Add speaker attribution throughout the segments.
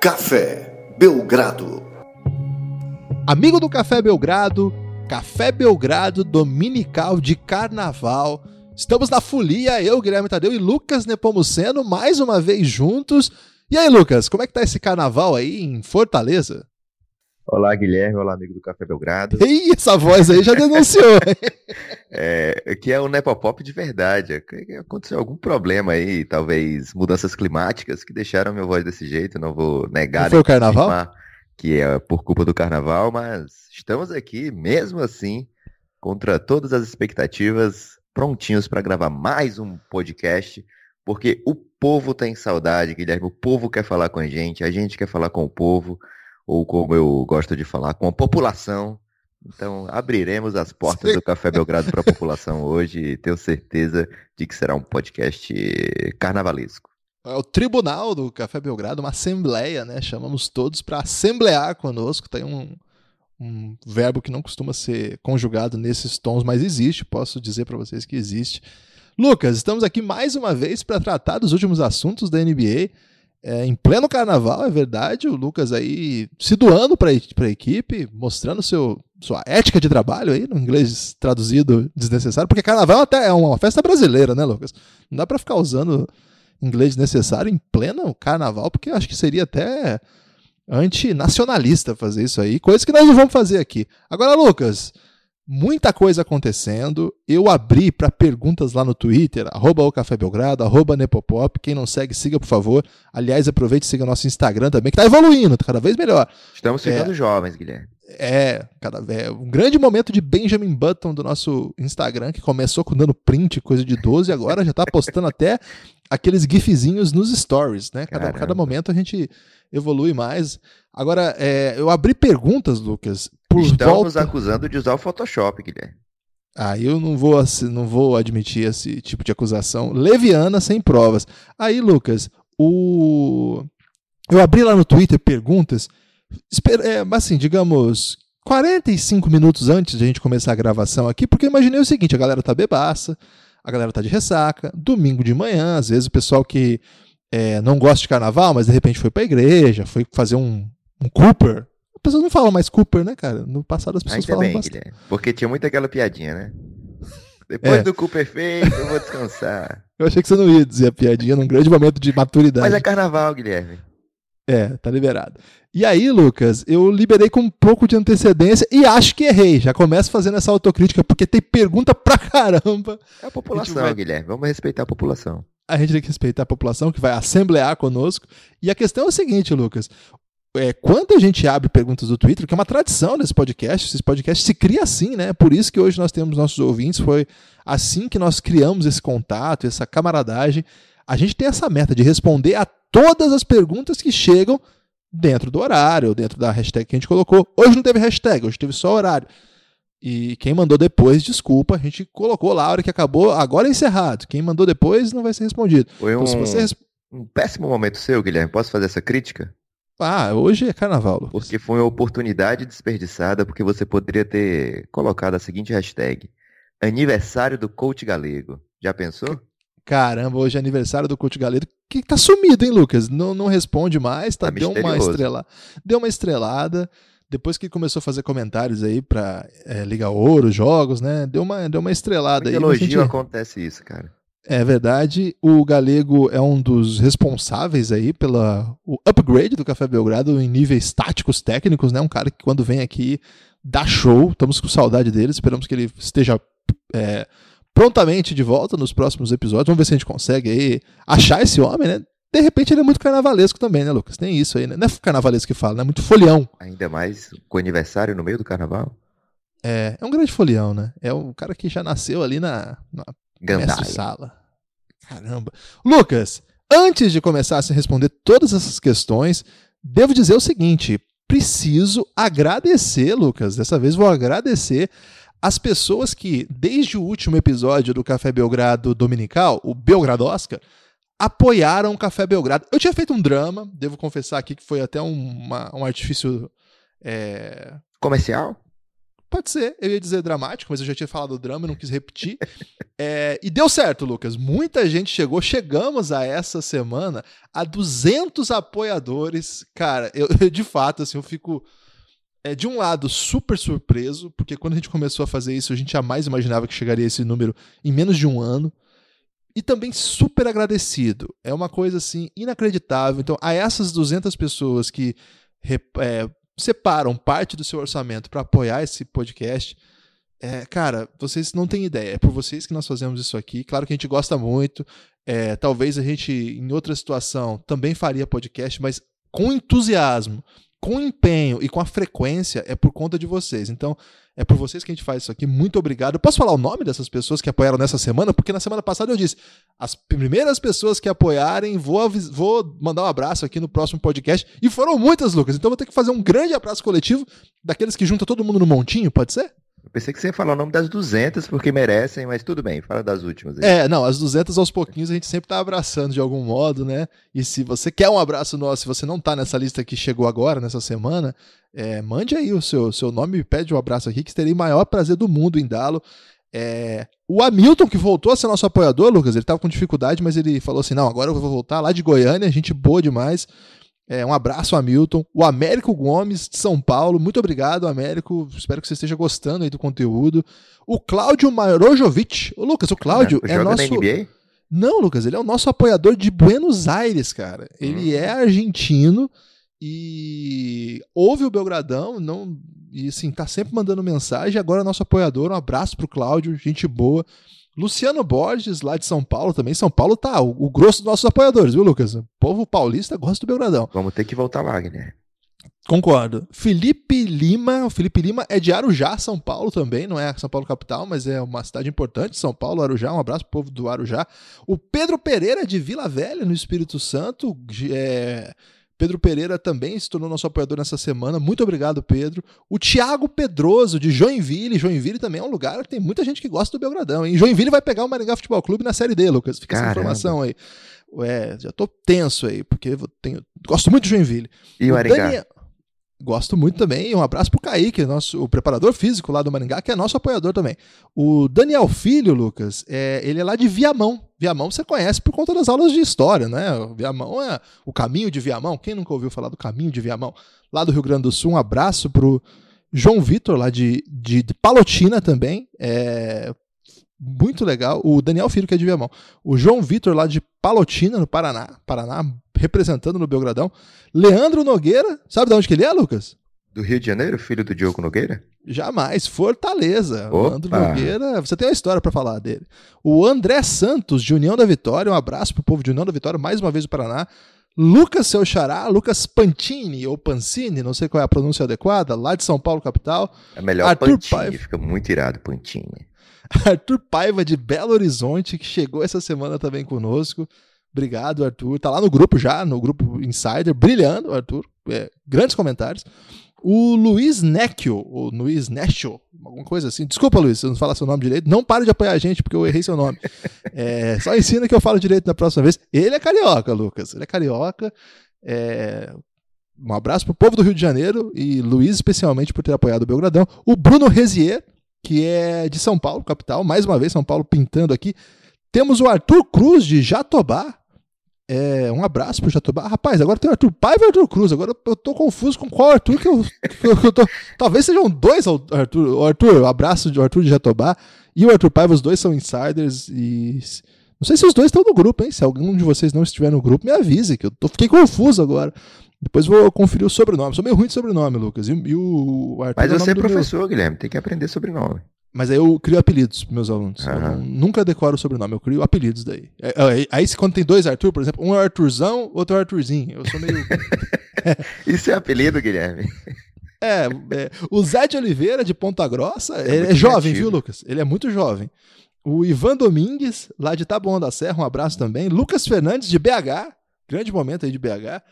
Speaker 1: Café Belgrado.
Speaker 2: Amigo do Café Belgrado, Café Belgrado Dominical de Carnaval. Estamos na folia, eu, Guilherme Tadeu e Lucas Nepomuceno, mais uma vez juntos. E aí, Lucas, como é que tá esse carnaval aí em Fortaleza?
Speaker 3: Olá, Guilherme. Olá, amigo do Café Belgrado.
Speaker 2: Ih, essa voz aí já denunciou.
Speaker 3: é, que é o Nepopop de verdade. Aconteceu algum problema aí, talvez mudanças climáticas, que deixaram minha voz desse jeito. Não vou negar. Não
Speaker 2: foi o carnaval?
Speaker 3: Que é por culpa do carnaval, mas estamos aqui, mesmo assim, contra todas as expectativas, prontinhos para gravar mais um podcast, porque o povo tem saudade, Guilherme. O povo quer falar com a gente, a gente quer falar com o povo ou como eu gosto de falar, com a população. Então, abriremos as portas do Café Belgrado para a população hoje e tenho certeza de que será um podcast carnavalesco.
Speaker 2: É o tribunal do Café Belgrado, uma assembleia, né? Chamamos todos para assemblear conosco. Tem um, um verbo que não costuma ser conjugado nesses tons, mas existe, posso dizer para vocês que existe. Lucas, estamos aqui mais uma vez para tratar dos últimos assuntos da NBA. É, em pleno carnaval, é verdade, o Lucas aí se doando para a equipe, mostrando seu, sua ética de trabalho aí, no inglês traduzido desnecessário, porque carnaval até é uma festa brasileira, né, Lucas? Não dá para ficar usando inglês desnecessário em pleno carnaval, porque acho que seria até antinacionalista fazer isso aí, coisa que nós não vamos fazer aqui. Agora, Lucas, muita coisa acontecendo. Eu abri para perguntas lá no Twitter, arroba o Café Belgrado, arroba Nepopop. Quem não segue, siga, por favor. Aliás, aproveite e siga nosso Instagram também, que está evoluindo, tá cada vez melhor.
Speaker 3: Estamos ficando é, jovens, Guilherme.
Speaker 2: É, cada é um grande momento de Benjamin Button do nosso Instagram, que começou com dando print, coisa de 12, e agora já está postando até aqueles gifzinhos nos stories, né? Cada, cada momento a gente evolui mais. Agora, é, eu abri perguntas, Lucas.
Speaker 3: Por Estão volta... nos acusando de usar o Photoshop, Guilherme.
Speaker 2: Ah, eu não vou, não vou admitir esse tipo de acusação leviana sem provas. Aí, Lucas, o... eu abri lá no Twitter perguntas, é, assim, digamos, 45 minutos antes de a gente começar a gravação aqui, porque eu imaginei o seguinte: a galera tá bebaça, a galera tá de ressaca, domingo de manhã, às vezes o pessoal que é, não gosta de carnaval, mas de repente foi pra igreja, foi fazer um, um Cooper. As pessoas não falam mais Cooper, né, cara? No passado as pessoas Ainda falavam
Speaker 3: bem, bastante. Guilherme, porque tinha muito aquela piadinha, né? Depois é. do Cooper feito, eu vou descansar.
Speaker 2: eu achei que você não ia dizer a piadinha num grande momento de maturidade.
Speaker 3: Mas é carnaval, Guilherme.
Speaker 2: É, tá liberado. E aí, Lucas, eu liberei com um pouco de antecedência e acho que errei. Já começo fazendo essa autocrítica, porque tem pergunta pra caramba.
Speaker 3: É a população, a vai... Guilherme. Vamos respeitar a população
Speaker 2: a gente tem que respeitar a população que vai assemblear conosco. E a questão é a seguinte, Lucas. É, quando a gente abre perguntas do Twitter, que é uma tradição nesse podcast, esse podcast se cria assim, né? Por isso que hoje nós temos nossos ouvintes, foi assim que nós criamos esse contato, essa camaradagem. A gente tem essa meta de responder a todas as perguntas que chegam dentro do horário, dentro da hashtag que a gente colocou. Hoje não teve hashtag, hoje teve só horário. E quem mandou depois, desculpa, a gente colocou lá a hora que acabou, agora é encerrado. Quem mandou depois não vai ser respondido.
Speaker 3: Foi um, então, você... um péssimo momento seu, Guilherme. Posso fazer essa crítica?
Speaker 2: Ah, hoje é carnaval. Lucas.
Speaker 3: Porque foi uma oportunidade desperdiçada, porque você poderia ter colocado a seguinte hashtag: Aniversário do Coach Galego. Já pensou?
Speaker 2: Caramba, hoje é aniversário do Coach Galego. Que tá sumido, hein, Lucas? Não, não responde mais, tá? tá deu uma estrela, deu uma estrelada depois que começou a fazer comentários aí pra é, Liga Ouro, jogos, né? Deu uma, deu uma estrelada aí.
Speaker 3: elogio gente... acontece isso, cara.
Speaker 2: É verdade. O Galego é um dos responsáveis aí pela o upgrade do Café Belgrado em níveis táticos técnicos, né? Um cara que quando vem aqui dá show. Estamos com saudade dele. Esperamos que ele esteja é, prontamente de volta nos próximos episódios. Vamos ver se a gente consegue aí achar esse homem, né? De repente ele é muito carnavalesco também, né, Lucas? Tem isso aí, né? Não é carnavalesco que fala, né? É muito folião.
Speaker 3: Ainda mais com aniversário no meio do carnaval.
Speaker 2: É, é um grande folião, né? É um cara que já nasceu ali na, na sala. Caramba. Lucas, antes de começar a se responder todas essas questões, devo dizer o seguinte: preciso agradecer, Lucas. Dessa vez vou agradecer as pessoas que, desde o último episódio do Café Belgrado Dominical, o Belgrado Oscar, apoiaram o Café Belgrado. Eu tinha feito um drama, devo confessar aqui que foi até uma, um artifício. É...
Speaker 3: Comercial?
Speaker 2: Pode ser, eu ia dizer dramático, mas eu já tinha falado drama, eu não quis repetir. É, e deu certo, Lucas. Muita gente chegou. Chegamos a essa semana a 200 apoiadores. Cara, eu, de fato, assim, eu fico é, de um lado, super surpreso, porque quando a gente começou a fazer isso, a gente jamais imaginava que chegaria esse número em menos de um ano. E também super agradecido. É uma coisa assim inacreditável. Então, a essas 200 pessoas que é, separam parte do seu orçamento para apoiar esse podcast, é, cara, vocês não têm ideia. É por vocês que nós fazemos isso aqui. Claro que a gente gosta muito. É, talvez a gente, em outra situação, também faria podcast, mas com entusiasmo com empenho e com a frequência é por conta de vocês. Então, é por vocês que a gente faz isso aqui. Muito obrigado. Eu posso falar o nome dessas pessoas que apoiaram nessa semana? Porque na semana passada eu disse: as primeiras pessoas que apoiarem, vou, vou mandar um abraço aqui no próximo podcast. E foram muitas, Lucas. Então vou ter que fazer um grande abraço coletivo daqueles que juntam todo mundo no montinho, pode ser?
Speaker 3: Eu pensei que você ia falar o nome das 200 porque merecem, mas tudo bem, fala das últimas. Aí.
Speaker 2: É, não, as 200 aos pouquinhos a gente sempre tá abraçando de algum modo, né? E se você quer um abraço nosso, se você não tá nessa lista que chegou agora, nessa semana, é, mande aí o seu, seu nome e pede um abraço aqui, que terei o maior prazer do mundo em dá-lo. É, o Hamilton, que voltou a ser nosso apoiador, Lucas, ele tava com dificuldade, mas ele falou assim: não, agora eu vou voltar lá de Goiânia, gente boa demais. É, um abraço, Hamilton. O Américo Gomes, de São Paulo. Muito obrigado, Américo. Espero que você esteja gostando aí do conteúdo. O Cláudio Marojovic. O Lucas, o Cláudio é, é nosso. Não, Lucas, ele é o nosso apoiador de Buenos Aires, cara. Ele hum. é argentino e ouve o Belgradão, não e assim, tá sempre mandando mensagem. Agora é nosso apoiador. Um abraço pro Cláudio, gente boa. Luciano Borges, lá de São Paulo também. São Paulo tá o, o grosso dos nossos apoiadores, viu, Lucas? O povo paulista gosta do Belgradão.
Speaker 3: Vamos ter que voltar lá, Guilherme.
Speaker 2: Concordo. Felipe Lima, o Felipe Lima é de Arujá, São Paulo também, não é São Paulo capital, mas é uma cidade importante, São Paulo, Arujá, um abraço pro povo do Arujá. O Pedro Pereira de Vila Velha, no Espírito Santo, é, Pedro Pereira também se tornou nosso apoiador nessa semana. Muito obrigado, Pedro. O Thiago Pedroso, de Joinville. Joinville também é um lugar que tem muita gente que gosta do Belgradão. Hein? Joinville vai pegar o Maringá Futebol Clube na Série D, Lucas. Fica Caramba. essa informação aí. Ué, já tô tenso aí, porque eu tenho... gosto muito de Joinville.
Speaker 3: E o Maringá? Daniel...
Speaker 2: Gosto muito também. Um abraço pro Kaique, nosso, o preparador físico lá do Maringá, que é nosso apoiador também. O Daniel Filho, Lucas, é, ele é lá de Viamão. Viamão você conhece por conta das aulas de história, né? Viamão é o caminho de Viamão. Quem nunca ouviu falar do caminho de Viamão? Lá do Rio Grande do Sul, um abraço pro João Vitor, lá de, de, de Palotina também. É, muito legal. O Daniel Filho, que é de Viamão. O João Vitor, lá de Palotina, no Paraná. Paraná, representando no Belgradão. Leandro Nogueira, sabe de onde que ele é, Lucas?
Speaker 3: Do Rio de Janeiro, filho do Diogo Nogueira?
Speaker 2: Jamais, Fortaleza.
Speaker 3: Opa.
Speaker 2: Leandro Nogueira, você tem uma história para falar dele. O André Santos, de União da Vitória, um abraço pro povo de União da Vitória, mais uma vez do Paraná. Lucas Seu Xará, Lucas Pantini, ou Pancini, não sei qual é a pronúncia adequada, lá de São Paulo, capital.
Speaker 3: É melhor Arthur Pantini, Paiva. fica muito irado Pantini.
Speaker 2: Arthur Paiva, de Belo Horizonte, que chegou essa semana também conosco. Obrigado, Arthur. Tá lá no grupo já, no grupo Insider, brilhando, Arthur. É, grandes comentários. O Luiz Necchio, ou Luiz Necchio, alguma coisa assim. Desculpa, Luiz, se eu não falar seu nome direito. Não pare de apoiar a gente, porque eu errei seu nome. É, só ensina que eu falo direito na próxima vez. Ele é carioca, Lucas. Ele é carioca. É, um abraço pro povo do Rio de Janeiro e Luiz, especialmente, por ter apoiado o Belgradão. O Bruno Rezier, que é de São Paulo, capital. Mais uma vez, São Paulo pintando aqui. Temos o Arthur Cruz, de Jatobá. É, um abraço pro Jatobá. Rapaz, agora tem o Arthur Paiva e o Arthur Cruz. Agora eu tô confuso com qual Arthur que eu, que eu tô. Talvez sejam dois Arthur. O Arthur, abraço de Arthur de Jatobá e o Arthur Paiva, os dois são insiders e. Não sei se os dois estão no grupo, hein? Se algum de vocês não estiver no grupo, me avise, que eu tô, fiquei confuso agora. Depois vou conferir o sobrenome. Sou meio ruim de sobrenome, Lucas. E, e o Arthur.
Speaker 3: Mas é você é professor, meu... Guilherme, tem que aprender sobrenome.
Speaker 2: Mas aí eu crio apelidos para meus alunos. Uhum. Nunca decoro o sobrenome, eu crio apelidos daí. É, é, aí, quando tem dois Arthur, por exemplo, um é Arthurzão, outro é Arthurzinho. Eu sou meio.
Speaker 3: Isso é apelido, Guilherme?
Speaker 2: É, é, o Zé de Oliveira, de Ponta Grossa, é ele é jovem, viu, Lucas? Ele é muito jovem. O Ivan Domingues, lá de Taboão da Serra, um abraço também. Lucas Fernandes, de BH, grande momento aí de BH.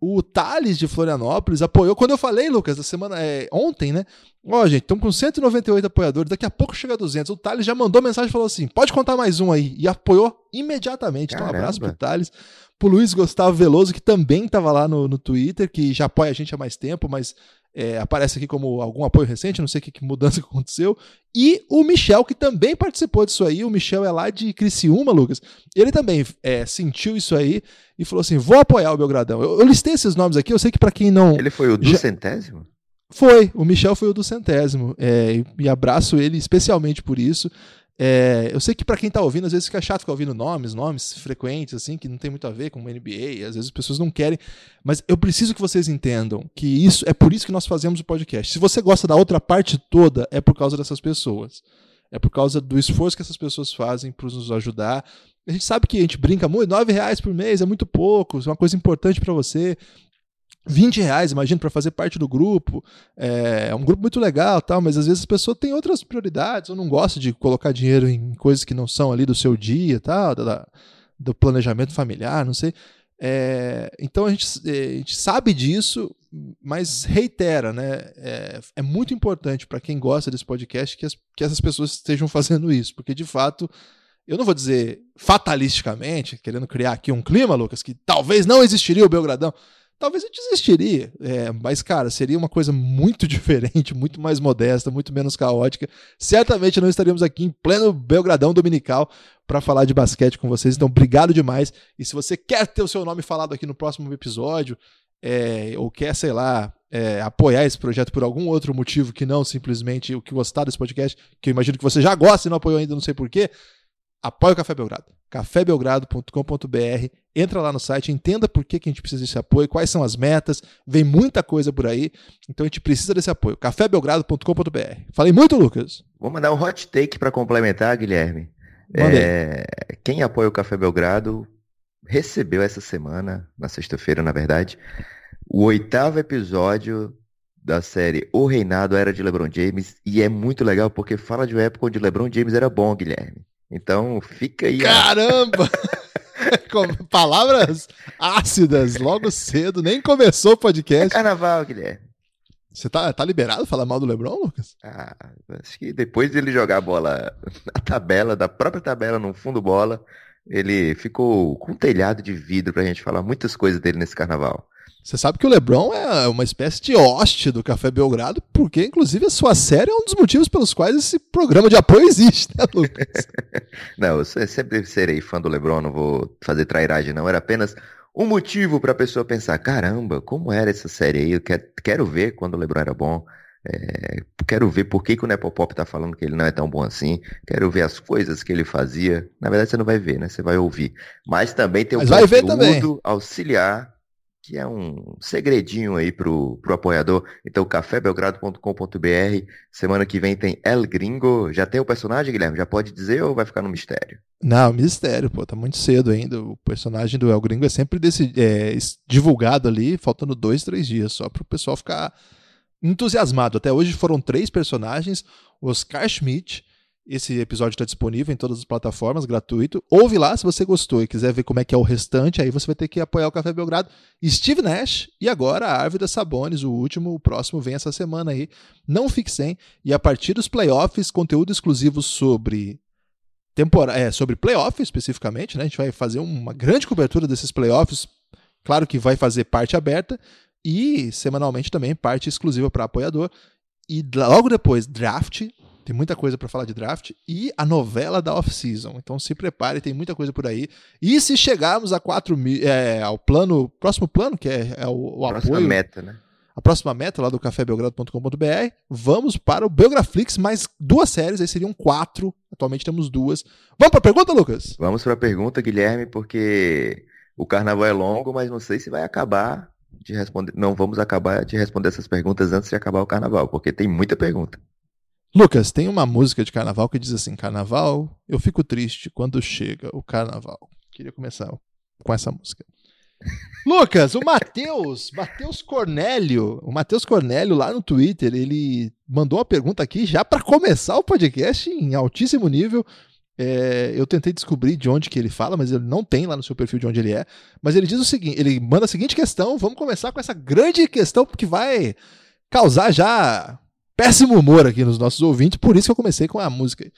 Speaker 2: O Thales de Florianópolis apoiou. Quando eu falei, Lucas, da semana. É, ontem, né? Ó, oh, gente, estamos com 198 apoiadores. Daqui a pouco chega a 200. O Thales já mandou mensagem e falou assim: pode contar mais um aí. E apoiou imediatamente. Caramba. Então, um abraço pro Thales. Pro Luiz Gustavo Veloso, que também estava lá no, no Twitter, que já apoia a gente há mais tempo, mas é, aparece aqui como algum apoio recente, não sei que, que mudança que aconteceu. E o Michel, que também participou disso aí, o Michel é lá de Criciúma, Lucas. Ele também é, sentiu isso aí e falou assim: vou apoiar o Belgradão. Eu, eu listei esses nomes aqui, eu sei que para quem não.
Speaker 3: Ele foi o do já... centésimo?
Speaker 2: Foi, o Michel foi o do centésimo. É, e abraço ele especialmente por isso. É, eu sei que para quem tá ouvindo, às vezes fica chato ficar ouvindo nomes, nomes frequentes, assim, que não tem muito a ver com o NBA, às vezes as pessoas não querem, mas eu preciso que vocês entendam que isso é por isso que nós fazemos o podcast. Se você gosta da outra parte toda, é por causa dessas pessoas. É por causa do esforço que essas pessoas fazem para nos ajudar. A gente sabe que a gente brinca muito, nove reais por mês é muito pouco, é uma coisa importante para você. 20 reais, imagino, para fazer parte do grupo. É, é, um grupo muito legal, tal, mas às vezes a pessoa tem outras prioridades, ou não gosta de colocar dinheiro em coisas que não são ali do seu dia, tal, da, do planejamento familiar, não sei. É, então a gente, é, a gente, sabe disso, mas reitera, né? É, é muito importante para quem gosta desse podcast que, as, que essas pessoas estejam fazendo isso, porque de fato eu não vou dizer fatalisticamente, querendo criar aqui um clima, Lucas, que talvez não existiria o Belgradão talvez eu desistiria. É, mas, cara, seria uma coisa muito diferente, muito mais modesta, muito menos caótica. Certamente não estaríamos aqui em pleno Belgradão Dominical para falar de basquete com vocês. Então, obrigado demais. E se você quer ter o seu nome falado aqui no próximo episódio, é, ou quer, sei lá, é, apoiar esse projeto por algum outro motivo que não simplesmente o que gostar desse podcast, que eu imagino que você já gosta e não apoiou ainda, não sei porquê, apoie o Café Belgrado. cafébelgrado.com.br. Entra lá no site, entenda por que, que a gente precisa desse apoio, quais são as metas, vem muita coisa por aí, então a gente precisa desse apoio. cafébelgrado.com.br. Falei muito, Lucas?
Speaker 3: Vou mandar um hot take para complementar, Guilherme. É, quem apoia o Café Belgrado recebeu essa semana, na sexta-feira, na verdade, o oitavo episódio da série O Reinado Era de LeBron James, e é muito legal porque fala de uma época onde LeBron James era bom, Guilherme. Então fica aí.
Speaker 2: Caramba! Com palavras ácidas logo cedo, nem começou o podcast. É
Speaker 3: carnaval, Guilherme.
Speaker 2: Você tá, tá liberado falar mal do Lebron, Lucas?
Speaker 3: Ah, acho que depois dele jogar a bola na tabela, da própria tabela no fundo bola, ele ficou com um telhado de vidro pra gente falar muitas coisas dele nesse carnaval.
Speaker 2: Você sabe que o LeBron é uma espécie de hoste do Café Belgrado, porque inclusive a sua série é um dos motivos pelos quais esse programa de apoio existe, né, Lucas?
Speaker 3: não, eu sempre serei fã do LeBron, não vou fazer trairagem, não. Era apenas um motivo para a pessoa pensar: caramba, como era essa série aí? Eu quero, ver quando o LeBron era bom. É, quero ver por que, que o Nepopop tá falando que ele não é tão bom assim. Quero ver as coisas que ele fazia. Na verdade, você não vai ver, né? Você vai ouvir. Mas também tem um conteúdo auxiliar que é um segredinho aí pro, pro apoiador. Então, cafébelgrado.com.br. Semana que vem tem El Gringo. Já tem o personagem, Guilherme? Já pode dizer ou vai ficar no mistério?
Speaker 2: Não, mistério, pô. Tá muito cedo ainda. O personagem do El Gringo é sempre desse, é, divulgado ali, faltando dois, três dias, só pro pessoal ficar entusiasmado. Até hoje foram três personagens: Oscar Schmidt esse episódio está disponível em todas as plataformas, gratuito. Ouve lá se você gostou e quiser ver como é que é o restante, aí você vai ter que apoiar o Café Belgrado. Steve Nash e agora a Árvida Sabones, o último, o próximo vem essa semana aí. Não fique sem. E a partir dos playoffs, conteúdo exclusivo sobre temporada, é, sobre playoffs especificamente, né? A gente vai fazer uma grande cobertura desses playoffs. Claro que vai fazer parte aberta e semanalmente também parte exclusiva para apoiador. E logo depois, draft, tem muita coisa para falar de draft e a novela da off-season. Então se prepare, tem muita coisa por aí. E se chegarmos a 4 mil, é, ao plano, próximo plano, que é, é o, o próxima apoio.
Speaker 3: meta, né?
Speaker 2: A próxima meta lá do cafébelgrado.com.br, vamos para o Belgraflix, mais duas séries, aí seriam quatro. Atualmente temos duas. Vamos para a pergunta, Lucas?
Speaker 3: Vamos para a pergunta, Guilherme, porque o carnaval é longo, mas não sei se vai acabar de responder. Não vamos acabar de responder essas perguntas antes de acabar o carnaval, porque tem muita pergunta.
Speaker 2: Lucas, tem uma música de carnaval que diz assim: Carnaval, eu fico triste quando chega o carnaval. Queria começar com essa música. Lucas, o Matheus, Matheus Cornélio, o Matheus Cornélio lá no Twitter, ele mandou uma pergunta aqui já para começar o podcast em altíssimo nível. É, eu tentei descobrir de onde que ele fala, mas ele não tem lá no seu perfil de onde ele é. Mas ele diz o seguinte: ele manda a seguinte questão. Vamos começar com essa grande questão que vai causar já péssimo humor aqui nos nossos ouvintes, por isso que eu comecei com a música.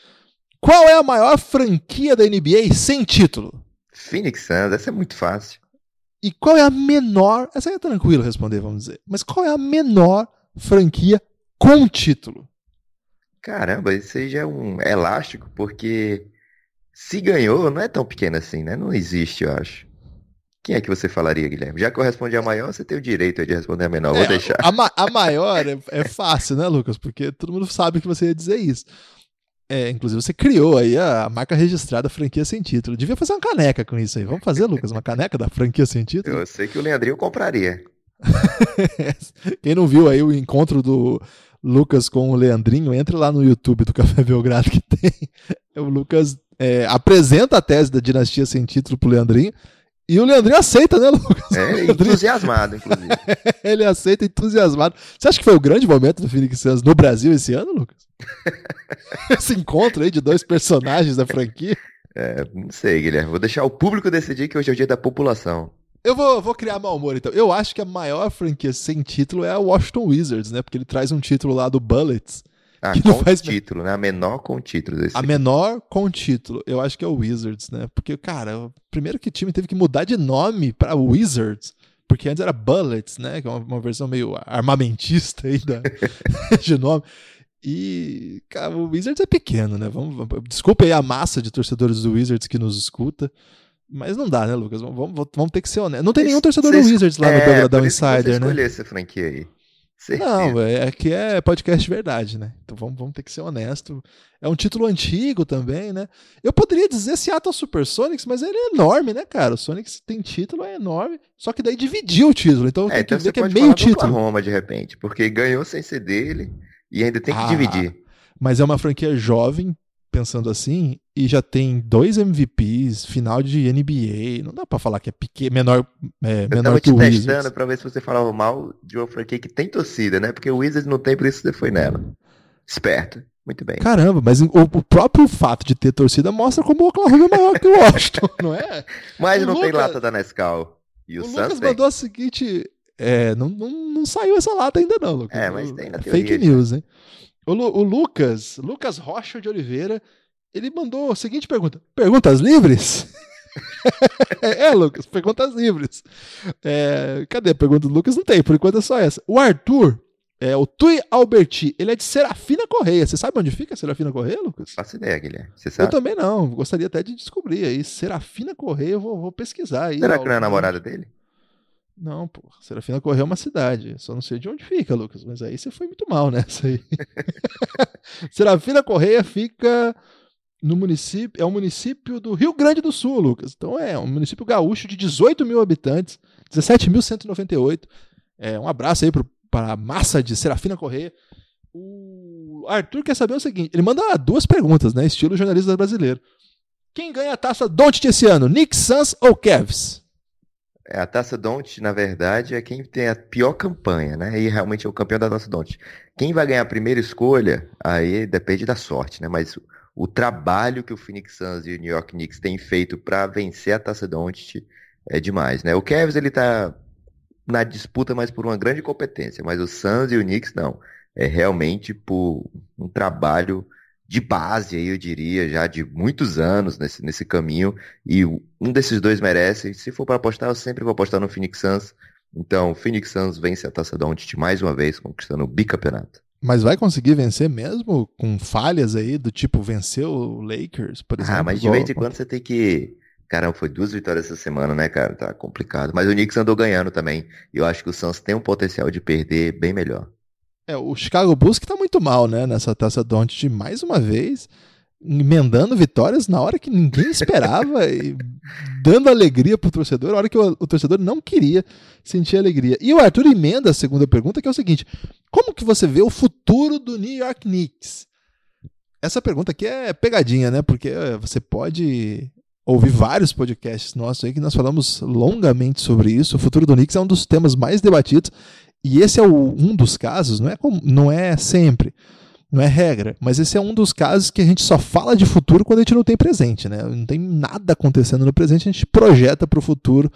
Speaker 2: Qual é a maior franquia da NBA sem título?
Speaker 3: Phoenix Suns, essa é muito fácil.
Speaker 2: E qual é a menor, essa é tranquilo responder, vamos dizer, mas qual é a menor franquia com título?
Speaker 3: Caramba, isso aí já é um elástico, porque se ganhou, não é tão pequeno assim, né? Não existe, eu acho. Quem é que você falaria, Guilherme? Já que eu respondi a maior, você tem o direito de responder a menor. Vou
Speaker 2: É,
Speaker 3: deixar.
Speaker 2: A, ma- a maior é, é fácil, né, Lucas? Porque todo mundo sabe que você ia dizer isso. É, inclusive, você criou aí a marca registrada franquia sem título. Devia fazer uma caneca com isso aí. Vamos fazer, Lucas, uma caneca da franquia sem título?
Speaker 3: Eu sei que o Leandrinho compraria.
Speaker 2: Quem não viu aí o encontro do Lucas com o Leandrinho, entre lá no YouTube do Café Belgrado que tem. O Lucas é, apresenta a tese da dinastia sem título pro Leandrinho. E o Leandrinho aceita, né, Lucas?
Speaker 3: É,
Speaker 2: Leandrinho-
Speaker 3: entusiasmado, inclusive.
Speaker 2: Ele aceita entusiasmado. Você acha que foi o grande momento do Phoenix Suns no Brasil esse ano, Lucas? Esse encontro aí de dois personagens da franquia.
Speaker 3: É, não sei, Guilherme. Vou deixar o público decidir que hoje é o dia da população.
Speaker 2: Eu vou, vou criar mau humor, então. Eu acho que a maior franquia sem título é a Washington Wizards, né? Porque ele traz um título lá do Bullets.
Speaker 3: Ah,
Speaker 2: Que
Speaker 3: com
Speaker 2: faz-
Speaker 3: título, né? A menor com título. Desse
Speaker 2: A menor com título, eu acho que é o Wizards, né? Porque, cara, primeiro que time teve que mudar de nome para Wizards, porque antes era Bullets, né? Que é uma, uma versão meio armamentista aí da, de nome. E, cara, o Wizards é pequeno, né? Vamos, vamos- desculpa aí a massa de torcedores do Wizards que nos escuta. Mas não dá, né, Lucas? Vamos, vamos, vamos ter que ser honestos. Não tem nenhum torcedor do Wizards lá no
Speaker 3: é,
Speaker 2: Belgradão
Speaker 3: que você
Speaker 2: Insider, né?
Speaker 3: escolheu essa franquia aí. Certeza.
Speaker 2: Não, é é que é podcast de verdade, né? Então vamos, vamos ter que ser honesto. É um título antigo também, né? Eu poderia dizer Seattle Supersonics, mas ele é enorme, né, cara? O Sonics tem título, é enorme, só que daí dividiu o título. Então
Speaker 3: É,
Speaker 2: tem que
Speaker 3: então
Speaker 2: ver
Speaker 3: você
Speaker 2: que é meio título.
Speaker 3: Oklahoma, de repente, porque ganhou sem ser dele e ainda tem que
Speaker 2: Ah.
Speaker 3: dividir.
Speaker 2: Mas é uma franquia jovem, pensando assim, e já tem dois MVPs, final de NBA. Não dá pra falar que é pequeno, menor, é,
Speaker 3: Eu
Speaker 2: menor
Speaker 3: tava
Speaker 2: que
Speaker 3: te
Speaker 2: o
Speaker 3: testando
Speaker 2: Wizards.
Speaker 3: pra ver se você falava mal de uma franquia que tem torcida, né? Porque o Wizards não tem, por isso você foi nela. Esperto. Muito bem.
Speaker 2: Caramba, mas o, o próprio fato de ter torcida mostra como o Oklahoma é maior que o Washington, não é?
Speaker 3: Mas
Speaker 2: o
Speaker 3: não tem lata da Nescau. E o,
Speaker 2: O, Lucas
Speaker 3: tem.
Speaker 2: mandou a seguinte. É, não, não, não saiu essa lata ainda, não, Lucas.
Speaker 3: É, mas tem na
Speaker 2: Fake
Speaker 3: teoria,
Speaker 2: news, hein? O, Lu- o Lucas, Lucas Rocha de Oliveira, ele mandou a seguinte pergunta: Perguntas livres? é, Lucas, perguntas livres. É, cadê a pergunta do Lucas? Não tem, por enquanto é só essa. O Arthur, é, o Tui Alberti, ele é de Serafina Correia. Você sabe onde fica Serafina Correia, Lucas?
Speaker 3: Faço ideia, Guilherme. Você
Speaker 2: Eu
Speaker 3: sabe?
Speaker 2: também não, gostaria até de descobrir aí. Serafina Correia, eu vou, vou pesquisar aí.
Speaker 3: Será
Speaker 2: ó,
Speaker 3: que não é a namorada dele?
Speaker 2: Não, pô. Serafina Correia é uma cidade. Só não sei de onde fica, Lucas. Mas aí você foi muito mal nessa aí. Serafina Correia fica no município. É um município do Rio Grande do Sul, Lucas. Então é um município gaúcho de 18 mil habitantes, 17.198. É, um abraço aí pro, para a massa de Serafina Correia. O Arthur quer saber o seguinte: ele manda duas perguntas, né? Estilo jornalista brasileiro. Quem ganha a taça Don't esse ano? Nick Suns ou Cavs?
Speaker 3: É, a Taça Don't, na verdade, é quem tem a pior campanha, né? E realmente é o campeão da Taça Don't. Quem vai ganhar a primeira escolha, aí depende da sorte, né? Mas o, trabalho que o Phoenix Suns e o New York Knicks têm feito para vencer a Taça Don't é demais, né? O Cavs, ele tá na disputa, mas por uma grande competência. Mas o Suns e o Knicks, não. É realmente por um trabalho de base, aí eu diria, já de muitos anos nesse, nesse caminho. E um desses dois merece. Se for para apostar, eu sempre vou apostar no Phoenix Suns. Então, o Phoenix Suns vence a Taça Doncic mais uma vez, conquistando o bicampeonato.
Speaker 2: Mas vai conseguir vencer mesmo com falhas aí do tipo venceu o Lakers, por exemplo?
Speaker 3: Ah, mas de vez em quando você tem que. Caramba, foi duas vitórias essa semana, né, cara? Tá complicado. Mas o Knicks andou ganhando também. E eu acho que o Suns tem um potencial de perder bem melhor.
Speaker 2: É, o Chicago Bulls que tá muito mal, né, nessa taça Doncic mais uma vez, emendando vitórias na hora que ninguém esperava e dando alegria pro torcedor, na hora que o, o torcedor não queria sentir alegria. E o Arthur emenda a segunda pergunta, que é o seguinte: como que você vê o futuro do New York Knicks? Essa pergunta aqui é pegadinha, né? Porque é, você pode ouvir vários podcasts nossos aí que nós falamos longamente sobre isso. O futuro do Knicks é um dos temas mais debatidos. E esse é o- um dos casos, não é, com- não é sempre, não é regra, mas esse é um dos casos que a gente só fala de futuro quando a gente não tem presente, né? Não tem nada acontecendo no presente, a gente projeta para o futuro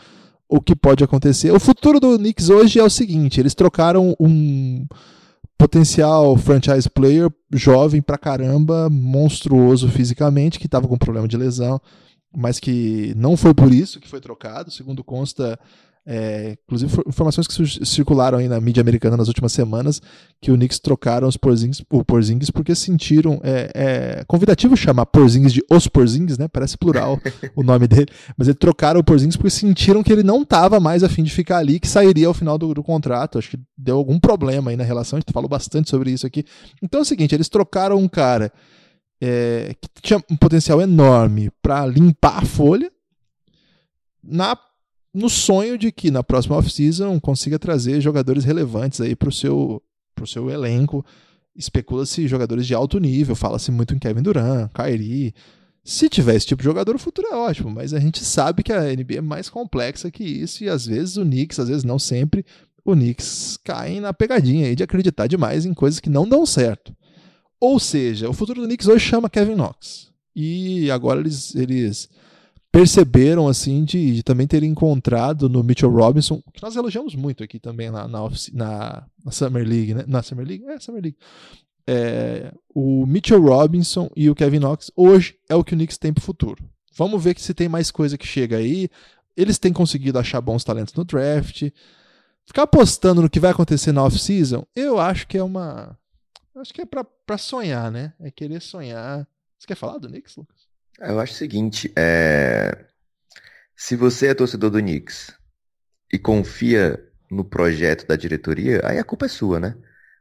Speaker 2: o que pode acontecer. O futuro do Knicks hoje é o seguinte: eles trocaram um potencial franchise player jovem pra caramba, monstruoso fisicamente, que estava com problema de lesão, mas que não foi por isso que foi trocado. Segundo consta, É, inclusive, informações que circularam aí na mídia americana nas últimas semanas que o Knicks trocaram os Porzingis, o Porzingis porque sentiram. É, é convidativo chamar Porzingis de os Porzingis, né? Parece plural o nome dele. Mas eles trocaram o Porzingis porque sentiram que ele não estava mais afim de ficar ali, que sairia ao final do, do, contrato. Acho que deu algum problema aí na relação. A gente falou bastante sobre isso aqui. Então é o seguinte: eles trocaram um cara é, que tinha um potencial enorme para limpar a folha na no sonho de que na próxima off-season consiga trazer jogadores relevantes aí para o seu, pro seu elenco. Especula-se jogadores de alto nível, fala-se muito em Kevin Durant, Kyrie. Se tiver esse tipo de jogador, o futuro é ótimo, mas a gente sabe que a NBA é mais complexa que isso e às vezes o Knicks, às vezes não sempre, o Knicks cai na pegadinha aí de acreditar demais em coisas que não dão certo. Ou seja, o futuro do Knicks hoje chama Kevin Knox. E agora eles, eles perceberam assim de, de, também ter encontrado no Mitchell Robinson, que nós elogiamos muito aqui também na, na, na, na Summer League, né? Na Summer League? É, Summer League. É, o Mitchell Robinson e o Kevin Knox hoje é o que o Knicks tem pro futuro. Vamos ver se tem mais coisa que chega aí. Eles têm conseguido achar bons talentos no draft. Ficar apostando no que vai acontecer na off-season, eu acho que é uma. Acho que é pra sonhar, né? É querer sonhar. Você quer falar do Knicks, Lucas?
Speaker 3: Eu acho o seguinte, é... se você é torcedor do Knicks e confia no projeto da diretoria, aí a culpa é sua, né?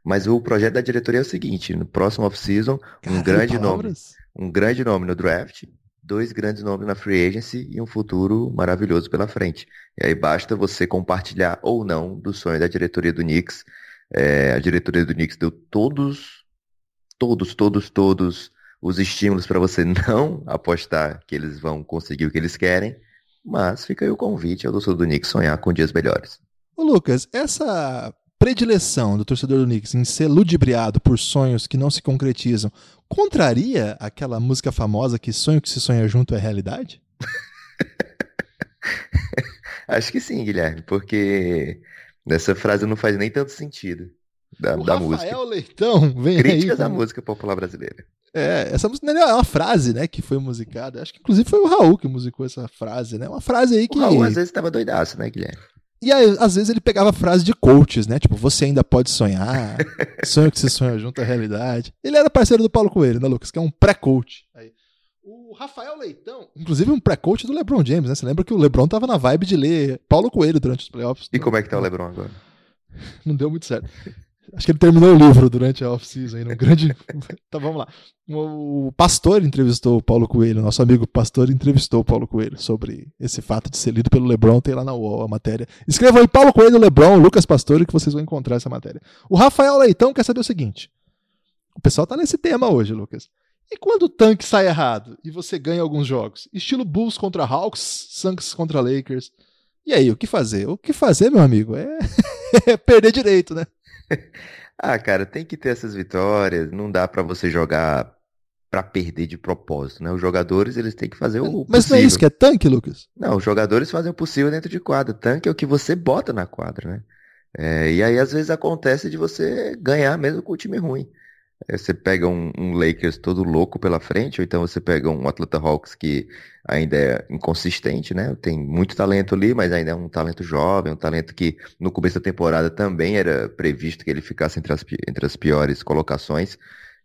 Speaker 3: Mas o projeto da diretoria é o seguinte, no próximo off-season, um grande palavras. nome, um grande nome no draft, dois grandes nomes na free agency e um futuro maravilhoso pela frente. E aí basta você compartilhar ou não do sonho da diretoria do Knicks. É, a diretoria do Knicks deu todos, todos, todos, todos os estímulos para você não apostar que eles vão conseguir o que eles querem, mas fica aí o convite ao torcedor do Knicks sonhar com dias melhores.
Speaker 2: Ô Lucas, essa predileção do torcedor do Knicks em ser ludibriado por sonhos que não se concretizam contraria aquela música famosa que sonho que se sonha junto é realidade?
Speaker 3: Acho que sim, Guilherme, porque nessa frase não faz nem tanto sentido da, o da
Speaker 2: Rafael
Speaker 3: música.
Speaker 2: Rafael Leitão vem
Speaker 3: Críticas
Speaker 2: aí,
Speaker 3: à música popular brasileira.
Speaker 2: É, essa música é uma frase, né, que foi musicada. Acho que inclusive foi o Raul que musicou essa frase, né? Uma frase aí que.
Speaker 3: O Raul às vezes estava doidaço, né, Guilherme?
Speaker 2: E aí, às vezes ele pegava frase de coaches, né? Tipo, você ainda pode sonhar, sonho que se sonha junto à realidade. Ele era parceiro do Paulo Coelho, né, Lucas? Que é um pré-coach. O Rafael Leitão, inclusive um pré-coach do LeBron James, né? Você lembra que o LeBron tava na vibe de ler Paulo Coelho durante os playoffs?
Speaker 3: E como é que tá o LeBron agora?
Speaker 2: Não deu muito certo. Acho que ele terminou o livro durante a off-season aí, um grande. tá, vamos lá. O Pastor entrevistou o Paulo Coelho, nosso amigo Pastor entrevistou o Paulo Coelho sobre esse fato de ser lido pelo Lebron. Tem lá na UOL a matéria. Escrevam aí Paulo Coelho, Lebron, Lucas Pastor, que vocês vão encontrar essa matéria. O Rafael Leitão quer saber o seguinte: o pessoal tá nesse tema hoje, Lucas. E quando o tanque sai errado e você ganha alguns jogos? Estilo Bulls contra Hawks, Suns contra Lakers. E aí, o que fazer? O que fazer, meu amigo? É, é perder direito, né?
Speaker 3: ah, cara, tem que ter essas vitórias. Não dá para você jogar para perder de propósito, né? Os jogadores, eles têm que fazer o
Speaker 2: Mas possível. Mas não é isso que é tanque, Lucas?
Speaker 3: Não, os jogadores fazem o possível dentro de quadra. Tanque é o que você bota na quadra, né? É, e aí, às vezes, acontece de você ganhar mesmo com o time ruim. É, você pega um, um, Lakers todo louco pela frente, ou então você pega um Atlanta Hawks que ainda é inconsistente, né? Tem muito talento ali, mas ainda é um talento jovem, um talento que no começo da temporada também era previsto que ele ficasse entre as, entre as piores colocações.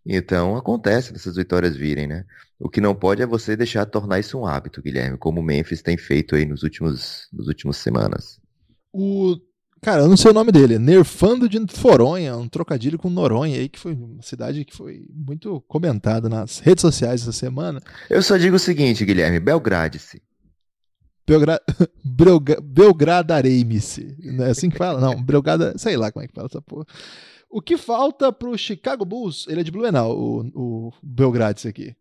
Speaker 3: Então acontece dessas vitórias virem, né? O que não pode é você deixar tornar isso um hábito, Guilherme, como o Memphis tem feito aí nos últimos, nos últimos semanas.
Speaker 2: O Cara, eu não sei o nome dele. Nerfando de Foronha, um trocadilho com Noronha aí, que foi uma cidade que foi muito comentada nas redes sociais essa semana.
Speaker 3: Eu só digo o seguinte, Guilherme, Belgrade-se.
Speaker 2: Belgra... Belga... Belgradarei-se. Não é assim que fala? Não, Belgrada, sei lá como é que fala essa porra. O que falta pro Chicago Bulls, ele é de Blumenau, o, o Belgrade aqui.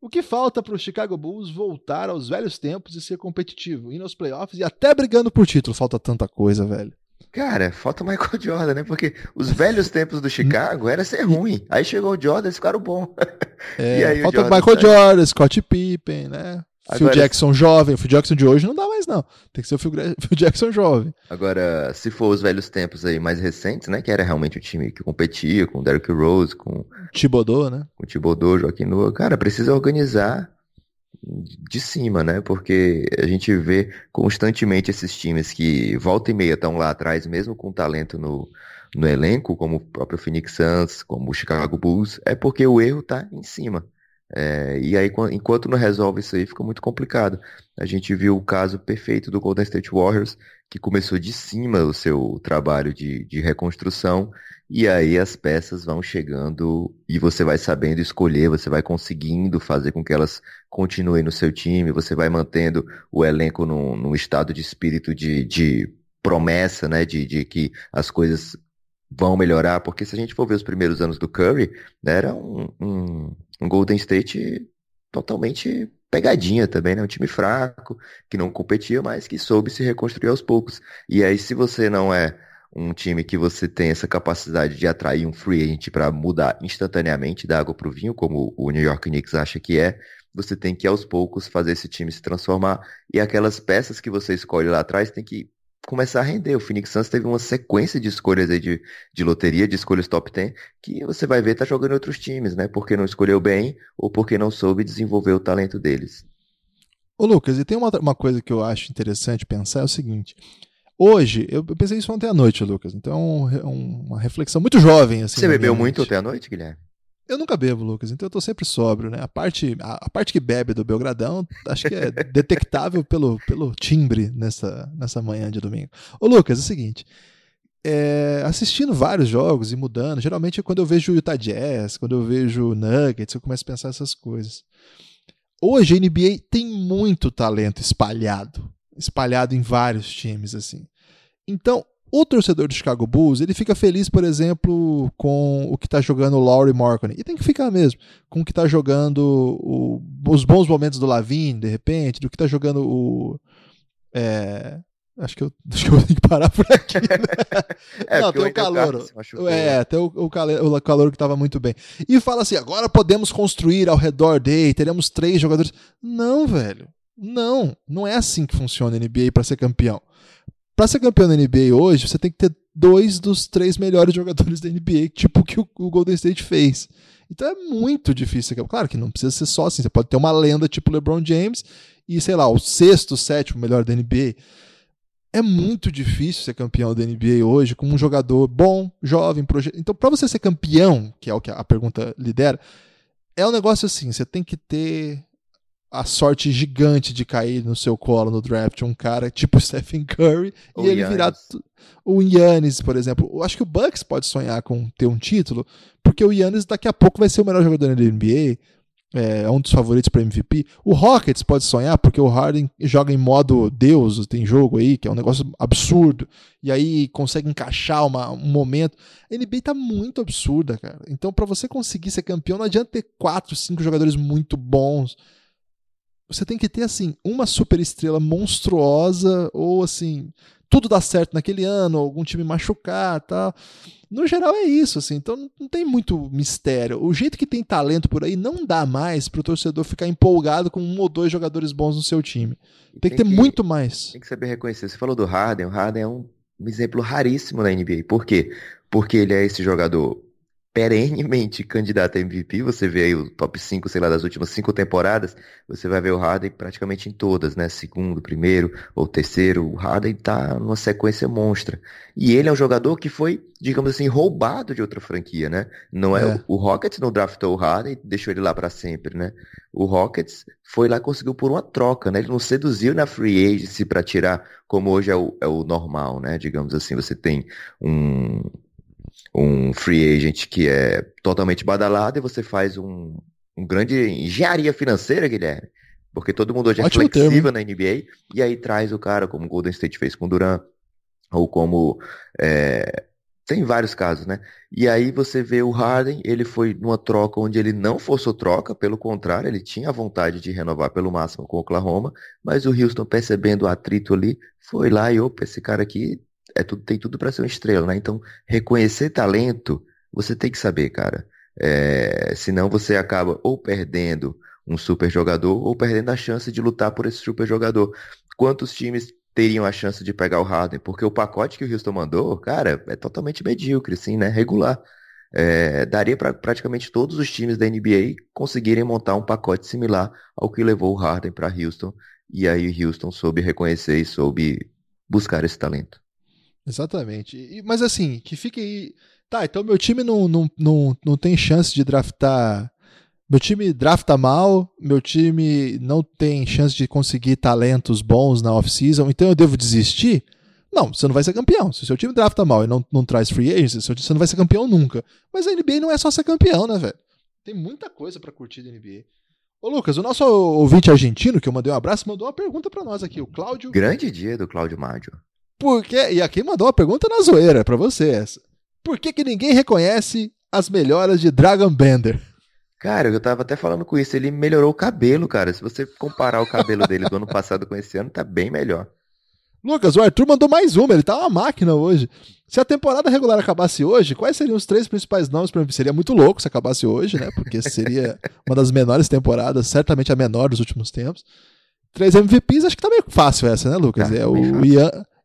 Speaker 2: O que falta para o Chicago Bulls voltar aos velhos tempos e ser competitivo, ir nos playoffs e até brigando por título? Falta tanta coisa, velho.
Speaker 3: Cara, falta o Michael Jordan, né? Porque os velhos tempos do Chicago era ser ruim. Aí chegou o Jordan, eles ficaram bons.
Speaker 2: É, falta o, o Michael. Jordan, Scott Pippen, né? Agora, Phil Jackson jovem. O Phil Jackson de hoje não dá mais, não. Tem que ser o Phil, Phil, Jackson jovem.
Speaker 3: Agora, se for os velhos tempos aí mais recentes, né? Que era realmente o time que competia com o Derrick Rose, com...
Speaker 2: Thibodeau, né?
Speaker 3: Com o Thibodeau, Joaquim Noah. Cara, precisa organizar de cima, né? Porque a gente vê constantemente esses times que volta e meia estão lá atrás, mesmo com talento no, no elenco, como o próprio Phoenix Suns, como o Chicago Bulls, é porque o erro está em cima. É, e aí, enquanto não resolve isso aí, fica muito complicado. A gente viu o caso perfeito do Golden State Warriors, que começou de cima o seu trabalho de, de reconstrução, e aí as peças vão chegando e você vai sabendo escolher, você vai conseguindo fazer com que elas continuem no seu time, você vai mantendo o elenco num, num estado de espírito de, de promessa, né, de, de que as coisas vão melhorar, porque se a gente for ver os primeiros anos do Curry, né, era um, um, um Golden State totalmente pegadinha também, né? Um time fraco, que não competia, mas que soube se reconstruir aos poucos. E aí, se você não é um time que você tem essa capacidade de atrair um free agent para mudar instantaneamente da água para o vinho, como o New York Knicks acha que é, você tem que aos poucos fazer esse time se transformar e aquelas peças que você escolhe lá atrás tem que começar a render. O Phoenix Suns teve uma sequência de escolhas aí de, de loteria, de escolhas top 10, que você vai ver tá jogando em outros times, né? Porque não escolheu bem ou porque não soube desenvolver o talento deles.
Speaker 2: Ô Lucas, e tem uma, uma coisa que eu acho interessante pensar, é o seguinte. Hoje, eu pensei isso ontem à noite, Lucas, então é uma reflexão muito jovem. Assim,
Speaker 3: Você bebeu muito ontem à noite, Guilherme?
Speaker 2: Eu nunca bebo, Lucas, então eu tô sempre sóbrio, né? A parte, a, a parte que bebe do Belgradão, acho que é detectável pelo, pelo timbre nessa, nessa manhã de domingo. Ô, Lucas, é o seguinte. É, assistindo vários jogos e mudando, geralmente quando eu vejo Utah Jazz, quando eu vejo Nuggets, eu começo a pensar essas coisas. Hoje a NBA tem muito talento espalhado, espalhado em vários times, assim. Então, o torcedor do Chicago Bulls, ele fica feliz, por exemplo, com o que está jogando o Laurie Markkinen. E tem que ficar mesmo. Com o que está jogando o, os bons momentos do Lavine, de repente, do que está jogando o... É, acho, que eu, acho que eu tenho que parar por aqui. Né? é, Não, tem o calor. É, tem o, o, calor, o calor que estava muito bem. E fala assim, agora podemos construir ao redor dele, teremos três jogadores. Não, velho. Não, não é assim que funciona a NBA para ser campeão. Para ser campeão da NBA hoje, você tem que ter dois dos três melhores jogadores da NBA, tipo o que o Golden State fez. Então é muito difícil. Claro que não precisa ser só assim. Você pode ter uma lenda tipo LeBron James e, sei lá, o sexto, sétimo melhor da NBA. É muito difícil ser campeão da NBA hoje com um jogador bom, jovem, projeto. Então, para você ser campeão, que é o que a pergunta lidera, é um negócio assim: você tem que ter a sorte gigante de cair no seu colo no draft um cara tipo Stephen Curry o e ele Giannis. virar o Yannis, por exemplo. Eu acho que o Bucks pode sonhar com ter um título, porque o Yannis daqui a pouco vai ser o melhor jogador da NBA, é um dos favoritos para MVP. O Rockets pode sonhar, porque o Harden joga em modo Deus, tem jogo aí, que é um negócio absurdo, e aí consegue encaixar uma, um momento. A NBA tá muito absurda, cara. Então, para você conseguir ser campeão, não adianta ter quatro, cinco jogadores muito bons você tem que ter assim uma super estrela monstruosa ou assim tudo dá certo naquele ano, algum time machucar, tal. No geral é isso, assim. Então não tem muito mistério. O jeito que tem talento por aí não dá mais para o torcedor ficar empolgado com um ou dois jogadores bons no seu time. Tem, tem que ter que, muito mais.
Speaker 3: Tem que saber reconhecer. Você falou do Harden. O Harden é um exemplo raríssimo na NBA. Por quê? Porque ele é esse jogador perenemente candidato a MVP. Você vê aí o top 5, sei lá, das últimas cinco temporadas, você vai ver o Harden praticamente em todas, né? Segundo, primeiro ou terceiro. O Harden tá numa sequência monstra. E ele é um jogador que foi, digamos assim, roubado de outra franquia, né? Não é, é. o Rockets não draftou o Harden e deixou ele lá para sempre, né? O Rockets foi lá e conseguiu por uma troca, né? Ele não seduziu na free agency para tirar, como hoje é o, é o normal, né? Digamos assim, você tem um, um free agent que é totalmente badalado e você faz um, um grande engenharia financeira, Guilherme. Porque todo mundo hoje é Ótimo flexível termo. na NBA e aí traz o cara, como o Golden State fez com o Durant, ou como. É, tem vários casos, né? E aí você vê o Harden, ele foi numa troca onde ele não forçou troca, pelo contrário, ele tinha a vontade de renovar pelo máximo com o Oklahoma, mas o Houston, percebendo o atrito ali, foi lá e, opa, esse cara aqui é tudo, tem tudo para ser uma estrela, né? Então, reconhecer talento, você tem que saber, cara. É, senão você acaba ou perdendo um super jogador ou perdendo a chance de lutar por esse super jogador. Quantos times teriam a chance de pegar o Harden? Porque o pacote que o Houston mandou, cara, é totalmente medíocre, sim, né? Regular. é, daria para praticamente todos os times da NBA conseguirem montar um pacote similar ao que levou o Harden para Houston. E aí Houston soube reconhecer e soube buscar esse talento.
Speaker 2: Exatamente. E, mas assim, que fique aí. Tá, então meu time não, não, não, não tem chance de draftar. Meu time drafta mal, meu time não tem chance de conseguir talentos bons na off-season, então eu devo desistir? Não, você não vai ser campeão. Se o seu time drafta mal e não, não traz free agents, você não vai ser campeão nunca. Mas a NBA não é só ser campeão, né, velho? Tem muita coisa para curtir da NBA. Ô, Lucas, o nosso ouvinte argentino, que eu mandei um abraço, mandou uma pergunta para nós aqui, o Cláudio.
Speaker 3: Grande dia do Cláudio Mádio.
Speaker 2: Por que... E aqui mandou uma pergunta na zoeira para você essa. Por que, que ninguém reconhece as melhoras de Dragon Bender?
Speaker 3: Cara, eu tava até falando com isso, ele melhorou o cabelo, cara. Se você comparar o cabelo dele do ano passado com esse ano, tá bem melhor.
Speaker 2: Lucas, o Arthur mandou mais uma, ele tá uma máquina hoje. Se a temporada regular acabasse hoje, quais seriam os três principais nomes para mim? Seria muito louco se acabasse hoje, né? Porque seria uma das menores temporadas, certamente a menor dos últimos tempos. Três MVPs, acho que tá meio fácil essa, né, Lucas? Tá, é o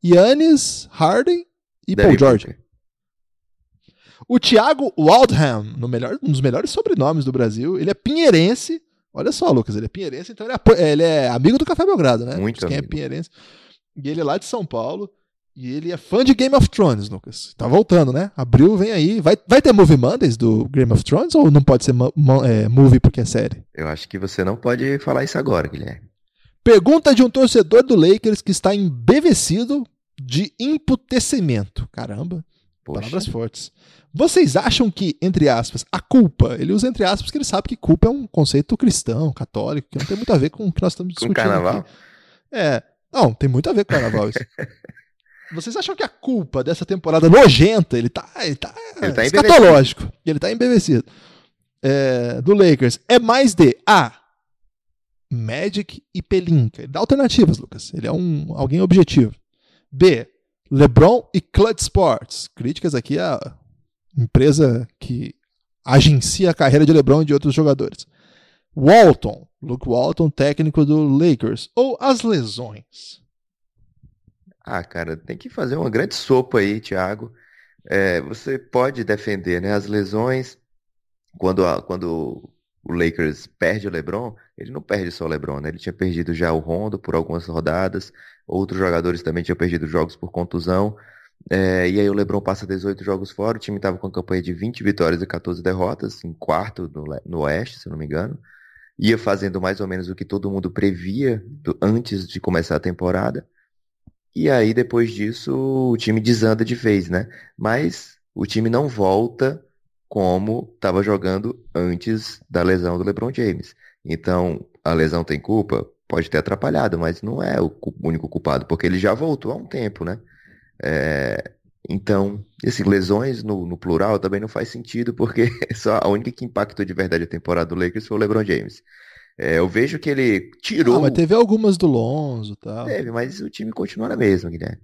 Speaker 2: Yannis, Harden e Paul George. Booker. O Thiago Waldham, no melhor, um dos melhores sobrenomes do Brasil, ele é pinheirense. Olha só, Lucas, ele é pinheirense, então ele é, ele é amigo do Café Belgrado, né?
Speaker 3: Muito
Speaker 2: Quem
Speaker 3: é
Speaker 2: amigo. é pinheirense. E ele é lá de São Paulo. E ele é fã de Game of Thrones, Lucas. Tá voltando, né? Abril vem aí. Vai, vai ter Movie Mondays do Game of Thrones ou não pode ser é, movie porque é série?
Speaker 3: Eu acho que você não pode falar isso agora, Guilherme.
Speaker 2: Pergunta de um torcedor do Lakers que está embevecido de emputecimento. Caramba, Poxa. palavras fortes. Vocês acham que, entre aspas, a culpa, ele usa entre aspas porque ele sabe que culpa é um conceito cristão, católico, que não tem muito a ver com o que nós estamos discutindo. Com
Speaker 3: carnaval?
Speaker 2: Aqui. É, não, tem muito a ver com carnaval isso. Vocês acham que a culpa dessa temporada nojenta, ele tá, ele tá, ele tá escatológico, ele tá embevecido, é, do Lakers, é mais de A, Magic e Pelinka. Ele dá alternativas, Lucas. Ele é um alguém objetivo. B, LeBron e Clutch Sports. Críticas aqui à empresa que agencia a carreira de LeBron e de outros jogadores. Walton, Luke Walton, técnico do Lakers. Ou as lesões?
Speaker 3: Ah, cara, tem que fazer uma grande sopa aí, Thiago. É, você pode defender né, as lesões. Quando, a, quando o Lakers perde o LeBron, ele não perde só o LeBron, né? Ele tinha perdido já o Rondo por algumas rodadas. Outros jogadores também tinham perdido jogos por contusão. É, e aí o LeBron passa 18 jogos fora. O time estava com a campanha de 20 vitórias e 14 derrotas, em quarto no, no Oeste, se não me engano ia fazendo mais ou menos o que todo mundo previa do, antes de começar a temporada. E aí, depois disso, o time desanda de vez, né? Mas o time não volta como estava jogando antes da lesão do LeBron James. Então, a lesão tem culpa? Pode ter atrapalhado, mas não é o único culpado, porque ele já voltou há um tempo, né? É, então, assim, lesões no, no, plural também não faz sentido, porque só a única que impactou de verdade a temporada do Lakers foi o LeBron James. É, eu vejo que ele tirou. Ah,
Speaker 2: mas teve algumas do Lonzo e tal.
Speaker 3: Teve, mas o time continua na mesma, Guilherme.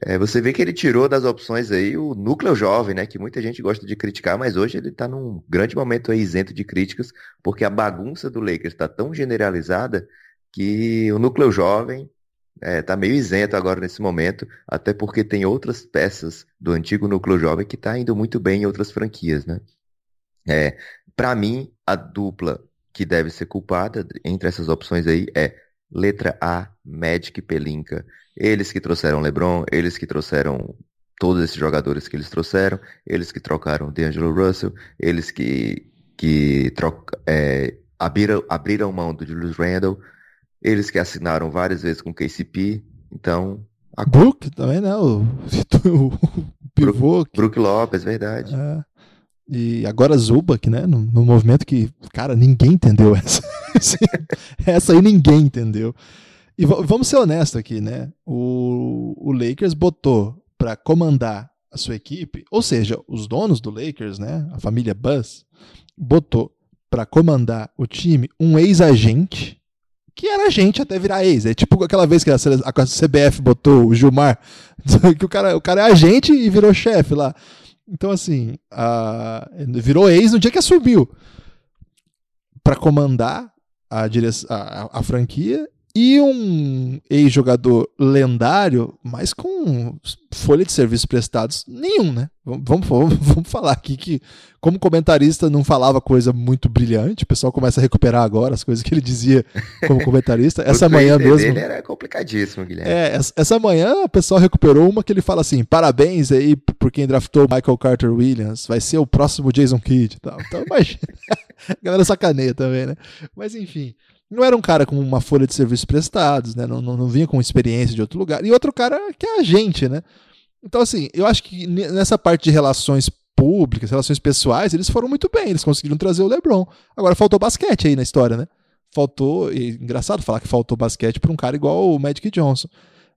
Speaker 3: É, você vê que ele tirou das opções aí o núcleo jovem, né? Que muita gente gosta de criticar, mas hoje ele tá num grande momento aí isento de críticas, porque a bagunça do Lakers está tão generalizada que o núcleo jovem é, tá meio isento agora nesse momento, até porque tem outras peças do antigo núcleo jovem que tá indo muito bem em outras franquias, né? É, para mim, a dupla que deve ser culpada entre essas opções aí é letra A, Magic Pelinka. Eles que trouxeram LeBron, eles que trouxeram todos esses jogadores que eles trouxeram, eles que trocaram D'Angelo Russell, eles que, que troca, é, abriram, abriram mão do Julius Randle, eles que assinaram várias vezes com o KCP, então.
Speaker 2: A... Brook também, né? O, o pivô.
Speaker 3: Brook, Lopes, verdade.
Speaker 2: É. E agora Zubac, né? No, no, movimento que, cara, ninguém entendeu essa. essa aí ninguém entendeu. E vamos ser honestos aqui, né? O, o Lakers botou para comandar a sua equipe, ou seja, os donos do Lakers, né? A família Buzz, botou para comandar o time um ex-agente que era gente até virar ex. É tipo aquela vez que a, CBF botou o Gilmar, que o cara, o cara é agente e virou chefe lá. Então, assim, a, virou ex no dia que assumiu para comandar a, a, a, franquia e um ex-jogador lendário, mas com folha de serviços prestados nenhum, né? Vamos, vamos, vamos falar aqui que, como comentarista, não falava coisa muito brilhante. O pessoal começa a recuperar agora as coisas que ele dizia como comentarista. essa manhã mesmo.
Speaker 3: Dele era complicadíssimo, Guilherme.
Speaker 2: É, essa manhã o pessoal recuperou uma que ele fala assim: parabéns aí por quem draftou Michael Carter Williams, vai ser o próximo Jason Kidd e tal. Então imagina. a galera sacaneia também, né? Mas enfim não era um cara com uma folha de serviços prestados, né? Não, não, não, vinha com experiência de outro lugar. E outro cara que é a gente, né? Então, assim, eu acho que nessa parte de relações públicas, relações pessoais, eles foram muito bem, eles conseguiram trazer o LeBron. Agora faltou basquete aí na história, né? Faltou, e, engraçado falar que faltou basquete para um cara igual o Magic Johnson.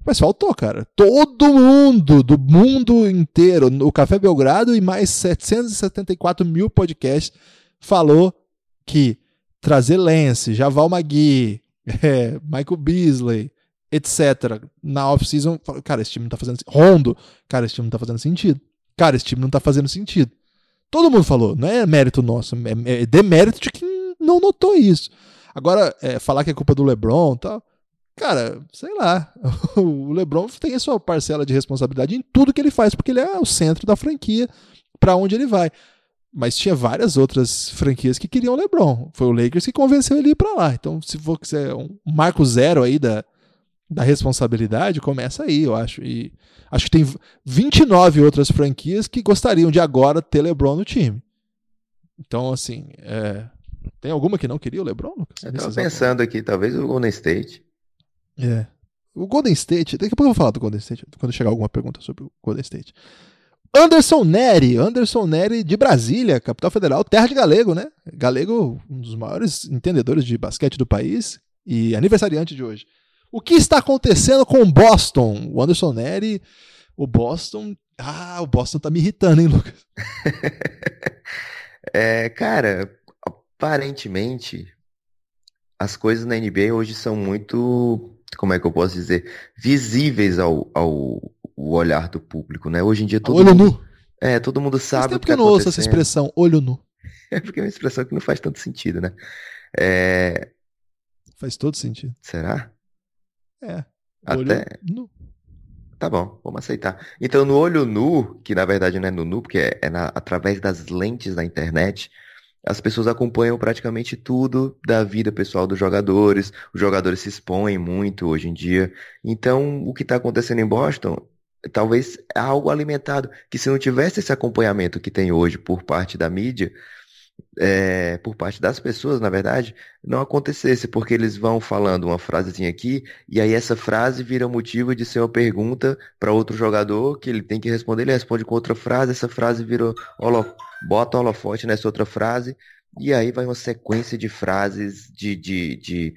Speaker 2: Mas faltou, cara. Todo mundo, do mundo inteiro, o Café Belgrado e mais 774 mil podcasts falou que trazer Lance, Javal Magui, é, Michael Beasley, etc. Na off-season, cara, esse time não tá fazendo Rondo, cara, esse time não tá fazendo sentido. Cara, esse time não tá fazendo sentido. Todo mundo falou, não é mérito nosso, é, é demérito de quem não notou isso. Agora, é, falar que é culpa do LeBron e tal, cara, sei lá. O LeBron tem a sua parcela de responsabilidade em tudo que ele faz, porque ele é o centro da franquia para onde ele vai. Mas tinha várias outras franquias que queriam o LeBron. Foi o Lakers que convenceu ele ir para lá. Então, se for quiser um marco zero aí da, da responsabilidade, começa aí, eu acho. E acho que tem 29 outras franquias que gostariam de agora ter LeBron no time. Então, assim, é... tem alguma que não queria o LeBron, Lucas?
Speaker 3: Eu tava pensando aqui, talvez o Golden State.
Speaker 2: É. O Golden State, daqui a pouco eu vou falar do Golden State, quando chegar alguma pergunta sobre o Golden State. Anderson Neri, Anderson Neri de Brasília, capital federal, terra de Galego, né? Galego, um dos maiores entendedores de basquete do país e aniversariante de hoje. O que está acontecendo com o Boston? O Anderson Neri, o Boston. Ah, o Boston tá me irritando, hein, Lucas?
Speaker 3: é, cara, aparentemente as coisas na NBA hoje são muito, como é que eu posso dizer, visíveis ao, ao o olhar do público, né? Hoje em dia todo
Speaker 2: olho
Speaker 3: mundo,
Speaker 2: nu.
Speaker 3: É, todo mundo sabe
Speaker 2: o que, que eu não ouço essa expressão, olho nu.
Speaker 3: É porque é uma expressão que não faz tanto sentido, né? É...
Speaker 2: Faz todo sentido.
Speaker 3: Será?
Speaker 2: É.
Speaker 3: Até... nu. Tá bom, vamos aceitar. Então, no olho nu, que na verdade não é no nu, porque é, é na, através das lentes da internet, as pessoas acompanham praticamente tudo da vida pessoal dos jogadores. Os jogadores se expõem muito hoje em dia. Então, o que está acontecendo em Boston talvez algo alimentado, que se não tivesse esse acompanhamento que tem hoje por parte da mídia, é, por parte das pessoas, na verdade, não acontecesse, porque eles vão falando uma frasezinha aqui, e aí essa frase vira motivo de ser uma pergunta para outro jogador, que ele tem que responder, ele responde com outra frase, essa frase vira, holo, bota holofote nessa outra frase, e aí vai uma sequência de frases, de, de, de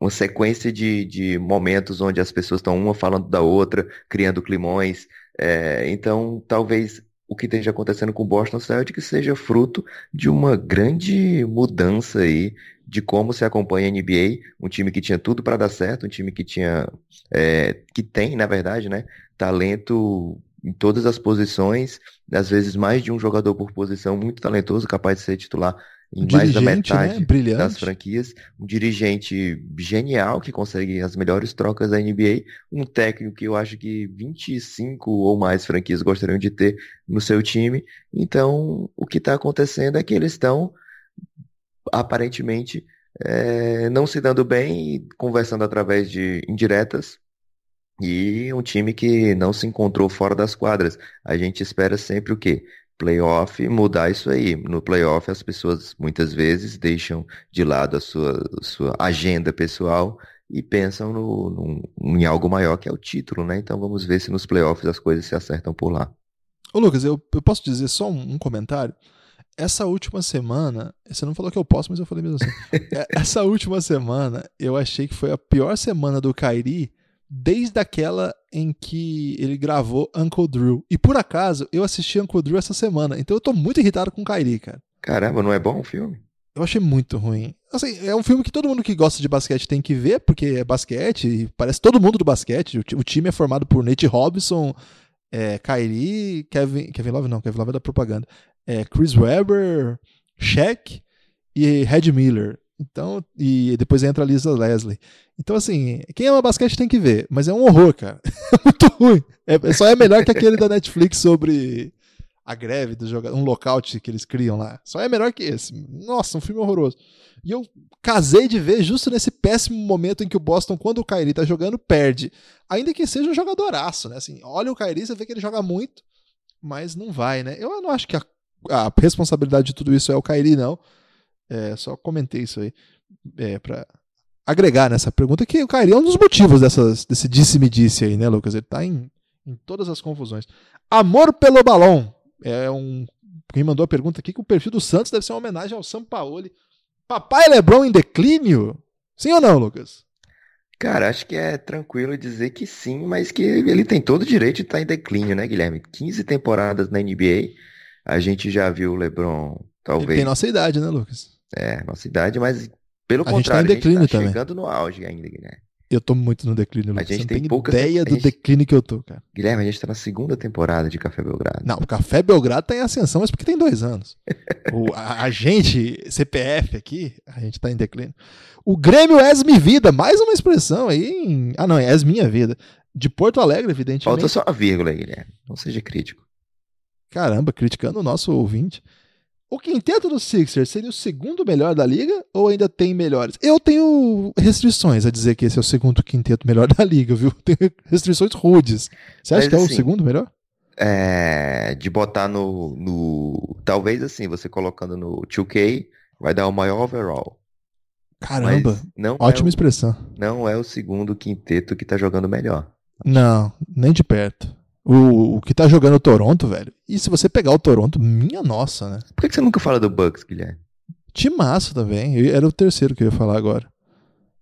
Speaker 3: uma sequência de, de momentos onde as pessoas estão uma falando da outra, criando climões. É, então, talvez o que esteja acontecendo com o Boston Celtics seja fruto de uma grande mudança aí de como se acompanha a NBA, um time que tinha tudo para dar certo, um time que tinha, é, que tem, na verdade, né, talento em todas as posições, às vezes mais de um jogador por posição, muito talentoso, capaz de ser titular em um mais da né? metade
Speaker 2: né?
Speaker 3: das franquias, um dirigente genial que consegue as melhores trocas da NBA, um técnico que eu acho que 25 ou mais franquias gostariam de ter no seu time. Então, o que está acontecendo é que eles estão aparentemente é, não se dando bem e conversando através de indiretas. E um time que não se encontrou fora das quadras. A gente espera sempre o quê? Playoff mudar isso aí. No playoff, as pessoas muitas vezes deixam de lado a sua, sua agenda pessoal e pensam no, no, em algo maior que é o título, né? Então vamos ver se nos playoffs as coisas se acertam por lá.
Speaker 2: Ô Lucas, eu, eu posso dizer só um, um comentário? Essa última semana, você não falou que eu posso, mas eu falei mesmo assim. É, essa última semana, eu achei que foi a pior semana do Kairi desde aquela em que ele gravou Uncle Drew. E por acaso, eu assisti Uncle Drew essa semana, então eu tô muito irritado com o Kyrie, cara.
Speaker 3: Caramba, não é bom o filme?
Speaker 2: Eu achei muito ruim. Assim, é um filme que todo mundo que gosta de basquete tem que ver, porque é basquete, e parece todo mundo do basquete. O, time é formado por Nate Robinson, é, Kyrie, Kevin, Kevin Love não, Kevin Love é da propaganda. É, Chris Webber, Shaq e Red Miller. Então, e depois entra a Lisa Leslie. Então, assim, quem ama basquete tem que ver, mas é um horror, cara. É muito ruim. É, só é melhor que aquele da Netflix sobre a greve do jogador, um lockout que eles criam lá. Só é melhor que esse. Nossa, um filme horroroso. E eu casei de ver justo nesse péssimo momento em que o Boston, quando o Kyrie tá jogando, perde. Ainda que seja um jogadoraço, né? Assim, olha o Kyrie, você vê que ele joga muito, mas não vai, né? Eu não acho que a, a responsabilidade de tudo isso é o Kyrie, não. É, só comentei isso aí é, para agregar nessa pergunta que o Kyrie é um dos motivos dessas, desse disse-me-disse aí, né, Lucas? Ele tá em, em todas as confusões. Amor pelo balão. É um. Quem mandou a pergunta aqui que o perfil do Santos deve ser uma homenagem ao Sampaoli. Papai Lebron em declínio? Sim ou não, Lucas?
Speaker 3: Cara, acho que é tranquilo dizer que sim, mas que ele tem todo o direito de estar em declínio, né, Guilherme? 15 temporadas na NBA, a gente já viu o LeBron, talvez. Ele
Speaker 2: tem nossa idade, né, Lucas?
Speaker 3: É, nossa idade, mas pelo
Speaker 2: a
Speaker 3: contrário,
Speaker 2: gente tá em declínio
Speaker 3: a gente tá
Speaker 2: também.
Speaker 3: chegando no auge ainda, Guilherme.
Speaker 2: Eu tô muito no declínio, Lucas.
Speaker 3: A gente tem
Speaker 2: tem
Speaker 3: poucas-
Speaker 2: ideia
Speaker 3: a
Speaker 2: do
Speaker 3: gente-
Speaker 2: declínio que eu tô, cara.
Speaker 3: Guilherme, a gente tá na segunda temporada de Café Belgrado.
Speaker 2: Não, o Café Belgrado tá em ascensão, mas porque tem dois anos. O, a, a gente, CPF aqui, a gente tá em declínio. O Grêmio Esme Vida, mais uma expressão aí. Em, ah, não, é Minha Vida. De Porto Alegre, evidentemente.
Speaker 3: Falta só uma vírgula aí, Guilherme. Não seja crítico.
Speaker 2: Caramba, criticando o nosso ouvinte. O quinteto do Sixers seria o segundo melhor da liga ou ainda tem melhores? Eu tenho restrições a dizer que esse é o segundo quinteto melhor da liga, viu? Tenho restrições rudes. Você acha
Speaker 3: Mas
Speaker 2: que é o
Speaker 3: assim,
Speaker 2: segundo melhor?
Speaker 3: É, de botar no, no. Talvez assim, você colocando no 2K, vai dar o maior overall.
Speaker 2: Caramba,
Speaker 3: Mas não
Speaker 2: ótima
Speaker 3: é o,
Speaker 2: expressão.
Speaker 3: não é o segundo quinteto que tá jogando melhor.
Speaker 2: Não, nem de perto. O, o que tá jogando o Toronto, velho. E se você pegar o Toronto, minha nossa, né?
Speaker 3: Por que que você nunca fala do Bucks, Guilherme?
Speaker 2: Timaço também. Eu- Era o terceiro que eu ia falar agora.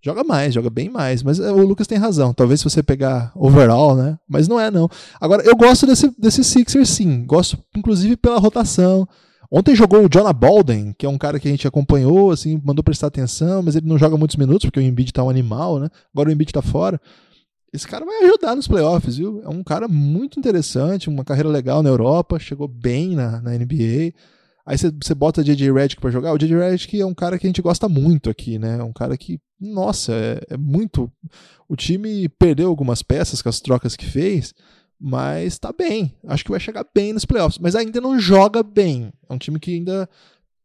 Speaker 2: Joga mais, joga bem mais. Mas é, o Lucas tem razão. Talvez se você pegar overall, né? Mas não é, não. Agora, eu gosto desse, desse Sixers, sim. Gosto, inclusive, pela rotação. Ontem jogou o Jonah Bolden, que é um cara que a gente acompanhou, assim, mandou prestar atenção, mas ele não joga muitos minutos, porque o Embiid tá um animal, né? Agora o Embiid tá fora. Esse cara vai ajudar nos playoffs, viu? É um cara muito interessante, uma carreira legal na Europa, chegou bem na, na NBA. Aí você- bota J.J. Redick pra jogar. O J.J. Redick é um cara que a gente gosta muito aqui, né? É um cara que, nossa, é, é muito. O time perdeu algumas peças com as trocas que fez, mas tá bem. Acho que vai chegar bem nos playoffs. Mas ainda não joga bem. É um time que ainda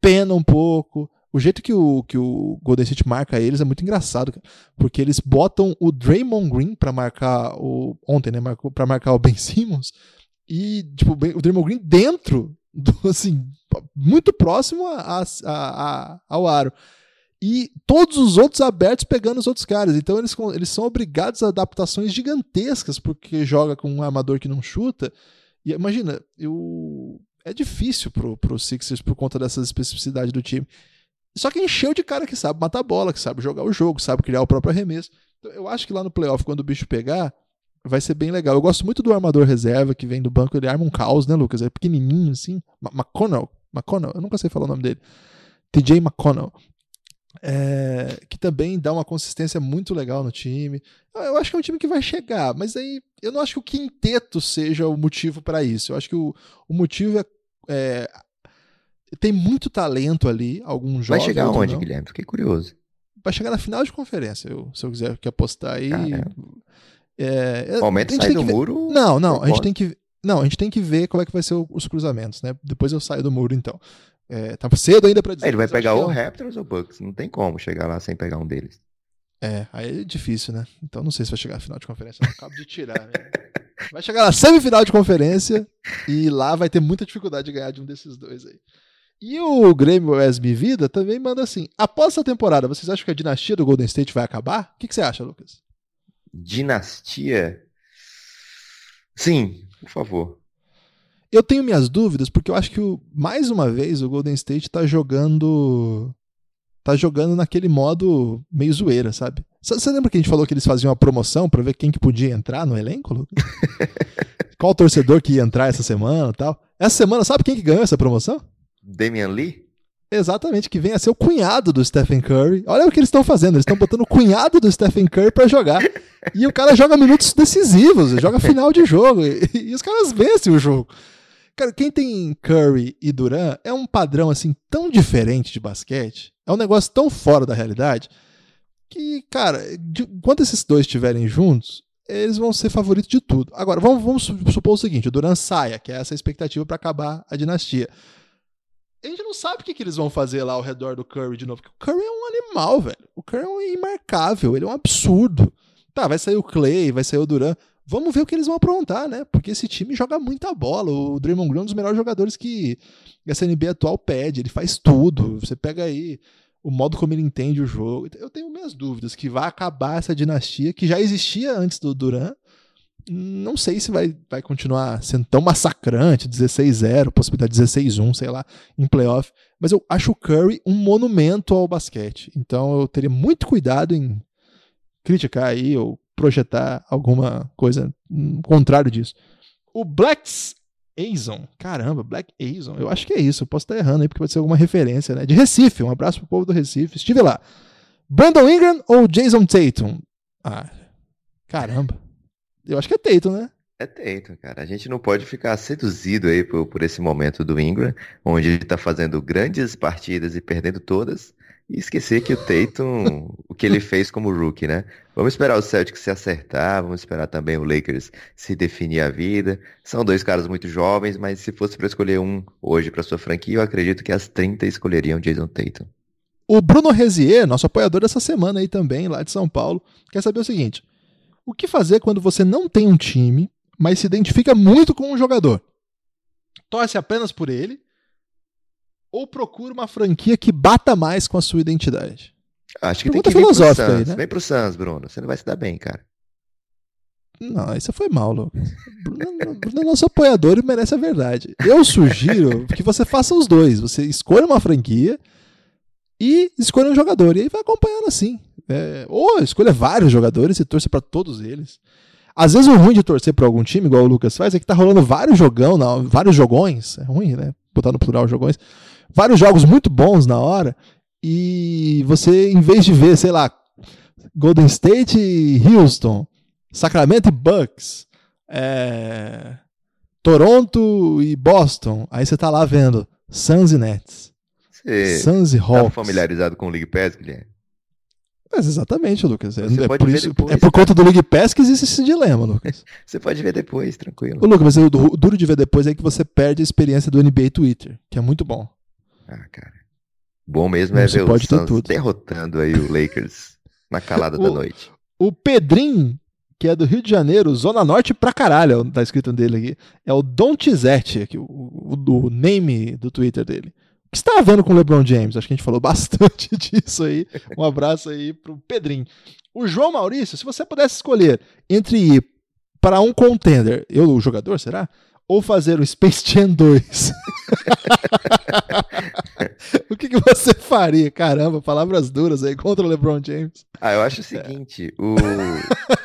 Speaker 2: pena um pouco. O jeito que o, que o Golden State marca eles é muito engraçado, porque eles botam o Draymond Green pra marcar o ontem, né, para marcar o Ben Simmons e tipo o Draymond Green dentro do assim muito próximo a, a- a- ao aro e todos os outros abertos pegando os outros caras. Então eles, eles são obrigados a adaptações gigantescas porque joga com um armador que não chuta. E imagina, eu é difícil pro, pro Sixers por conta dessas especificidades do time. Só que encheu de cara que sabe matar bola, que sabe jogar o jogo, sabe criar o próprio arremesso. Então, eu acho que lá no playoff, quando o bicho pegar, vai ser bem legal. Eu gosto muito do armador reserva que vem do banco, ele arma um caos, né, Lucas? É pequenininho assim. McConnell, McConnell, eu nunca sei falar o nome dele. TJ McConnell. É, que também dá uma consistência muito legal no time. Eu acho que é um time que vai chegar, mas aí eu não acho que o quinteto seja o motivo para isso. Eu acho que o, o motivo é, é, tem muito talento ali, alguns
Speaker 3: Vai
Speaker 2: jovens.
Speaker 3: chegar onde,
Speaker 2: não.
Speaker 3: Guilherme? Fiquei curioso.
Speaker 2: Vai chegar na final de conferência, eu- se eu quiser que apostar aí. É,
Speaker 3: O momento
Speaker 2: a gente
Speaker 3: sai do
Speaker 2: ver-
Speaker 3: muro.
Speaker 2: Não, não, a gente tem que não, a gente tem que ver como é que vai ser o- os cruzamentos, né? Depois eu saio do muro, então. É, tá cedo ainda pra dizer.
Speaker 3: É, ele vai pegar ou
Speaker 2: é
Speaker 3: Raptors ou Bucks. Não tem como chegar lá sem pegar um deles.
Speaker 2: É, aí é difícil, né? Então não sei se vai chegar na final de conferência. Eu acabo de tirar. né? Vai chegar na semifinal de conferência e lá vai ter muita dificuldade de ganhar de um desses dois aí. E o Grêmio SB Vida também manda assim: após essa temporada, vocês acham que a dinastia do Golden State vai acabar? O que, que você acha, Lucas?
Speaker 3: Dinastia. Sim, por favor.
Speaker 2: Eu tenho minhas dúvidas porque eu acho que o- mais uma vez o Golden State tá jogando tá jogando naquele modo meio zoeira, sabe? Você lembra que a gente falou que eles faziam uma promoção pra ver quem que podia entrar no elenco? Lucas? Qual torcedor que ia entrar essa semana e tal? Essa semana, sabe quem que ganhou essa promoção?
Speaker 3: Damian Lee?
Speaker 2: Exatamente, que vem a ser o cunhado do Stephen Curry. Olha o que eles estão fazendo, eles estão botando o cunhado do Stephen Curry pra jogar. E o cara joga minutos decisivos, joga final de jogo. E, e os caras vencem o jogo. Cara, quem tem Curry e Duran é um padrão assim tão diferente de basquete, é um negócio tão fora da realidade, que, cara, de, enquanto esses dois estiverem juntos, eles vão ser favoritos de tudo. Agora, vamos, vamos supor o seguinte: o Duran saia, que é essa expectativa para acabar a dinastia. A gente não sabe o que, que eles vão fazer lá ao redor do Curry de novo. Porque o Curry é um animal, velho. O Curry é um imarcável, ele é um absurdo. Tá, vai sair o Clay, vai sair o Duran. Vamos ver o que eles vão aprontar, né? Porque esse time joga muita bola. O Draymond Green é um dos melhores jogadores que essa NBA atual pede. Ele faz tudo. Você pega aí o modo como ele entende o jogo. Eu tenho minhas dúvidas que vai acabar essa dinastia que já existia antes do Duran. Não sei se vai, vai continuar sendo tão massacrante, 16-0, possibilidade de 16-1, sei lá, em playoff. Mas eu acho o Curry um monumento ao basquete. Então eu teria muito cuidado em criticar aí ou projetar alguma coisa contrário disso. O Blacks Azon, caramba, Black Azon, eu acho que é isso, eu posso estar errando aí porque pode ser alguma referência, né? De Recife, um abraço pro povo do Recife, estive lá. Brandon Ingram ou Jason Tatum? Ah, caramba, eu acho que é Tatum, né?
Speaker 3: É Tatum, cara. A gente não pode ficar seduzido aí por, por esse momento do Ingram, onde ele tá fazendo grandes partidas e perdendo todas. E esquecer que o Tatum, o que ele fez como rookie, né? Vamos esperar o Celtics se acertar, vamos esperar também o Lakers se definir a vida. São dois caras muito jovens, mas se fosse para escolher um hoje para sua franquia, eu acredito que as 30 escolheriam Jason Tatum.
Speaker 2: O Bruno Rezier, nosso apoiador dessa semana aí também, lá de São Paulo, quer saber o seguinte: o que fazer quando você não tem um time, mas se identifica muito com um jogador? Torce apenas por ele ou procura uma franquia que bata mais com a sua identidade?
Speaker 3: Acho que Pergunta tem que vir pro Suns. Aí, né? Vem pro Suns, Bruno. Você não vai se dar bem, cara.
Speaker 2: Não, isso foi mal, Lucas. Bruno, Bruno é nosso apoiador e merece a verdade. Eu sugiro que você faça os dois. Você escolha uma franquia e escolha um jogador. E aí vai acompanhando assim. É, ou escolha vários jogadores e torça para todos eles. Às vezes o ruim de torcer para algum time, igual o Lucas faz, é que tá rolando vários jogão, não, vários jogões. É ruim, né? Botar no plural jogões vários jogos muito bons na hora, e você, em vez de ver, sei lá, Golden State e Houston, Sacramento e Bucks, é... Toronto e Boston, aí você tá lá vendo Suns e Nets.
Speaker 3: Você Suns e tá Hawks. Tá familiarizado com o League Pass, Guilherme?
Speaker 2: Mas exatamente, Lucas. É, é por, isso, depois, é por conta do League Pass que existe esse dilema, Lucas.
Speaker 3: você pode ver depois, tranquilo.
Speaker 2: Ô, Lucas, mas o duro de ver depois é que você perde a experiência do NBA Twitter, que é muito bom.
Speaker 3: Ah, cara. Bom mesmo é ver o Suns derrotando aí o Lakers na calada o, da noite.
Speaker 2: O Pedrinho, que é do Rio de Janeiro, Zona Norte pra caralho, tá escrito dele aqui. É o Don Tizete, aqui, o, o, o name do Twitter dele. O que você tá vendo com o LeBron James? Acho que a gente falou bastante disso aí. Um abraço aí pro Pedrinho. O João Maurício, se você pudesse escolher entre ir para um contender, eu, o jogador, será? ou fazer o Space Jam 2? o que, que, você faria? Caramba, palavras duras aí contra o LeBron James.
Speaker 3: Ah, eu acho o seguinte: o,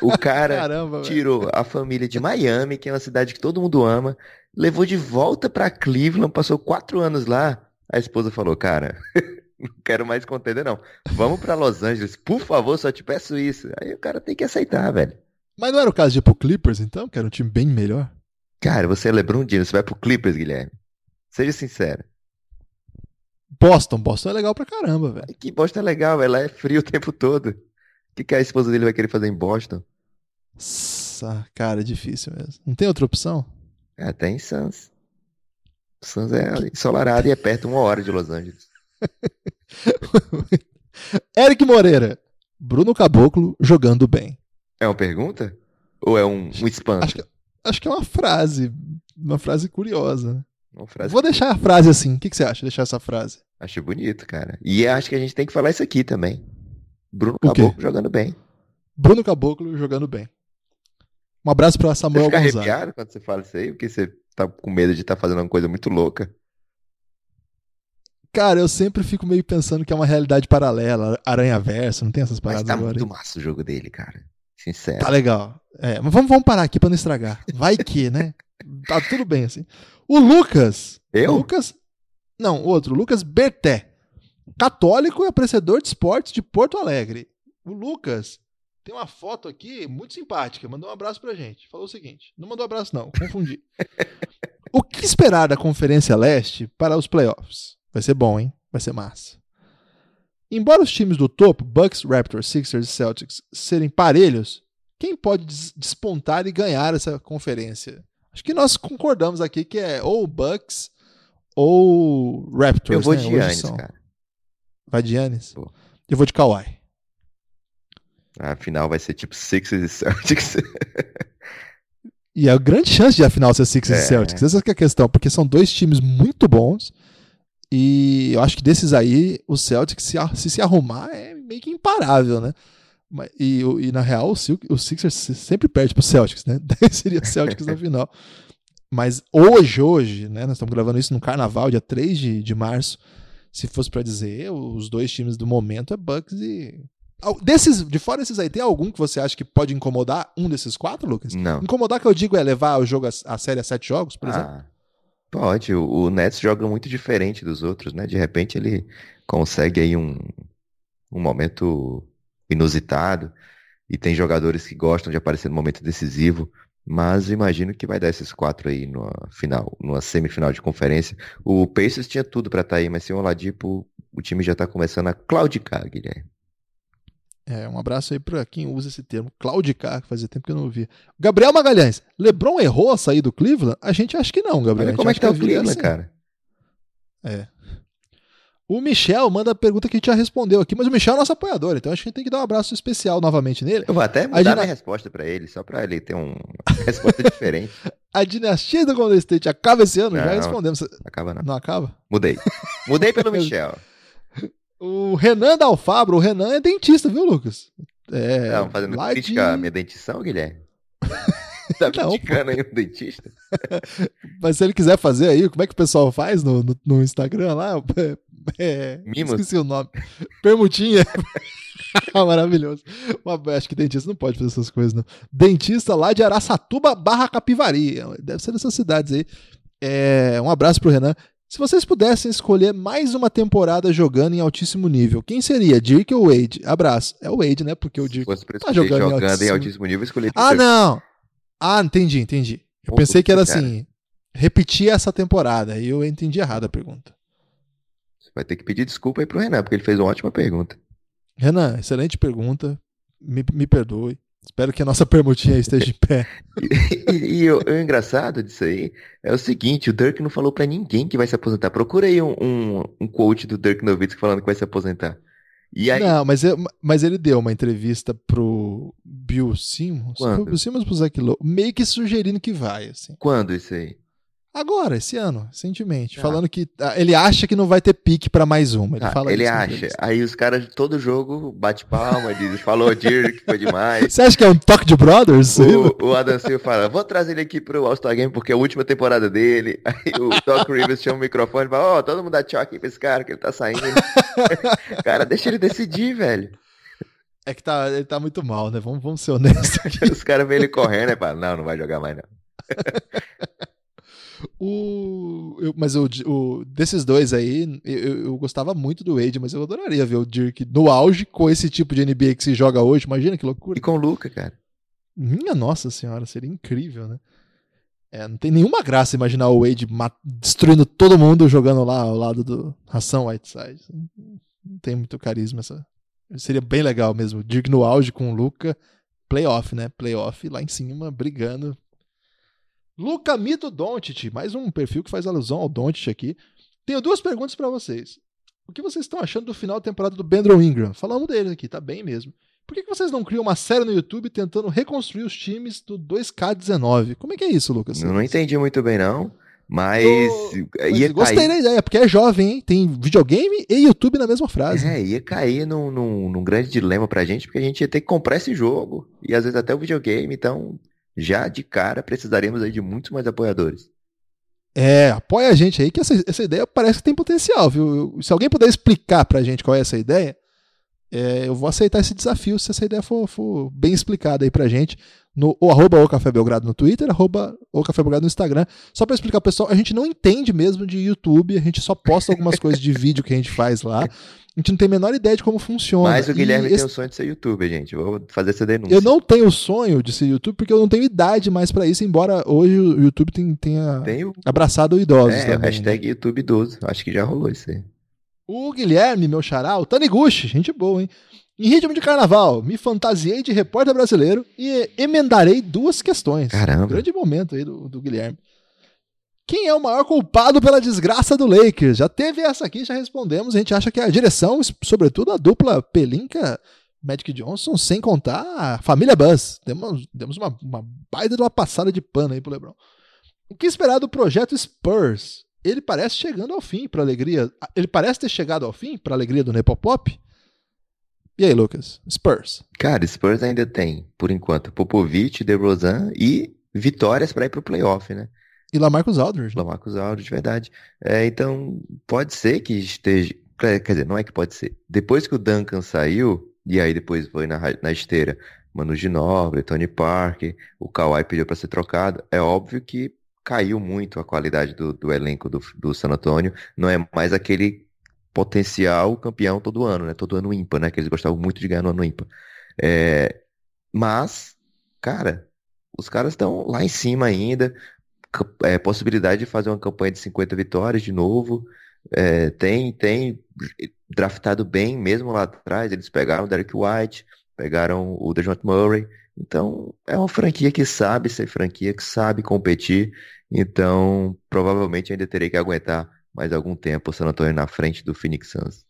Speaker 3: o cara Caramba, tirou velho. a família de Miami, que é uma cidade que todo mundo ama, levou de volta para Cleveland, passou quatro anos lá. A esposa falou: Cara, não quero mais contender, não. Vamos para Los Angeles, por favor, só te peço isso. Aí o cara tem que aceitar, velho.
Speaker 2: Mas não era o caso de ir pro Clippers, então, que era um time bem melhor?
Speaker 3: Cara, você é LeBron James, você vai pro Clippers, Guilherme. Seja sincero.
Speaker 2: Boston, Boston é legal pra caramba, velho.
Speaker 3: Que Boston é legal, velho. Lá é frio o tempo todo. O que, que a esposa dele vai querer fazer em Boston?
Speaker 2: Nossa, cara, é difícil mesmo. Não tem outra opção?
Speaker 3: É, tem Suns. Suns é ensolarado e é perto uma hora de Los Angeles.
Speaker 2: Eric Moreira. Bruno Caboclo jogando bem.
Speaker 3: É uma pergunta? Ou é um, um espanto?
Speaker 2: Acho que, acho que é uma frase, uma frase curiosa. Uma frase Vou deixar a frase assim. O que, que você acha? Deixar essa frase.
Speaker 3: Acho bonito, cara. E acho que a gente tem que falar isso aqui também. Bruno Caboclo jogando bem.
Speaker 2: Bruno Caboclo jogando bem. Um abraço para Samuel
Speaker 3: você fica Gonzaga. arrepiado quando você fala isso aí? Porque você tá com medo de estar tá fazendo uma coisa muito louca.
Speaker 2: Cara, eu sempre fico meio pensando que é uma realidade paralela, aranha verso, não tem essas paradas Mas
Speaker 3: tá
Speaker 2: agora.
Speaker 3: muito massa o jogo dele, cara. Sincero.
Speaker 2: Tá legal. É, mas vamos, vamos parar aqui para não estragar. Vai que, né? Tá tudo bem assim. O Lucas.
Speaker 3: Eu?
Speaker 2: Lucas. Não, outro. Lucas Berté. Católico e apreciador de esportes de Porto Alegre. O Lucas tem uma foto aqui muito simpática. Mandou um abraço pra gente. Falou o seguinte: não mandou abraço, não. Confundi. o que esperar da Conferência Leste para os playoffs? Vai ser bom, hein? Vai ser massa. Embora os times do topo, Bucks, Raptors, Sixers e Celtics, serem parelhos, quem pode despontar e ganhar essa conferência? Acho que nós concordamos aqui que é ou Bucks ou Raptors.
Speaker 3: Eu vou
Speaker 2: né?
Speaker 3: de Giannis, cara.
Speaker 2: Vai de Giannis? Eu vou de Kawhi.
Speaker 3: A final vai ser tipo Sixers e Celtics.
Speaker 2: e a grande chance de a final ser Sixers é. e Celtics. Essa é a questão, porque são dois times muito bons. E eu acho que desses aí, o Celtics, se, se se arrumar, é meio que imparável, né? E, e na real, o Sixers sempre perde pro Celtics, né? Daí seria Celtics na final. Mas hoje, hoje, né? Nós estamos gravando isso no carnaval, dia 3 de, de março. Se fosse para dizer, os dois times do momento é Bucks e. Desses, de fora desses aí, tem algum que você acha que pode incomodar um desses quatro, Lucas?
Speaker 3: Não.
Speaker 2: Incomodar que eu digo é levar o jogo a, a série a sete jogos, por ah, exemplo?
Speaker 3: Pode. O, o Nets joga muito diferente dos outros, né? De repente ele consegue aí um, um momento inusitado e tem jogadores que gostam de aparecer no momento decisivo. Mas imagino que vai dar esses quatro aí numa final, numa semifinal de conferência. O Pacers tinha tudo para estar tá aí, mas sem o Oladipo, o time já tá começando a claudicar, Guilherme.
Speaker 2: É, um abraço aí para quem usa esse termo, claudicar, que fazia tempo que eu não ouvia. Gabriel Magalhães, LeBron errou a sair do Cleveland? A gente acha que não, Gabriel.
Speaker 3: Olha como é que tá o Cleveland, assim. cara.
Speaker 2: É. O Michel manda a pergunta que a gente já respondeu aqui, mas o Michel é nosso apoiador, então acho que a gente tem que dar um abraço especial novamente nele.
Speaker 3: Eu vou até mudar a resposta para ele, só para ele ter uma resposta diferente.
Speaker 2: a dinastia do Golden State acaba esse ano? Não, já respondemos.
Speaker 3: Acaba não.
Speaker 2: Não acaba?
Speaker 3: Mudei. Mudei pelo Michel.
Speaker 2: O Renan da Alfabro, o Renan é dentista, viu, Lucas?
Speaker 3: É, não, fazendo crítica de... à minha dentição, Guilherme? tá me indicando aí um dentista?
Speaker 2: Mas se ele quiser fazer aí, como é que o pessoal faz no, no, no Instagram lá? É,
Speaker 3: Mimos?
Speaker 2: Esqueci o nome. Permutinha. Maravilhoso. acho que dentista não pode fazer essas coisas, não. Dentista lá de Araçatuba barra Capivari. Deve ser dessas cidades aí. É, um abraço pro Renan. Se vocês pudessem escolher mais uma temporada jogando em altíssimo nível, quem seria? Dirk ou Wade? Abraço. É o Wade, né? Porque o Dirk
Speaker 3: tá jogando, jogando em, altíssimo... em altíssimo nível, escolher.
Speaker 2: Ah, não! Ah, entendi, entendi. Eu pensei que era assim, repetir essa temporada. E eu entendi errado a pergunta.
Speaker 3: Vai ter que pedir desculpa aí pro Renan, porque ele fez uma ótima pergunta.
Speaker 2: Renan, excelente pergunta. Me, me perdoe. Espero que a nossa permutinha esteja em pé.
Speaker 3: e, e, e o, o, engraçado disso aí é o seguinte, o Dirk não falou para ninguém que vai se aposentar. Procura aí um, um, um quote do Dirk Nowitzki falando que vai se aposentar.
Speaker 2: Aí... Não, mas, eu, mas ele deu uma entrevista pro Bill Simmons.
Speaker 3: Quando? Pro
Speaker 2: Bill Simmons pro Zach Lowe, meio que sugerindo que vai, assim.
Speaker 3: Quando isso aí?
Speaker 2: Agora, esse ano, recentemente, ah. falando que ah, ele acha que não vai ter pique para mais uma. Ele,
Speaker 3: ah,
Speaker 2: fala
Speaker 3: ele acha. Aí os caras todo jogo bate palma, diz, falou Dirk, foi demais.
Speaker 2: Você acha que é um toque de brothers?
Speaker 3: O, o Adam Silva fala, vou trazer ele aqui pro All-Star Game porque é a última temporada dele. Aí o Doc Rivers chama o microfone e fala, ó, oh, todo mundo dá tchau aqui pra esse cara que ele tá saindo. cara, deixa ele decidir, velho.
Speaker 2: É que tá, ele tá muito mal, né? Vamos, vamos ser honestos aqui.
Speaker 3: Os caras veem ele correndo e falam, não, não vai jogar mais não.
Speaker 2: O, eu, mas o, o, desses dois aí, eu, eu, gostava muito do Wade, mas eu adoraria ver o Dirk no auge com esse tipo de NBA que se joga hoje. Imagina que loucura.
Speaker 3: E com o Luca, cara.
Speaker 2: Minha nossa senhora, seria incrível, né? É, não tem nenhuma graça imaginar o Wade destruindo todo mundo jogando lá ao lado do Ração Whiteside. Não tem muito carisma essa. Seria bem legal mesmo. Dirk no auge com o Luca. Playoff, né? Playoff lá em cima, brigando Luca Mito Doncic, mais um perfil que faz alusão ao Doncic aqui. Tenho duas perguntas para vocês. O que vocês estão achando do final da temporada do Bendron Ingram? Falamos dele aqui, tá bem mesmo. Por que, que vocês não criam uma série no YouTube tentando reconstruir os times do 2K19? Como é que é isso, Lucas?
Speaker 3: Eu não entendi muito bem, não. Mas,
Speaker 2: mas ia gostei cair... da ideia, porque é jovem, hein? Tem videogame e YouTube na mesma frase.
Speaker 3: É, ia cair num, num, num, grande dilema pra gente, porque a gente ia ter que comprar esse jogo. E às vezes até o videogame, então já de cara precisaremos aí de muitos mais apoiadores.
Speaker 2: É, apoia a gente aí, que essa, essa ideia parece que tem potencial, viu? Se alguém puder explicar pra gente qual é essa ideia, É, eu vou aceitar esse desafio se essa ideia for, for bem explicada aí pra gente. No o arroba o Café Belgrado no Twitter, arroba o Café Belgrado no Instagram. Só pra explicar pro pessoal, a gente não entende mesmo de YouTube, a gente só posta algumas coisas de vídeo que a gente faz lá. A gente não tem a menor ideia de como funciona.
Speaker 3: Mas o Guilherme
Speaker 2: E
Speaker 3: tem
Speaker 2: esse-
Speaker 3: o sonho de ser youtuber, gente. Vou fazer essa denúncia.
Speaker 2: Eu não tenho sonho de ser YouTube porque eu não tenho idade mais pra isso, embora hoje o YouTube tenha
Speaker 3: tenho.
Speaker 2: abraçado idosos
Speaker 3: É, o
Speaker 2: também. né?
Speaker 3: hashtag YouTube 12. Acho que já rolou isso aí.
Speaker 2: O Guilherme, meu xará, o Taniguchi, gente boa, hein? Em ritmo de carnaval, me fantasiei de repórter brasileiro e emendarei duas questões.
Speaker 3: Caramba.
Speaker 2: Grande momento aí do, do Guilherme. Quem é o maior culpado pela desgraça do Lakers? Já teve essa aqui, já respondemos. A gente acha que é a direção, sobretudo a dupla Pelinka, Magic Johnson, sem contar a família Buzz. Demos, demos uma, uma baita de uma passada de pano aí pro LeBron. O que esperar do projeto Spurs? Ele parece chegando ao fim para alegria. Ele parece ter chegado ao fim para alegria do Nepopop. E aí, Lucas? Spurs.
Speaker 3: Cara, Spurs ainda tem, por enquanto, Popovich, DeRozan e vitórias pra ir pro playoff, né?
Speaker 2: E Lamarcus Aldridge. né?
Speaker 3: Lamarcus Aldridge, de verdade. É, então, pode ser que esteja. Quer dizer, não é que pode ser. Depois que o Duncan saiu, e aí depois foi na, na esteira Manu Ginóbili, Tony Parker, o Kawhi pediu pra ser trocado, é óbvio que caiu muito a qualidade do, do elenco do, do San Antonio. Não é mais aquele potencial campeão todo ano, né? Todo ano ímpar, né? Que eles gostavam muito de ganhar no ano ímpar. É, mas, cara, os caras estão lá em cima ainda é, possibilidade de fazer uma campanha de 50 vitórias de novo. É, tem, tem draftado bem, mesmo lá atrás. Eles pegaram o Derek White, pegaram o DeJounte Murray. Então, é uma franquia que sabe ser franquia, que sabe competir. Então, provavelmente ainda terei que aguentar mais algum tempo o San Antonio na frente do Phoenix Suns.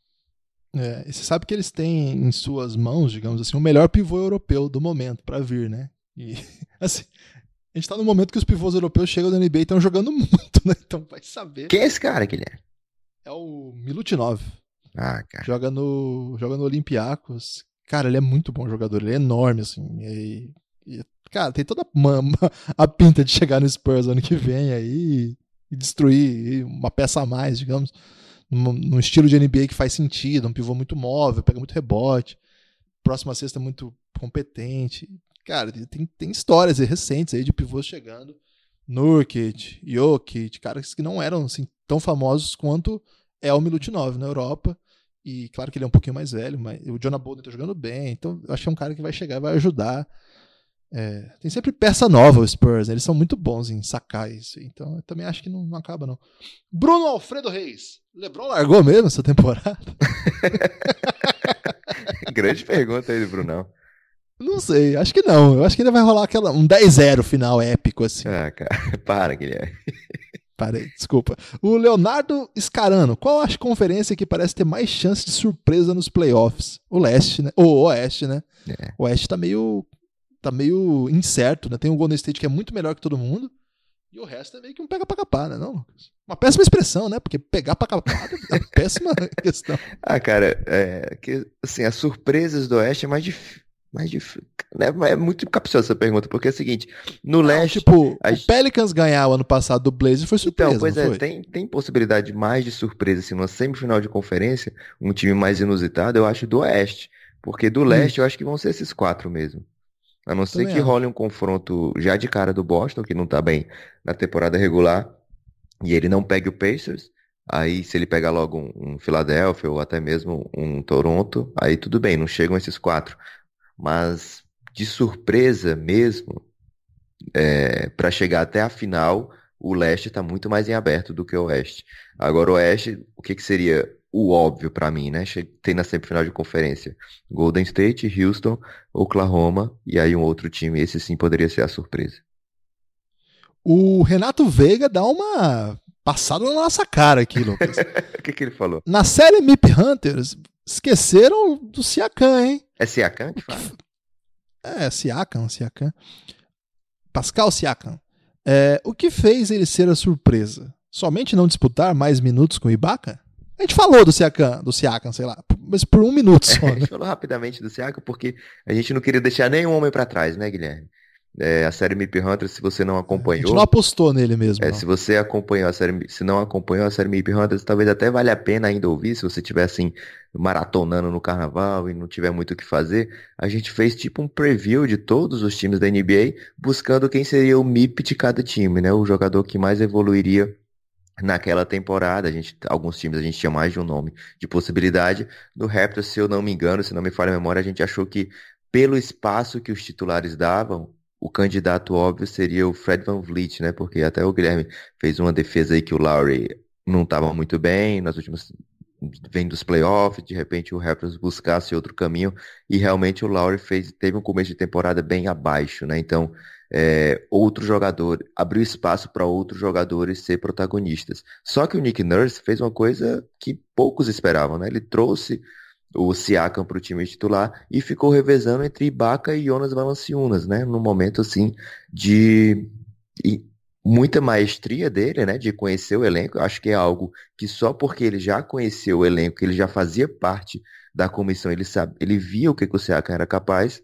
Speaker 2: É, e você sabe que eles têm em suas mãos, digamos assim, o melhor pivô europeu do momento para vir, né? E, assim, a gente tá no momento que os pivôs europeus chegam na NBA e estão jogando muito, né? Então vai saber.
Speaker 3: Quem é esse cara, Guilherme?
Speaker 2: É o Milutinov.
Speaker 3: Ah, cara.
Speaker 2: Joga no, joga no Olympiacos. Cara, ele é muito bom jogador, ele é enorme, assim. E, e, cara, tem toda uma- uma- a pinta de chegar no Spurs ano que vem aí e destruir uma peça a mais, digamos. Num, num estilo de NBA que faz sentido, um pivô muito móvel, pega muito rebote. Próxima cesta muito competente. Cara, tem, tem histórias recentes aí de pivôs chegando. Nurkic, Jokic, caras que não eram assim, tão famosos quanto é o Milutinov na Europa. E claro que ele é um pouquinho mais velho, mas o Jonah Bolden tá jogando bem. Então eu acho que é um cara que vai chegar e vai ajudar. É, tem sempre peça nova o Spurs, né? eles são muito bons em sacar isso. Então eu também acho que não, não acaba, não. Bruno Alfredo Reis. Lebron largou mesmo essa temporada?
Speaker 3: Grande pergunta aí do Brunão.
Speaker 2: Não sei, acho que não. Eu acho que ainda vai rolar aquela, um 10-0 final épico, assim.
Speaker 3: Ah, cara. Para, Guilherme.
Speaker 2: Parei, desculpa. O Leonardo Scarano. Qual a conferência que parece ter mais chance de surpresa nos playoffs? O leste, né? Ou o oeste, né?
Speaker 3: É.
Speaker 2: O oeste tá meio. Tá meio incerto, né? Tem o Golden State que é muito melhor que todo mundo. E o resto é meio que um pega pra capar, né? Não, Lucas? Uma péssima expressão, né? Porque pegar pra capar é uma péssima questão.
Speaker 3: Ah, cara, é que assim, as surpresas do Oeste é mais difícil. Mais difícil. É muito capciosa essa pergunta, porque é o seguinte, no leste.
Speaker 2: tipo,
Speaker 3: a
Speaker 2: o Pelicans ganhar o ano passado do Blazers foi surpresa,
Speaker 3: Então, pois
Speaker 2: não
Speaker 3: é,
Speaker 2: foi?
Speaker 3: tem, tem possibilidade mais de surpresa, assim, numa semifinal de conferência, um time mais inusitado, eu acho, do Oeste. Porque do Leste eu acho que vão ser esses quatro mesmo. A não ser
Speaker 2: Também
Speaker 3: que
Speaker 2: acho.
Speaker 3: role um confronto já de cara do Boston, que não tá bem na temporada regular, e ele não pegue o Pacers. Aí, se ele pegar logo um, um Philadelphia ou até mesmo um Toronto, aí tudo bem, não chegam esses quatro. Mas de surpresa mesmo, é, para chegar até a final, o leste está muito mais em aberto do que o oeste. Agora, o oeste, o que, que seria o óbvio para mim, né? Tem na semifinal de conferência Golden State, Houston, Oklahoma e aí um outro time. Esse sim poderia ser a surpresa.
Speaker 2: O Renato Veiga dá uma passada na nossa cara aqui, Lucas.
Speaker 3: O que, que ele falou?
Speaker 2: Na série MIP Hunters, esqueceram do Siakam, hein?
Speaker 3: É Siakam que fala?
Speaker 2: É, Siakam, Siakam. Pascal Siakam. É, o que fez ele ser a surpresa? Somente não disputar mais minutos com o Ibaka? A gente falou do Siakam, do Siakam, sei lá, mas por um minuto só,
Speaker 3: A
Speaker 2: né?
Speaker 3: gente falou rapidamente do Siakam porque a gente não queria deixar nenhum homem para trás, né, Guilherme? É, a série Meep Hunter, se você não acompanhou. A gente
Speaker 2: não apostou nele mesmo.
Speaker 3: É, se você acompanhou a série, se não acompanhou a série Meep Hunter, talvez até valha a pena ainda ouvir, se você estiver assim, maratonando no carnaval e não tiver muito o que fazer. A gente fez tipo um preview de todos os times da NBA, buscando quem seria o MIP de cada time, né? O jogador que mais evoluiria naquela temporada. A gente, alguns times a gente tinha mais de um nome de possibilidade. No Raptors, se eu não me engano, se não me falha a memória, a gente achou que pelo espaço que os titulares davam, o candidato óbvio seria o Fred Van Vliet, né? Porque até o Guilherme fez uma defesa aí que o Lowry não estava muito bem nas últimas vem dos playoffs, de repente o Raptors buscasse outro caminho e realmente o Lowry fez teve um começo de temporada bem abaixo, né? Então é, outro jogador abriu espaço para outros jogadores ser protagonistas. Só que o Nick Nurse fez uma coisa que poucos esperavam, né? Ele trouxe o Siakam para o time titular e ficou revezando entre Ibaka e Jonas Valanciunas, né? No momento assim de muita maestria dele, né? De conhecer o elenco. Acho que é algo que só porque ele já conheceu o elenco, ele já fazia parte da comissão, ele sabe, ele via o que, que o Siakam era capaz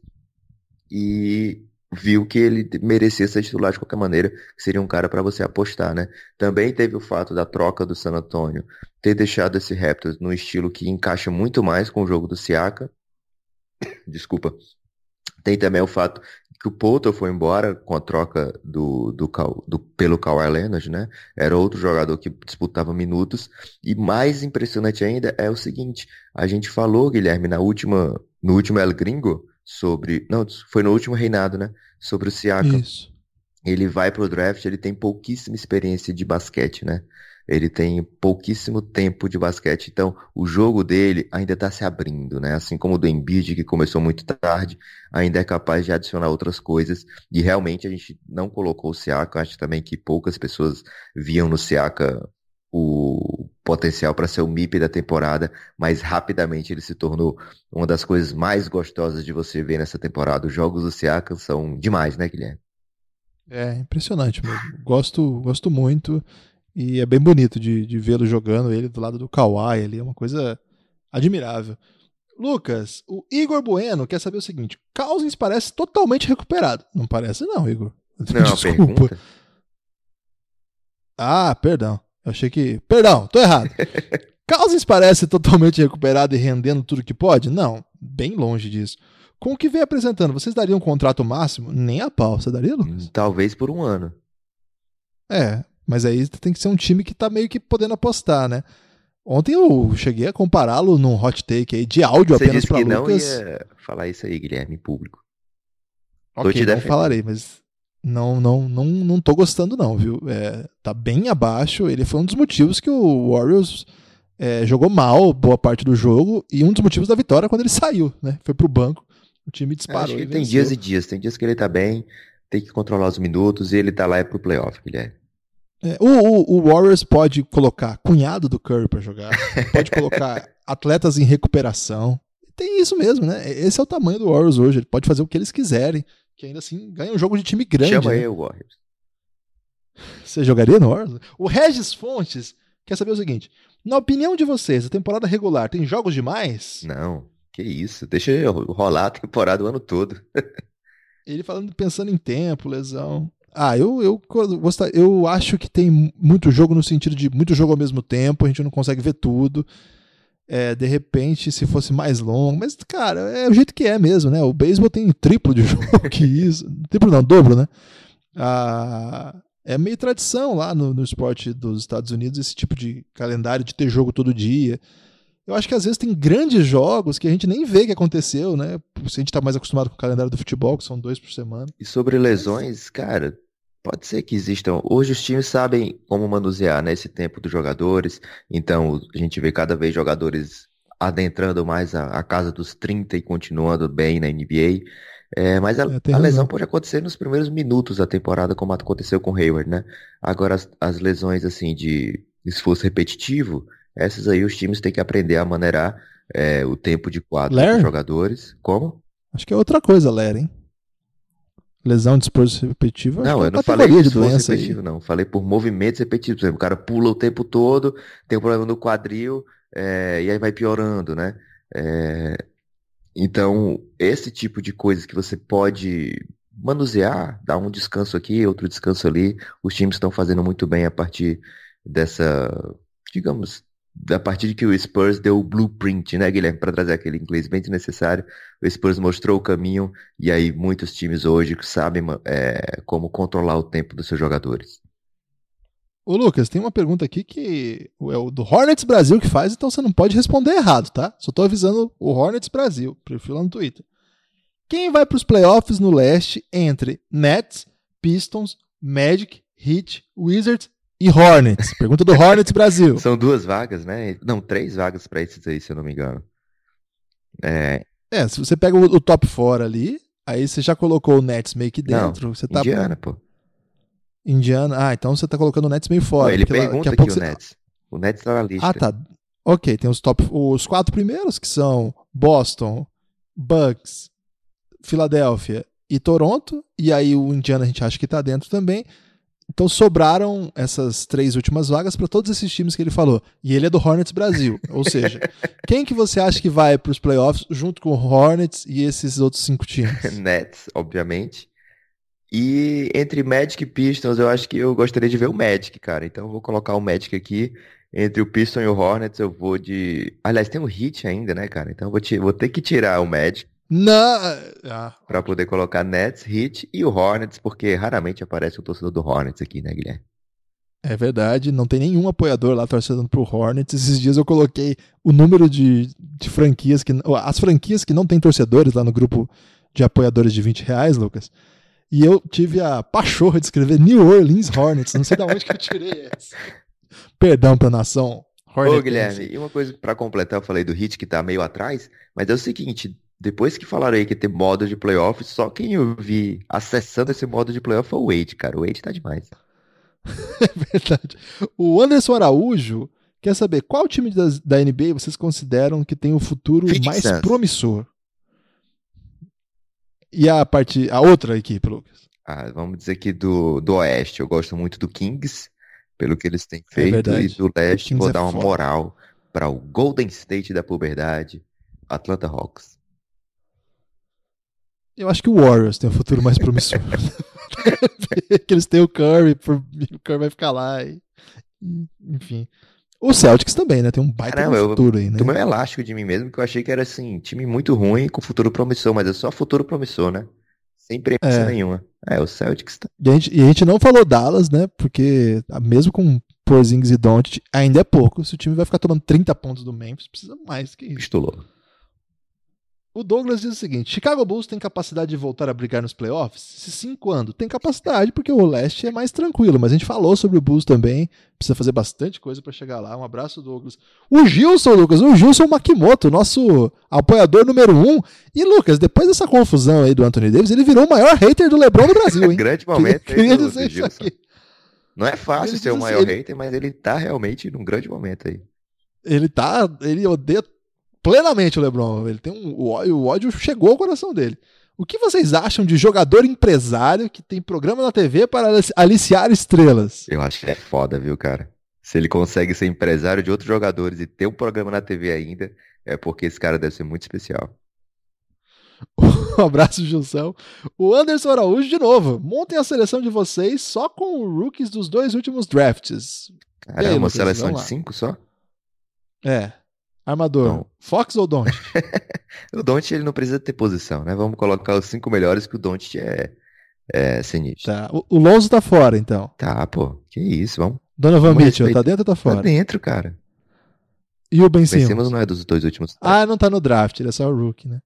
Speaker 3: e viu que ele merecia ser titular de qualquer maneira, que seria um cara para você apostar, né? Também teve o fato da troca do San Antonio ter deixado esse Raptors no estilo que encaixa muito mais com o jogo do Siaka. Desculpa. Tem também o fato que o Poulter foi embora com a troca do, do, do, pelo Kawhi Leonard, né? Era outro jogador que disputava minutos. E mais impressionante ainda é o seguinte, a gente falou, Guilherme, na última, no último El Gringo, sobre. Não, foi no último reinado, né? Sobre o Siakam. Isso. Ele vai pro draft, ele tem pouquíssima experiência de basquete, né? Ele tem pouquíssimo tempo de basquete, então o jogo dele ainda está se abrindo, né? Assim como o do Embiid, que começou muito tarde, ainda é capaz de adicionar outras coisas. E realmente a gente não colocou o Siaka, acho também que poucas pessoas viam no Siaka o potencial para ser o MIP da temporada, mas rapidamente ele se tornou uma das coisas mais gostosas de você ver nessa temporada. Os jogos do Siakam são demais, né, Guilherme?
Speaker 2: É, impressionante mesmo. Gosto, gosto muito e é bem bonito de, de vê-lo jogando ele do lado do Kawhi ali, é uma coisa admirável. Lucas, o Igor Bueno quer saber o seguinte: Cousins parece totalmente recuperado. Não parece, não, Igor.
Speaker 3: Não, Desculpa. Pergunta.
Speaker 2: Ah, perdão. Eu achei que. Perdão, tô errado. Cousins parece totalmente recuperado e rendendo tudo que pode? Não, bem longe disso. Com o que vem apresentando, vocês dariam um contrato máximo? Nem a pau, você daria, Lucas?
Speaker 3: Talvez por um ano.
Speaker 2: É, mas aí tem que ser um time que tá meio que podendo apostar, né? Ontem eu cheguei a compará-lo num hot take aí de áudio
Speaker 3: você
Speaker 2: apenas para
Speaker 3: Lucas.
Speaker 2: não
Speaker 3: ia falar isso aí, Guilherme, em público.
Speaker 2: Ok, não falarei, mas não, não, não, não tô gostando não, viu? É, tá bem abaixo. Ele foi um dos motivos que o Warriors é, jogou mal boa parte do jogo e um dos motivos da vitória quando ele saiu, né? Foi pro banco, o time disparou. Acho
Speaker 3: que tem dias e dias. Tem dias que ele tá bem, tem que controlar os minutos e ele tá lá é pro playoff, Guilherme.
Speaker 2: É, o, o, Warriors pode colocar cunhado do Curry para jogar, pode colocar atletas em recuperação. Tem isso mesmo, né? Esse é o tamanho do Warriors hoje. Ele pode fazer o que eles quiserem que ainda assim ganha um jogo de time grande.
Speaker 3: Chama
Speaker 2: né?
Speaker 3: aí o Warriors.
Speaker 2: Você jogaria no Warriors? O Regis Fontes quer saber o seguinte: na opinião de vocês, a temporada regular tem jogos demais?
Speaker 3: Não, que isso. Deixa eu rolar a temporada o ano todo.
Speaker 2: Ele falando, pensando em tempo, lesão. Ah, eu, eu, eu acho que tem muito jogo no sentido de muito jogo ao mesmo tempo, a gente não consegue ver tudo. É, de repente, se fosse mais longo, mas, cara, é o jeito que é mesmo, né? O beisebol tem triplo de jogo que isso. Triplo não, dobro, né? Ah, é meio tradição lá no, no esporte dos Estados Unidos esse tipo de calendário de ter jogo todo dia. Eu acho que às vezes tem grandes jogos que a gente nem vê que aconteceu, né? Se a gente tá mais acostumado com o calendário do futebol, que são dois por semana.
Speaker 3: E sobre lesões, cara, Pode ser que existam. Hoje os times sabem como manusear né, esse tempo dos jogadores. Então a gente vê cada vez jogadores adentrando mais a, a casa dos 30 e continuando bem na NBA. É, mas a, é, a, lesão pode acontecer nos primeiros minutos da temporada, como aconteceu com o Hayward, né? Agora as, as lesões assim de esforço repetitivo, essas aí os times têm que aprender a maneirar é, o tempo de quadro dos jogadores. Como?
Speaker 2: Acho que é outra coisa, Ler, hein? Lesão de esforço repetitivo.
Speaker 3: Não,
Speaker 2: é
Speaker 3: eu não falei de esforço repetitivo, aí. não. Falei por movimentos repetitivos. O cara pula o tempo todo, tem um problema no quadril, é, e aí vai piorando, né? É, então, esse tipo de coisas que você pode manusear, dar um descanso aqui, outro descanso ali. Os times estão fazendo muito bem a partir dessa, digamos, a partir de que o Spurs deu o blueprint, né, Guilherme, para trazer aquele inglês bem desnecessário. O Spurs mostrou o caminho e aí muitos times hoje sabem é, como controlar o tempo dos seus jogadores.
Speaker 2: Ô Lucas, tem uma pergunta aqui que é o do Hornets Brasil que faz, então você não pode responder errado, tá? Só tô avisando o Hornets Brasil, perfil lá no Twitter. Quem vai para os playoffs no leste entre Nets, Pistons, Magic, Heat, Wizards e Hornets? Pergunta do Hornets Brasil.
Speaker 3: São duas vagas, né? Não, três vagas para esses aí, se eu não me engano.
Speaker 2: É, é se você pega o, o top 4 ali, aí você já colocou o Nets meio que dentro.
Speaker 3: Não,
Speaker 2: você tá
Speaker 3: Indiana, pô.
Speaker 2: Indiana. Ah, então você tá colocando o Nets meio fora.
Speaker 3: Não, ele pergunta aqui o você... Nets. O Nets tá na lista.
Speaker 2: Ah, tá. Ok, tem os top, os quatro primeiros que são Boston, Bucks, Filadélfia e Toronto. E aí o Indiana a gente acha que tá dentro também. Então sobraram essas três últimas vagas para todos esses times que ele falou. E ele é do Hornets Brasil. Ou seja, quem que você acha que vai para os playoffs junto com o Hornets e esses outros cinco times?
Speaker 3: Nets, obviamente. E entre Magic e Pistons, eu acho que eu gostaria de ver o Magic, cara. Então eu vou colocar o Magic aqui. Entre o Piston e o Hornets, eu vou de. Aliás, tem o Heat ainda, né, cara? Então eu vou, te... vou ter que tirar o Magic.
Speaker 2: Não. Ah.
Speaker 3: Pra poder colocar Nets, Heat e o Hornets, porque raramente aparece o torcedor do Hornets aqui, né, Guilherme?
Speaker 2: É verdade, não tem nenhum apoiador lá torcendo pro Hornets. Esses dias eu coloquei o número de, de franquias que. As franquias que não tem torcedores lá no grupo de apoiadores de 20 reais, Lucas. E eu tive a pachorra de escrever New Orleans Hornets. Não sei de onde que eu tirei essa. Perdão pra nação.
Speaker 3: Hornets. Ô, Guilherme, e uma coisa para completar, eu falei do Hit que tá meio atrás, mas é o seguinte, depois que falaram aí que tem modo de playoff, só quem eu vi acessando esse modo de playoff foi o Wade, cara. O Wade tá demais.
Speaker 2: é verdade. O Anderson Araújo quer saber qual time da, da NBA vocês consideram que tem o futuro Phoenix mais Suns. promissor? E a parte, a outra equipe, Lucas?
Speaker 3: Ah, vamos dizer que do, do Oeste, eu gosto muito do Kings, pelo que eles têm é feito, é e do Leste vou é dar uma foda. moral para o Golden State da puberdade, Atlanta Hawks.
Speaker 2: Eu acho que o Warriors tem um futuro mais promissor. que eles têm o Curry, o Curry vai ficar lá. E, enfim. O Celtics também, né? Tem um baita Caramba, futuro aí, né?
Speaker 3: Tomei um elástico de mim mesmo, que eu achei que era assim, time muito ruim com futuro promissor, mas é só futuro promissor, né? Sem premissa é. nenhuma. É, o Celtics tá.
Speaker 2: E a, gente, e a gente não falou Dallas, né? Porque ah, mesmo com Porzingis e Don't, ainda é pouco. Se o time vai ficar tomando 30 pontos do Memphis, precisa mais que isso.
Speaker 3: Pistolou.
Speaker 2: O Douglas diz o seguinte: Chicago Bulls tem capacidade de voltar a brigar nos playoffs? Se sim, quando? Tem capacidade, porque o leste é mais tranquilo, mas a gente falou sobre o Bulls também. Precisa fazer bastante coisa para chegar lá. Um abraço, Douglas. O Gilson, Lucas, o Gilson Makimoto, nosso apoiador número um. E, Lucas, depois dessa confusão aí do Anthony Davis, ele virou o maior hater do Lebron do Brasil, hein?
Speaker 3: Grande momento. Queria, queria dizer isso aqui. Não é fácil ele ser o maior assim, hater, mas ele tá realmente num grande momento aí.
Speaker 2: Ele tá. Ele odeia plenamente o LeBron. Ele tem um, o, o ódio chegou ao coração dele. O que vocês acham de jogador empresário que tem programa na TV para aliciar estrelas?
Speaker 3: Eu acho que é foda, viu, cara? Se ele consegue ser empresário de outros jogadores e ter um programa na TV ainda, é porque esse cara deve ser muito especial.
Speaker 2: Um abraço, Gilson. O Anderson Araújo, de novo. Montem a seleção de vocês só com rookies dos dois últimos drafts.
Speaker 3: Cara, é uma seleção de cinco só?
Speaker 2: É. Armador, não. Fox ou Don't?
Speaker 3: o Don't ele não precisa ter posição, né? Vamos colocar os cinco melhores que o Don't é, é sinistro.
Speaker 2: Tá. O, o Lonzo tá fora, então.
Speaker 3: Tá, pô. Que isso, vamos.
Speaker 2: Donovan vamos Mitchell, tá dentro ou tá fora?
Speaker 3: Tá dentro, cara.
Speaker 2: E o Ben Simmons?
Speaker 3: Ben Simmons não é dos dois últimos.
Speaker 2: Ah, não tá no draft, ele é só o rookie, né?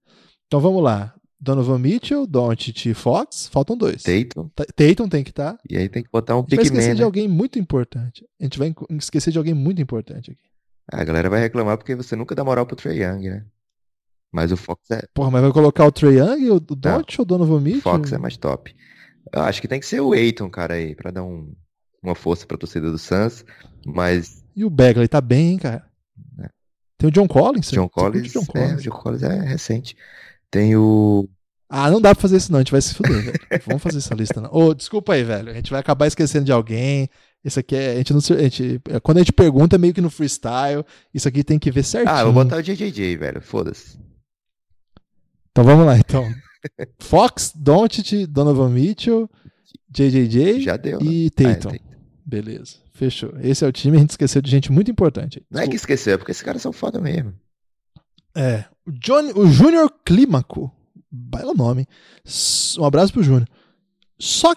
Speaker 2: Então vamos lá. Donovan Mitchell, Doncic e Fox, faltam dois.
Speaker 3: Tatum.
Speaker 2: Tatum tem que estar. Tá.
Speaker 3: E aí tem que botar um
Speaker 2: pick A gente vai esquecer de né? alguém muito importante. A gente vai esquecer de alguém muito importante aqui.
Speaker 3: A galera vai reclamar porque você nunca dá moral pro Trey Young, né? Mas o Fox é.
Speaker 2: Porra, mas vai colocar o Trey Young, o Dot ou o Donovan Mitchell? O
Speaker 3: Fox é mais top. Eu acho que tem que ser o Aiton, cara, aí, pra dar um, uma força pra torcida do Suns, mas...
Speaker 2: E o Bagley tá bem, hein, cara? É. Tem o John Collins?
Speaker 3: John Collins, John Collins, é, o John Collins é recente. Tem o...
Speaker 2: Ah, não dá pra fazer isso não, a gente vai se fuder, velho. Vamos fazer essa lista não. Ô, oh, desculpa aí, velho, a gente vai acabar esquecendo de alguém, isso aqui é. A gente não, a gente, é, quando a gente pergunta é meio que no freestyle. Isso aqui tem que ver certinho.
Speaker 3: Ah, vou botar o JJJ, velho. Foda-se.
Speaker 2: Então vamos lá, então. Fox, Doncic, Donovan Mitchell, JJJ
Speaker 3: Já deu. né?
Speaker 2: e
Speaker 3: Ah, é,
Speaker 2: Tatum.
Speaker 3: tem-
Speaker 2: Beleza, fechou. Esse é o time, a gente esqueceu de gente muito importante.
Speaker 3: Não é que esqueceu, é porque esses caras são foda mesmo.
Speaker 2: É. O, Johnny, o Júnior Clímaco. Baila o nome. Um abraço pro Júnior. Só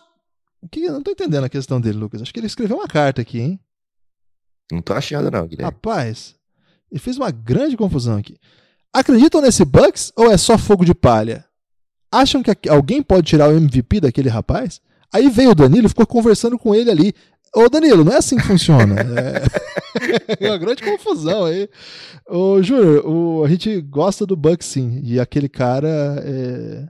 Speaker 2: que eu não tô entendendo a questão dele, Lucas. Acho que ele escreveu uma carta aqui, hein?
Speaker 3: Não tô achando, não, Guilherme.
Speaker 2: Rapaz, ele fez uma grande confusão aqui. Acreditam nesse Bucks ou é só fogo de palha? Acham que alguém pode tirar o MVP daquele rapaz? Aí veio o Danilo e ficou conversando com ele ali. Ô Danilo, não é assim que funciona. É, uma grande confusão aí. Ô Júnior, o- a gente gosta do Bucks sim. E aquele cara é,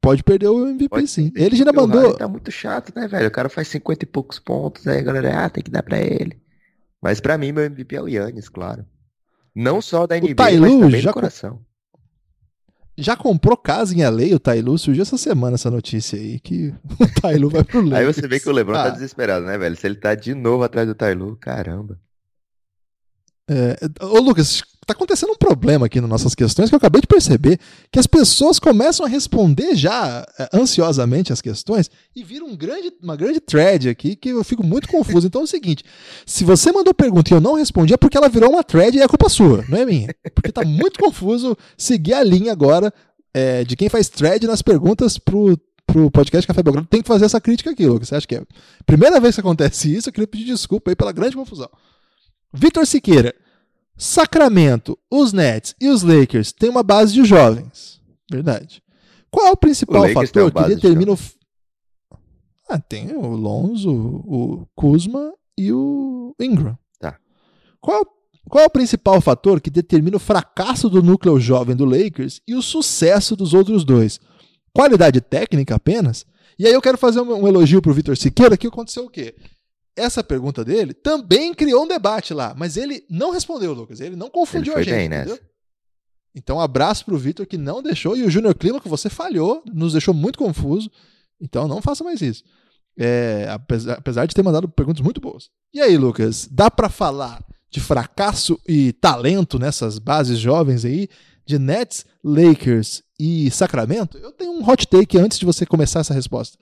Speaker 2: pode perder o MVP
Speaker 3: Pode
Speaker 2: sim. Ele já
Speaker 3: o
Speaker 2: mandou.
Speaker 3: Tá muito chato, né, velho? O cara faz 50 e poucos pontos, aí a galera, ah, tem que dar pra ele. Mas pra mim, meu MVP é o Yannis, claro. Não só da NBA,
Speaker 2: Ty
Speaker 3: mas
Speaker 2: Lue
Speaker 3: também
Speaker 2: já
Speaker 3: do coração.
Speaker 2: Já comprou casa em LA, o Tailu? Surgiu essa semana essa notícia aí, que o Tailu vai pro Lakers.
Speaker 3: Aí você vê que o LeBron
Speaker 2: Ah,
Speaker 3: tá desesperado, né, velho? Se ele tá de novo atrás do Tyloo, caramba.
Speaker 2: É, ô Lucas, tá acontecendo um problema aqui nas nossas questões que eu acabei de perceber, que as pessoas começam a responder já é, ansiosamente as questões e vira um grande, uma grande thread aqui que eu fico muito confuso. Então é o seguinte, se você mandou pergunta e eu não respondi é porque ela virou uma thread e é culpa sua, não é minha. Porque tá muito confuso seguir a linha agora é, de quem faz thread nas perguntas pro, pro podcast Café Belgrado. Tem que fazer essa crítica aqui, Lucas. Você acha que é a primeira vez que acontece isso? Eu queria pedir desculpa aí pela grande confusão. Vitor Siqueira. Sacramento, os Nets e os Lakers têm uma base de jovens. Verdade. Qual é o principal
Speaker 3: O
Speaker 2: fator que
Speaker 3: base de
Speaker 2: determina o. Ah, tem o Lonzo, o Kuzma e o Ingram.
Speaker 3: Tá.
Speaker 2: Qual, qual é o principal fator que determina o fracasso do núcleo jovem do Lakers e o sucesso dos outros dois? Qualidade técnica apenas? E aí eu quero fazer um, um elogio pro Vitor Siqueira, que aconteceu o quê? Essa pergunta dele também criou um debate lá, mas ele não respondeu, Lucas. Ele não confundiu
Speaker 3: Ele
Speaker 2: a gente,
Speaker 3: bem
Speaker 2: entendeu?
Speaker 3: nessa.
Speaker 2: Então, abraço pro Vitor que não deixou e o Júnior Clima que você falhou, nos deixou muito confuso. Então, não faça mais isso. É, apesar, apesar de ter mandado perguntas muito boas. E aí, Lucas, dá pra falar de fracasso e talento nessas bases jovens aí de Nets, Lakers e Sacramento? Eu tenho um hot take antes de você começar essa resposta.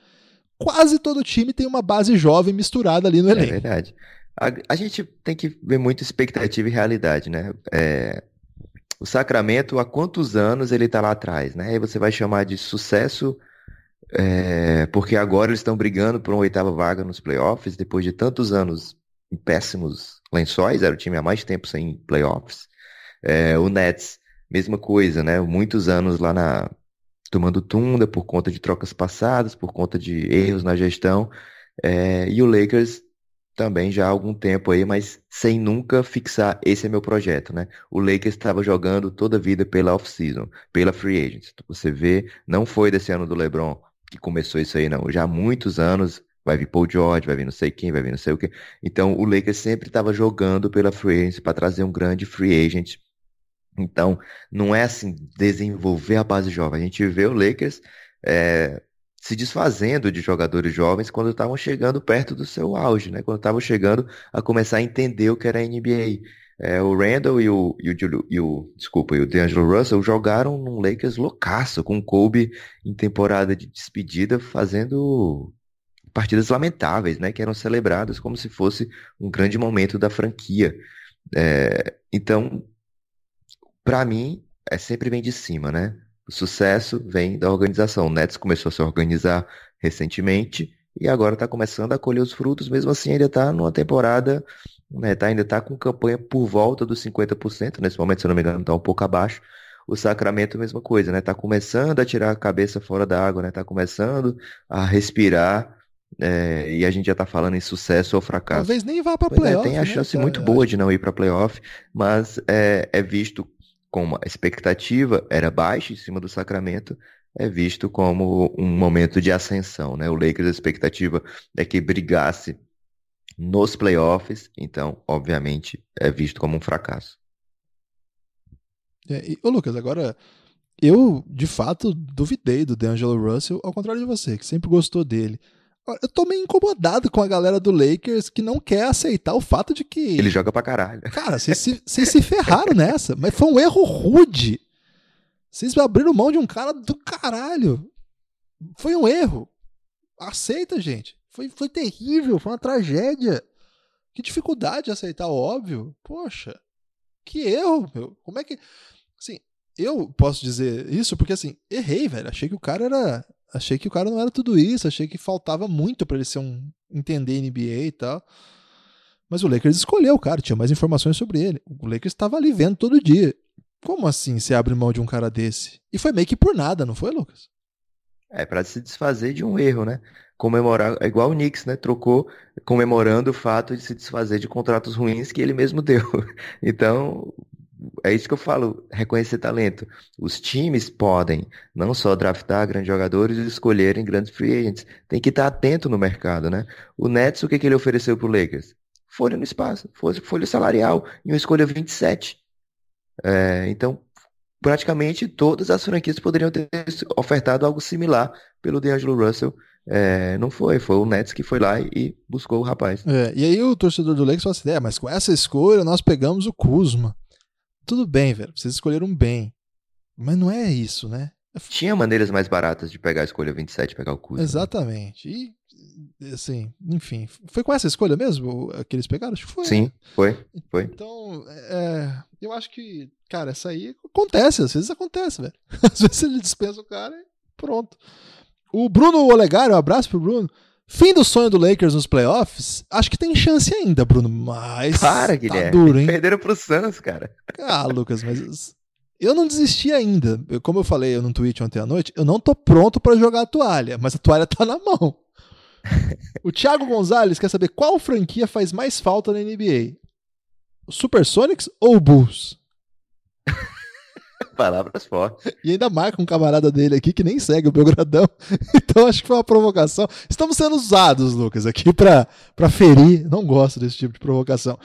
Speaker 2: Quase todo time tem uma base jovem misturada ali no
Speaker 3: É
Speaker 2: elenco.
Speaker 3: verdade. A, a gente tem que ver muito expectativa e realidade, né? É, o Sacramento, há quantos anos ele tá lá atrás, né? Aí você vai chamar de sucesso, é, porque agora eles estão brigando por uma oitava vaga nos playoffs, depois de tantos anos em péssimos lençóis, era o time há mais tempo sem playoffs. É, o Nets, mesma coisa, né? Muitos anos lá na tomando tunda por conta de trocas passadas, por conta de erros na gestão. É, e o Lakers também já há algum tempo aí, mas sem nunca fixar esse é meu projeto, né? O Lakers estava jogando toda a vida pela off-season, pela free agents. Você vê, não foi desse ano do LeBron que começou isso aí, não. Já há muitos anos vai vir Paul George, vai vir não sei quem, vai vir não sei o quê. Então o Lakers sempre estava jogando pela free agents para trazer um grande free agent. Então não é assim desenvolver a base jovem. A gente vê o Lakers é, se desfazendo de jogadores jovens quando estavam chegando perto do seu auge, né? Quando estavam chegando a começar a entender o que era a NBA. É, o Randall e o, e o, e o- desculpa, e o D'Angelo Russell jogaram num Lakers loucaço, com o Kobe em temporada de despedida fazendo partidas lamentáveis, né? Que eram celebradas como se fosse um grande momento da franquia. É, então, para mim, é sempre vem de cima, né? O sucesso vem da organização. O Nets começou a se organizar recentemente e agora está começando a colher os frutos, mesmo assim ainda está numa temporada, né, tá, ainda está com campanha por volta dos 50%, nesse momento, se eu não me engano, está um pouco abaixo. O Sacramento, mesma coisa, né? Tá começando a tirar a cabeça fora da água, né? Tá começando a respirar, é, e a gente já tá falando em sucesso ou fracasso.
Speaker 2: Talvez nem vá pra
Speaker 3: Pois é,
Speaker 2: playoff.
Speaker 3: tem a
Speaker 2: né,
Speaker 3: chance
Speaker 2: cara?
Speaker 3: muito boa de não ir para playoff, mas é, é visto como a expectativa era baixa em cima do Sacramento, é visto como um momento de ascensão, né? O Lakers, a expectativa é que brigasse nos playoffs, então, obviamente, é visto como um fracasso.
Speaker 2: É, e, ô Lucas, agora eu de fato duvidei do D'Angelo Russell, ao contrário de você, que sempre gostou dele. Eu tô meio incomodado com a galera do Lakers que não quer aceitar o fato de que.
Speaker 3: Ele joga pra caralho.
Speaker 2: Cara, vocês se, se ferraram nessa, mas foi um erro rude. Vocês abriram mão de um cara do caralho. Foi um erro. Aceita, gente. Foi, foi terrível, foi uma tragédia. Que dificuldade de aceitar o óbvio. Poxa, que erro, meu. Como é que. Assim, eu posso dizer isso porque, assim, errei, velho. Achei que o cara era. Achei que o cara não era tudo isso. Achei que faltava muito para ele ser um. entender NBA e tal. Mas o Lakers escolheu o cara, tinha mais informações sobre ele. O Lakers estava ali vendo todo dia. Como assim você abre mão de um cara desse? E foi meio que por nada, não foi, Lucas?
Speaker 3: É, para se desfazer de um erro, né? Comemorar, é igual o Knicks, né? Trocou comemorando o fato de se desfazer de contratos ruins que ele mesmo deu. Então, é isso que eu falo, reconhecer talento. Os times podem não só draftar grandes jogadores e escolherem grandes free agents. Tem que estar atento no mercado, né? O Nets, o que, que ele ofereceu pro Lakers? Folha no espaço, folha salarial e uma escolha 27. É, então, praticamente todas as franquias poderiam ter ofertado algo similar pelo DeAngelo Russell. É, não foi, foi o Nets que foi lá e buscou o rapaz.
Speaker 2: É, e aí o torcedor do Lakers falou assim: é, mas com essa escolha nós pegamos o Kuzma. Tudo bem, velho, vocês escolheram bem. Mas não é isso, né?
Speaker 3: Tinha maneiras mais baratas de pegar a escolha 27 e pegar o Kuzma.
Speaker 2: Exatamente. E assim, enfim, foi com essa escolha mesmo que eles pegaram? Acho que foi.
Speaker 3: Sim, né? foi, foi.
Speaker 2: Então, é, eu acho que, cara, essa aí acontece, às vezes acontece, velho. Às vezes ele dispensa o cara e pronto. O Bruno Olegário, um abraço pro Bruno. Fim do sonho do Lakers nos playoffs? Acho que tem chance ainda, Bruno, mas.
Speaker 3: Para, tá Guilherme. duro, hein? Perderam pro Suns, cara.
Speaker 2: Ah, Lucas, mas. Eu não desisti ainda. Eu, como eu falei no tweet ontem à noite, eu não tô pronto para jogar a toalha, mas a toalha tá na mão. o Thiago Gonzalez quer saber qual franquia faz mais falta na NBA: o Supersonics ou o Bulls?
Speaker 3: Palavras fortes.
Speaker 2: E ainda marca um camarada dele aqui que nem segue o Belgradão. Então acho que foi uma provocação. Estamos sendo usados, Lucas, aqui para ferir. Não gosto desse tipo de provocação.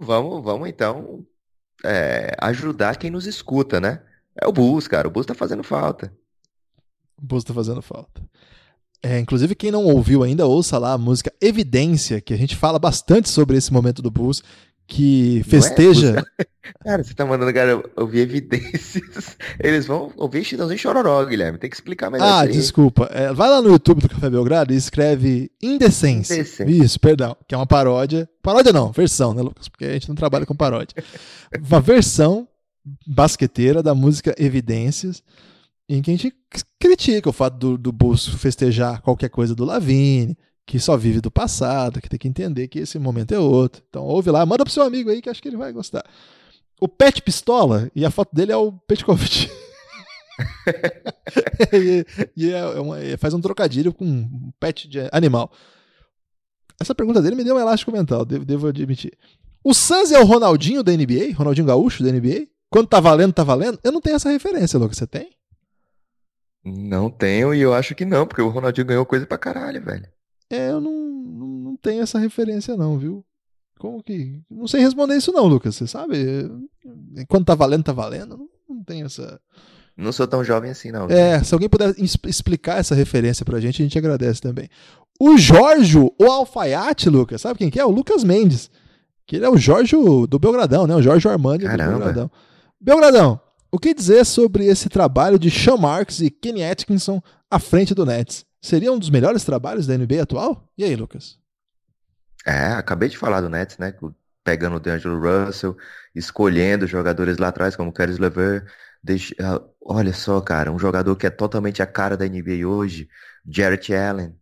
Speaker 3: Vamos, vamos então é, ajudar quem nos escuta, né? É o Bulls, cara. O Bulls tá fazendo falta.
Speaker 2: O Bulls tá fazendo falta. É, inclusive, quem não ouviu ainda, ouça lá a música Evidência, que a gente fala bastante sobre esse momento do Bulls, que é? festeja.
Speaker 3: É? Cara, você tá mandando a galera ouvir evidências. Eles vão ouvir Chitãozinho Chororó, Guilherme. Tem que explicar melhor.
Speaker 2: Ah, desculpa. É, vai lá no YouTube do Café Belgrado e escreve Indecência. Indecência. Isso, perdão. Que é uma paródia. Paródia não, versão, né, Lucas? Porque a gente não trabalha com paródia. uma versão basqueteira da música Evidências em que a gente critica o fato do, do Bulls festejar qualquer coisa do Lavine, que só vive do passado, que tem que entender que esse momento é outro. Então ouve lá, manda pro seu amigo aí que acho que ele vai gostar. O Pet Pistola, e a foto dele é o Petkovic. e, e é uma, faz um trocadilho com um pet de animal. Essa pergunta dele me deu um elástico mental, devo, devo admitir. O Suns é o Ronaldinho da NBA? Ronaldinho Gaúcho da NBA? Quando tá valendo, tá valendo? Eu não tenho essa referência, Lucas. Você tem?
Speaker 3: Não tenho e eu acho que não, porque o Ronaldinho ganhou coisa pra caralho, velho.
Speaker 2: É, eu não, não tenho essa referência, não, viu? Como que. Não sei responder isso, não, Lucas. Você sabe? Quando tá valendo, tá valendo. Não, não tenho essa.
Speaker 3: Não sou tão jovem assim, não.
Speaker 2: É, se alguém puder explicar essa referência pra gente, a gente agradece também. O Jorge, o alfaiate, Lucas, sabe quem que é? O Lucas Mendes. Que ele é o Jorge do Belgradão, né? O Jorge Armani Caramba. do Belgradão. Belgradão, o que dizer sobre esse trabalho de Sean Marks e Kenny Atkinson à frente do Nets? Seria um dos melhores trabalhos da NBA atual? E aí, Lucas?
Speaker 3: É, acabei de falar do Nets, né? Pegando o DeAngelo Russell, escolhendo jogadores lá atrás, como o Caris LeVert. Deixa... Ah, olha só, cara, um jogador que é totalmente a cara da NBA hoje, Jarrett Allen.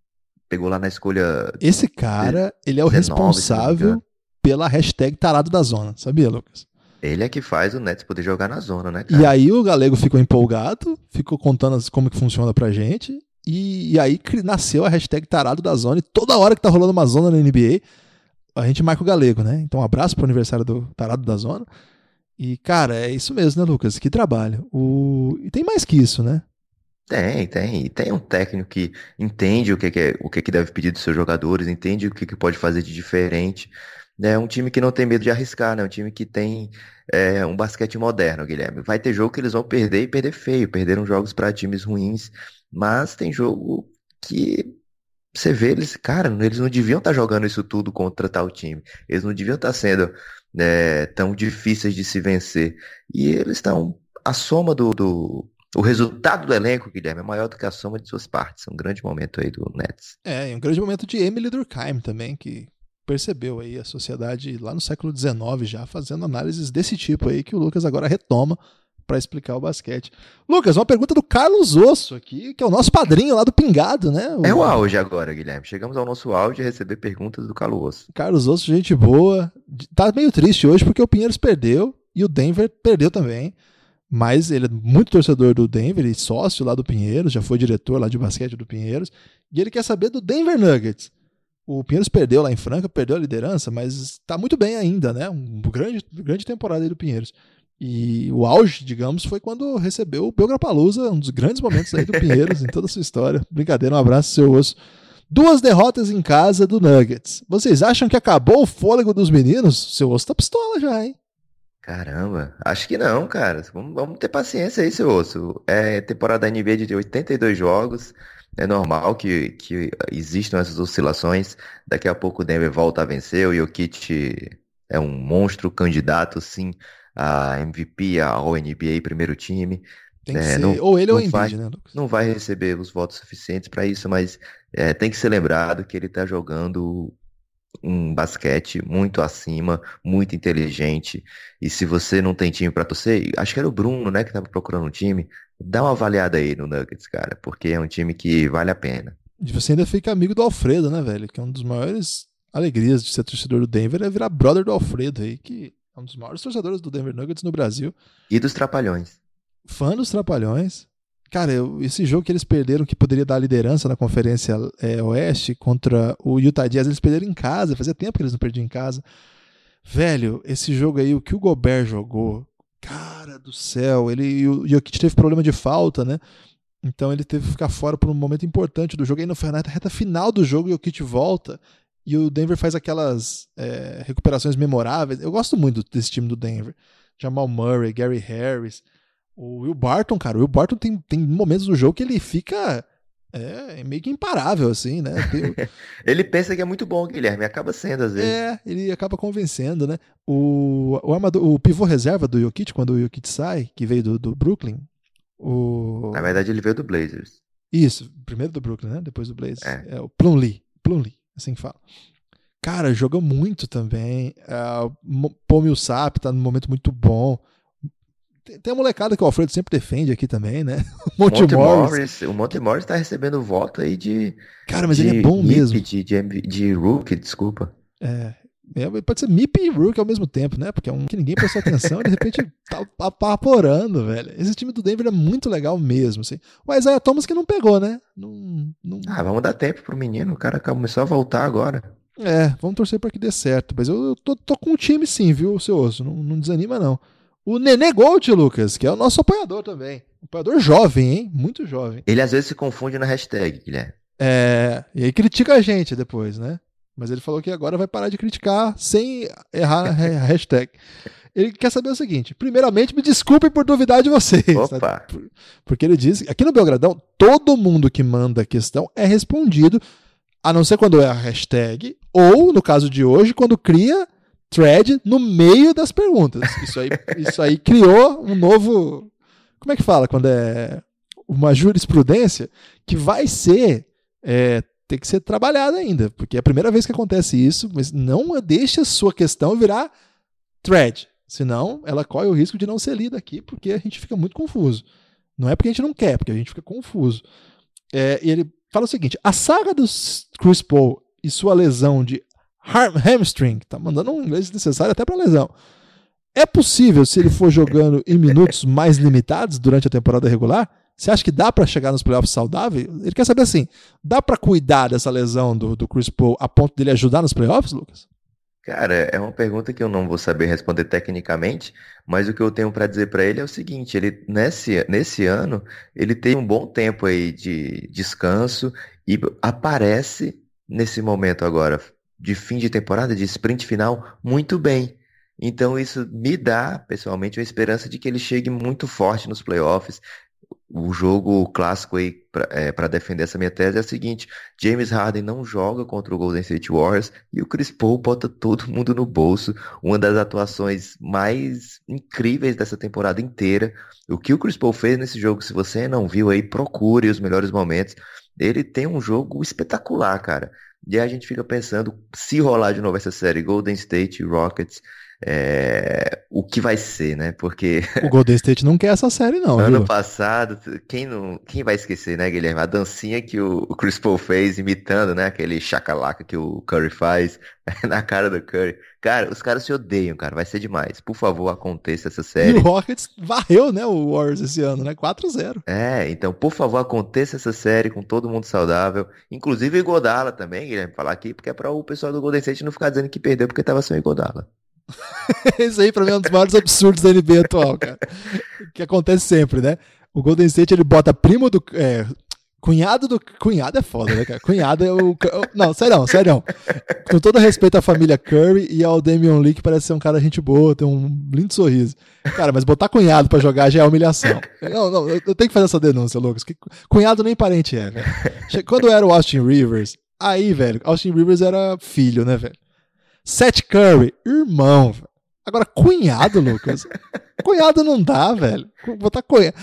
Speaker 3: Pegou lá na escolha.
Speaker 2: Esse cara, ele é o 19, responsável pela hashtag tarado da zona, sabia, Lucas?
Speaker 3: Ele é que faz o Nets poder jogar na zona, né? Cara?
Speaker 2: E aí o Galego ficou empolgado, ficou contando como que funciona pra gente. E, e, aí nasceu a hashtag Tarado da Zona. E toda hora que tá rolando uma zona na NBA, a gente marca o galego, né? Então, um abraço pro aniversário do Tarado da Zona. E, cara, é isso mesmo, né, Lucas? Que trabalho. O... E tem mais que isso, né?
Speaker 3: Tem, tem. E tem um técnico que entende o que, que é, o que, que deve pedir dos seus jogadores, entende o que, que pode fazer de diferente. É um time que não tem medo de arriscar, né? Um time que tem é, um basquete moderno, Guilherme. Vai ter jogo que eles vão perder e perder feio. Perderam jogos para times ruins mas tem jogo que você vê eles, cara, eles não deviam estar tá jogando isso tudo contra tal time. Eles não deviam estar tá sendo é, tão difíceis de se vencer. E eles estão. A soma do, do, o resultado do elenco, Guilherme, é maior do que a soma de suas partes. Um grande momento aí do Nets.
Speaker 2: É, um grande momento de Emily Durkheim também, que percebeu aí a sociedade lá no século XIX já fazendo análises desse tipo aí que o Lucas agora retoma para explicar o basquete. Lucas, uma pergunta do Carlos Osso aqui, que é o nosso padrinho lá do Pingado, né?
Speaker 3: O... É o auge agora, Guilherme. Chegamos ao nosso auge de receber perguntas do Carlos Osso.
Speaker 2: Carlos Osso, gente boa. Tá meio triste hoje porque o Pinheiros perdeu e o Denver perdeu também. Mas ele é muito torcedor do Denver e sócio lá do Pinheiros, já foi diretor lá de basquete do Pinheiros. E ele quer saber do Denver Nuggets. O Pinheiros perdeu lá em Franca, perdeu a liderança, mas está muito bem ainda, né? Um grande, grande temporada aí do Pinheiros. E o auge, digamos, foi quando recebeu o Belgrapalusa, um dos grandes momentos aí do Pinheiros em toda a sua história. Brincadeira, um abraço, seu osso. Duas derrotas em casa do Nuggets. Vocês acham que acabou o fôlego dos meninos? Seu osso tá pistola já, hein?
Speaker 3: Caramba, acho que não, cara. Vamos, vamos ter paciência aí, seu osso. É temporada da NBA de 82 jogos. É normal que, que existam essas oscilações. Daqui a pouco o Denver volta a vencer. O Jokic é um monstro candidato, sim, a MVP, ao NBA, primeiro time.
Speaker 2: Tem que é, ser, não, ou ele ou o
Speaker 3: Embiid,
Speaker 2: né, Lucas?
Speaker 3: Não vai receber os votos suficientes para isso, mas é, tem que ser lembrado que ele está jogando um basquete muito acima, muito inteligente. E se você não tem time para torcer, acho que era o Bruno, né, que estava procurando um time, dá uma avaliada aí no Nuggets, cara, porque é um time que vale a pena.
Speaker 2: E você ainda fica amigo do Alfredo, né, velho? Que é um dos maiores alegrias de ser torcedor do Denver é virar brother do Alfredo aí, que um dos maiores torcedores do Denver Nuggets no Brasil.
Speaker 3: E dos Trapalhões.
Speaker 2: Fã dos Trapalhões. Cara, eu, esse jogo que eles perderam, que poderia dar liderança na Conferência é, Oeste contra o Utah Jazz, eles perderam em casa. Fazia tempo que eles não perdiam em casa. Velho, esse jogo aí, o que o Gobert jogou, cara do céu, ele o Jokic teve problema de falta, né? Então ele teve que ficar fora por um momento importante do jogo. E aí no na reta final do jogo, o Jokic volta e o Denver faz aquelas é, recuperações memoráveis. Eu gosto muito desse time do Denver. Jamal Murray, Gary Harris. O Will Barton, cara, o Will Barton tem, tem momentos do jogo que ele fica é, meio que imparável, assim, né? Tem...
Speaker 3: ele pensa que é muito bom, Guilherme, acaba sendo às vezes.
Speaker 2: É, ele acaba convencendo, né? O, o, armador, o pivô reserva do Jokic, quando o Jokic sai, que veio do, do Brooklyn, o...
Speaker 3: Na verdade ele veio do Blazers.
Speaker 2: Isso, primeiro do Brooklyn, né? Depois do Blazers. É, é o Plumlee, Plumlee, assim que fala. Cara, joga muito também. Uh, Paul Millsap tá num momento muito bom. Tem a molecada que o Alfredo sempre defende aqui também, né?
Speaker 3: O Monte, Monte Morris. Morris. O Monte Morris tá recebendo voto aí de.
Speaker 2: Cara, mas de ele é bom MIP, mesmo.
Speaker 3: De, de, de Rookie, desculpa.
Speaker 2: É. é. Pode ser MIP e Rookie ao mesmo tempo, né? Porque é um que ninguém prestou atenção e de repente tá apaporando, velho. Esse time do Denver é muito legal mesmo, assim. O Isaiah Thomas que não pegou, né? Não, não...
Speaker 3: Ah, vamos dar tempo pro menino. O cara começou a voltar agora.
Speaker 2: É, vamos torcer para que dê certo. Mas eu, eu tô, tô, com o time sim, viu, seu osso? Não, não desanima, não o Nenê Gold, Lucas, que é o nosso apoiador também. Apoiador jovem, hein? Muito jovem.
Speaker 3: Ele às vezes se confunde na hashtag, Guilherme.
Speaker 2: É, e aí critica a gente depois, né? Mas ele falou que agora vai parar de criticar sem errar a hashtag. Ele quer saber o seguinte: primeiramente, me desculpem por duvidar de vocês.
Speaker 3: Opa.
Speaker 2: Porque ele diz aqui no Belgradão, todo mundo que manda questão é respondido, a não ser quando é a hashtag, ou, no caso de hoje, quando cria thread no meio das perguntas. Isso aí, isso aí criou um novo. Como é que fala? Quando é uma jurisprudência que vai ser. É, tem que ser trabalhada ainda, porque é a primeira vez que acontece isso, mas não deixe a sua questão virar thread. Senão, ela corre o risco de não ser lida aqui, porque a gente fica muito confuso. Não é porque a gente não quer, porque a gente fica confuso. É, ele fala o seguinte: a saga do Chris Paul e sua lesão de hamstring, tá mandando um inglês necessário até para lesão. É possível, se ele for jogando em minutos mais limitados durante a temporada regular, você acha que dá para chegar nos playoffs saudável? Ele quer saber assim, dá para cuidar dessa lesão do, do Chris Paul a ponto dele ajudar nos playoffs, Lucas?
Speaker 3: Cara, é uma pergunta que eu não vou saber responder tecnicamente, mas o que eu tenho para dizer para ele é o seguinte: ele nesse, nesse ano ele tem um bom tempo aí de descanso e aparece nesse momento agora de fim de temporada, de sprint final, muito bem. Então isso me dá, pessoalmente, uma esperança de que ele chegue muito forte nos playoffs. O jogo clássico aí para é, defender essa minha tese é o seguinte: James Harden não joga contra o Golden State Warriors e o Chris Paul bota todo mundo no bolso. Uma das atuações mais incríveis dessa temporada inteira. O que o Chris Paul fez nesse jogo, se você não viu aí, procure os melhores momentos. Ele tem um jogo espetacular, cara. E aí a gente fica pensando, se rolar de novo essa série Golden State Rockets, é, o que vai ser, né? Porque.
Speaker 2: O Golden State não quer essa série, não.
Speaker 3: ano
Speaker 2: viu?
Speaker 3: passado, quem, não, quem vai esquecer, né, Guilherme? A dancinha que o, o Chris Paul fez imitando, né? Aquele chacalaca que o Curry faz na cara do Curry. Cara, os caras se odeiam, cara. Vai ser demais. Por favor, aconteça essa série.
Speaker 2: E o Rockets varreu, né? O Warriors esse ano, né? 4-0.
Speaker 3: É, então, por favor, aconteça essa série com todo mundo saudável. Inclusive o Igodala também, Guilherme, falar aqui, porque é para o pessoal do Golden State não ficar dizendo que perdeu porque tava sem o Igodala.
Speaker 2: Isso aí pra mim é um dos maiores absurdos da NBA atual, cara. Que acontece sempre, né? O Golden State ele bota primo do. É, cunhado do. Cunhado é foda, né, cara? Cunhado é o. Não, sério, sério. Com todo respeito à família Curry e ao Damian Lee, que parece ser um cara gente boa, tem um lindo sorriso. Cara, mas botar cunhado pra jogar já é humilhação. Não, não, eu tenho que fazer essa denúncia, Lucas. Que cunhado nem parente é, velho. Quando era o Austin Rivers, aí, velho, Austin Rivers era filho, né, velho? Seth Curry, irmão. Agora, cunhado, Lucas. cunhado não dá, velho. Botar cunhado.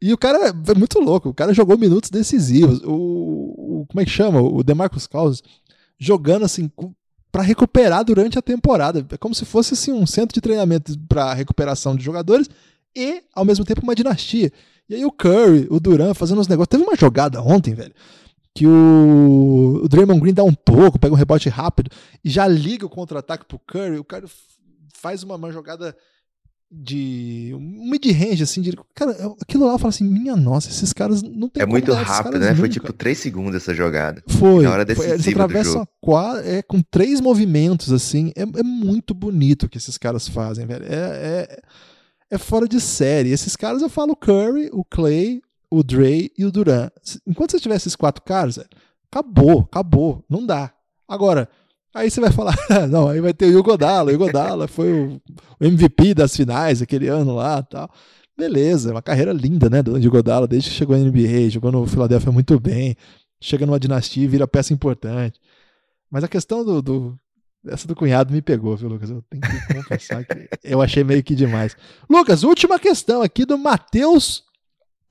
Speaker 2: E o cara é muito louco. O cara jogou minutos decisivos. O, o como é que chama? O DeMarcus Cousins jogando assim para recuperar durante a temporada. É como se fosse assim um centro de treinamento para recuperação de jogadores e ao mesmo tempo uma dinastia. E aí o Curry, o Duran fazendo os negócios. Teve uma jogada ontem, velho, que o, o Draymond Green dá um pouco, pega um rebote rápido e já liga o contra-ataque pro Curry. O Curry faz uma, uma jogada de um mid-range, assim, de, cara, aquilo lá eu falo assim, minha nossa, esses caras não tem
Speaker 3: É muito rápido, né? Nunca. Foi tipo 3 segundos essa jogada.
Speaker 2: Foi. Na hora decisiva foi, eles atravessam quadra, é, com três movimentos, assim, é, é muito bonito o que esses caras fazem, velho. É, é, é fora de série. Esses caras eu falo Curry, o Clay, o Dre e o Duran. Enquanto você tiver esses quatro caras, acabou, acabou, não dá. Agora, aí você vai falar, não, aí vai ter o Yugodala, o Yugodala foi o, MVP das finais aquele ano lá tal. Beleza, uma carreira linda, né, do Yugodala, desde que chegou na NBA, jogou no Philadelphia muito bem, chega numa dinastia e vira peça importante. Mas a questão do, do essa do cunhado me pegou, viu, Lucas? Eu tenho que confessar que eu achei meio que demais. Lucas, última questão aqui do Matheus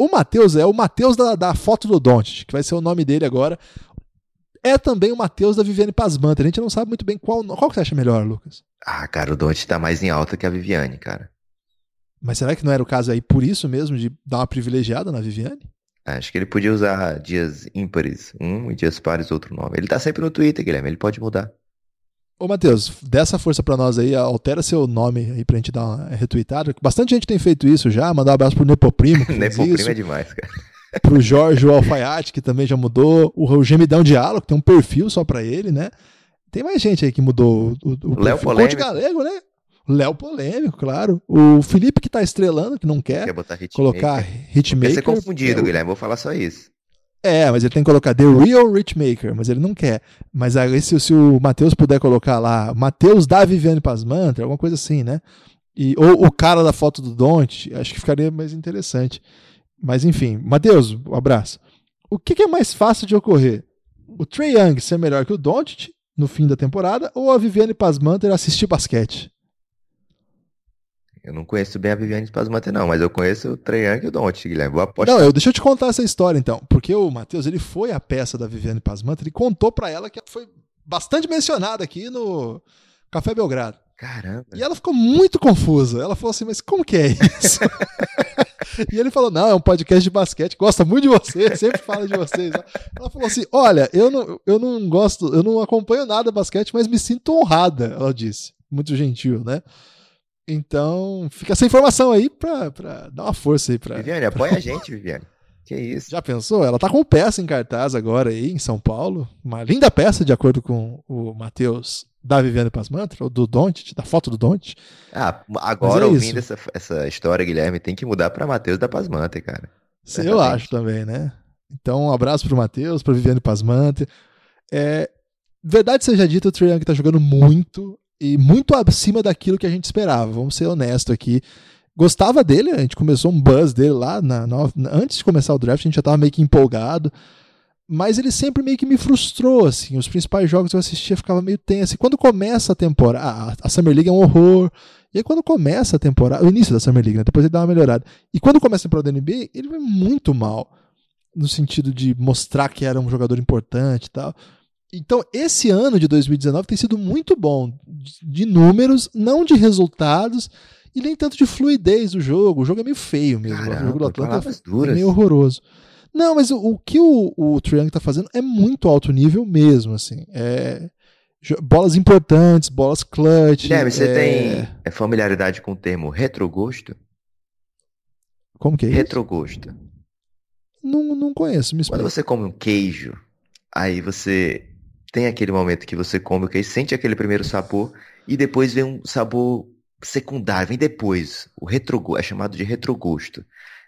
Speaker 2: o Matheus é o Matheus da, da foto do Don't, que vai ser o nome dele agora. É também o Matheus da Viviane Pasmanta. A gente não sabe muito bem qual. Qual que você acha melhor, Lucas?
Speaker 3: Ah, cara, o Don't tá mais em alta que a Viviane, cara.
Speaker 2: Mas será que não era o caso aí por isso mesmo de dar uma privilegiada na Viviane?
Speaker 3: Acho que ele podia usar dias ímpares um e dias pares outro nome. Ele tá sempre no Twitter, Guilherme, ele pode mudar.
Speaker 2: Ô, Matheus, dê essa força pra nós aí, altera seu nome aí pra gente dar uma retweetada. Bastante gente tem feito isso já, mandar um abraço pro Nepoprimo.
Speaker 3: Nepoprimo isso. é demais, cara.
Speaker 2: Pro Jorge Alfaiate, que também já mudou. O Gemidão Diálogo, que tem um perfil só pra ele, né? Tem mais gente aí que mudou o, o
Speaker 3: Léo Polêmico.
Speaker 2: Galego, né? Léo Polêmico, claro. O Felipe que tá estrelando, que não quer,
Speaker 3: quer botar hit
Speaker 2: colocar hitmaker. Quer
Speaker 3: ser confundido, é, Guilherme, vou falar só isso.
Speaker 2: É, mas ele tem que colocar The Real Rich Maker, mas ele não quer. Mas aí se, se o Matheus puder colocar lá, Matheus da Viviane Pasmantra, alguma coisa assim, né? E, ou o cara da foto do Don't, acho que ficaria mais interessante. Mas enfim, Matheus, um abraço. O que, que, é mais fácil de ocorrer? O Trey Young ser melhor que o Don't no fim da temporada ou a Viviane Pasmantra assistir basquete?
Speaker 3: Eu não conheço bem a Viviane Spasmante, não, mas eu conheço o Treyang e o Don't, Guilherme. Vou apostar.
Speaker 2: Não, eu, deixa eu te contar essa história, então. Porque o Matheus, ele foi a peça da Viviane Pasmanta, ele contou para ela que foi bastante mencionada aqui no Café Belgrado.
Speaker 3: Caramba.
Speaker 2: E ela ficou muito confusa. Ela falou assim, mas como que é isso? e ele falou, não, é um podcast de basquete, gosta muito de você, sempre fala de vocês. Ela falou assim, olha, eu não, eu não gosto, eu não acompanho nada basquete, mas me sinto honrada, ela disse. Muito gentil, né? Então, fica essa informação aí pra, pra dar uma força aí pra.
Speaker 3: Viviane, apoia a gente, Viviane. Que isso.
Speaker 2: Já pensou? Ela tá com peça em cartaz agora aí em São Paulo. Uma linda peça, de acordo com o Matheus da Viviane Pasmantra, ou do Don't, da foto do Don't.
Speaker 3: Ah, agora é ouvindo essa, essa história, Guilherme, tem que mudar pra Matheus da Pasmantra, cara.
Speaker 2: Sim, eu acho também, né? Então, um abraço pro Matheus, pra Viviane Pasmantra. É, verdade seja dita, o Triang tá jogando muito e muito acima daquilo que a gente esperava. Vamos ser honestos aqui. Gostava dele, a gente começou um buzz dele lá, na, na, antes de começar o draft, a gente já tava meio que empolgado. Mas ele sempre meio que me frustrou, assim. Os principais jogos que eu assistia ficava meio tenso. E quando começa a temporada, a Summer League é um horror. E aí quando começa a temporada, o início da Summer League, né? depois ele dá uma melhorada. E quando começa a temporada da NBA, ele vai muito mal. No sentido de mostrar que era um jogador importante e tal. Então, esse ano de 2019 tem sido muito bom de números, não de resultados e nem tanto de fluidez do jogo. O jogo é meio feio mesmo.
Speaker 3: Caramba,
Speaker 2: o jogo do Atlanta
Speaker 3: é
Speaker 2: meio horroroso. Não, mas o, o que o, o Triang tá fazendo é muito alto nível mesmo, assim. É bolas importantes, bolas clutch.
Speaker 3: Guilherme, você
Speaker 2: é...
Speaker 3: tem é, familiaridade com o termo retrogosto?
Speaker 2: Como que é
Speaker 3: Retrogosto.
Speaker 2: Não, não conheço, me explica.
Speaker 3: Quando você come um queijo, aí você tem aquele momento que você come o queijo, sente aquele primeiro sabor e depois vem um sabor secundário, vem depois. O retrogosto é chamado de retrogosto.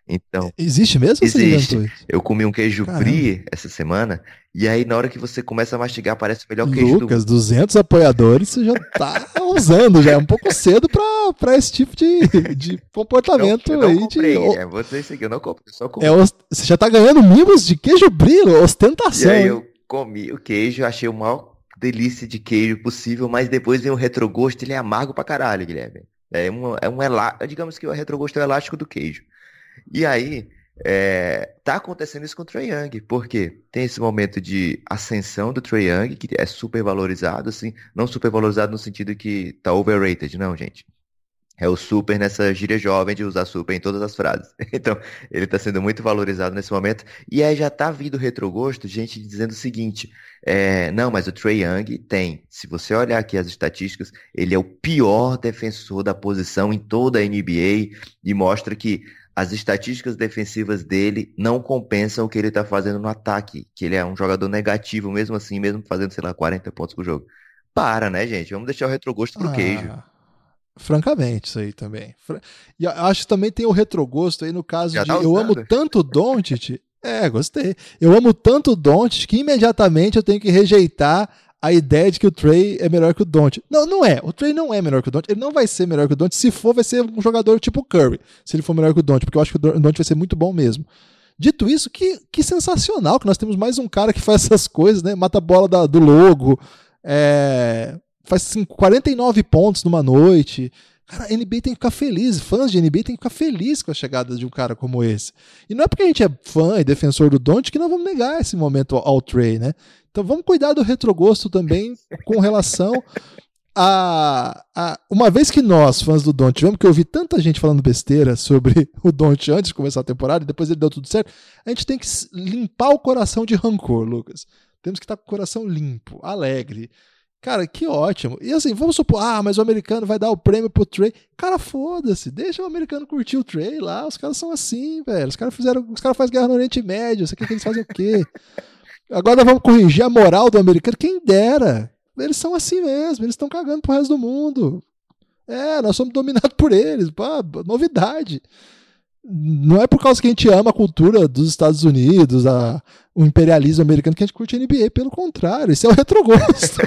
Speaker 3: Então,
Speaker 2: existe mesmo?
Speaker 3: Existe. Eu comi um queijo Caramba. brie essa semana e aí na hora que você começa a mastigar parece o melhor queijo
Speaker 2: Lucas,
Speaker 3: do...
Speaker 2: 200 apoiadores você já tá usando, já é um pouco cedo pra, pra esse tipo de, de comportamento
Speaker 3: eu não
Speaker 2: aí.
Speaker 3: Comprei,
Speaker 2: de...
Speaker 3: é, isso aqui, eu não comprei, só comi.
Speaker 2: É, você já tá ganhando mimos de queijo brie, ostentação.
Speaker 3: E aí eu comi o queijo, achei o maior delícia de queijo possível, mas depois vem o retrogosto, ele é amargo pra caralho, Guilherme. É um, é um elá... digamos que o retrogosto é o elástico do queijo. E aí, é, tá acontecendo isso com o Trae Young, porque tem esse momento de ascensão do Trae Young, que é super valorizado, assim, não super valorizado no sentido que tá overrated, não, gente. É o super nessa gíria jovem de usar super em todas as frases. Então, ele está sendo muito valorizado nesse momento. E aí já tá vindo retrogosto, gente dizendo o seguinte: é, não, mas o Trey Young tem. Se você olhar aqui as estatísticas, ele é o pior defensor da posição em toda a NBA e mostra que as estatísticas defensivas dele não compensam o que ele está fazendo no ataque, que ele é um jogador negativo mesmo assim, mesmo fazendo, sei lá, 40 pontos por jogo. Para, né, gente? Vamos deixar o retrogosto pro ah, queijo.
Speaker 2: Francamente, isso aí também. E acho que também tem o retrogosto aí no caso Já de tá eu amo tanto o Doncic. é, gostei. Eu amo tanto o Doncic que imediatamente eu tenho que rejeitar a ideia de que o Trey é melhor que o Don't. Não, não é. O Trey não é melhor que o Don't. Ele não vai ser melhor que o Don't. Se for, vai ser um jogador tipo Curry. Se ele for melhor que o Don't, porque eu acho que o Don't vai ser muito bom mesmo. Dito isso, que, que sensacional que nós temos mais um cara que faz essas coisas, né? Mata a bola da, do logo, é, faz assim, 49 pontos numa noite. Cara, a NBA tem que ficar feliz, fãs de NBA tem que ficar felizes com a chegada de um cara como esse. E não é porque a gente é fã e defensor do Don't que nós vamos negar esse momento ao, Trey, né? Então vamos cuidar do retrogosto também com relação a, a, Uma vez que nós, fãs do Don't, tivemos que ouvir tanta gente falando besteira sobre o Don't antes de começar a temporada e depois ele deu tudo certo, a gente tem que limpar o coração de rancor, Lucas. Temos que estar com o coração limpo, alegre. Cara, que ótimo. E assim, vamos supor, ah, mas o americano vai dar o prêmio pro Trey. Cara, foda-se. Deixa o americano curtir o Trey lá. Os caras são assim, velho. Os caras fizeram. Os caras fazem guerra no Oriente Médio. Você quer que eles fazem o quê? Agora vamos corrigir a moral do americano. Quem dera. Eles são assim mesmo, eles estão cagando pro resto do mundo. É, nós somos dominados por eles. Novidade. Não é por causa que a gente ama a cultura dos Estados Unidos, a, o imperialismo americano, que a gente curte a NBA. Pelo contrário, isso é o retrogosto.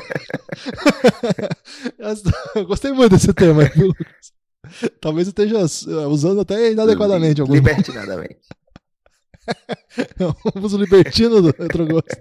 Speaker 2: eu gostei muito desse tema, viu, Lucas? Talvez eu esteja usando até inadequadamente.
Speaker 3: Libertinadamente.
Speaker 2: é um uso libertino do retrogosto.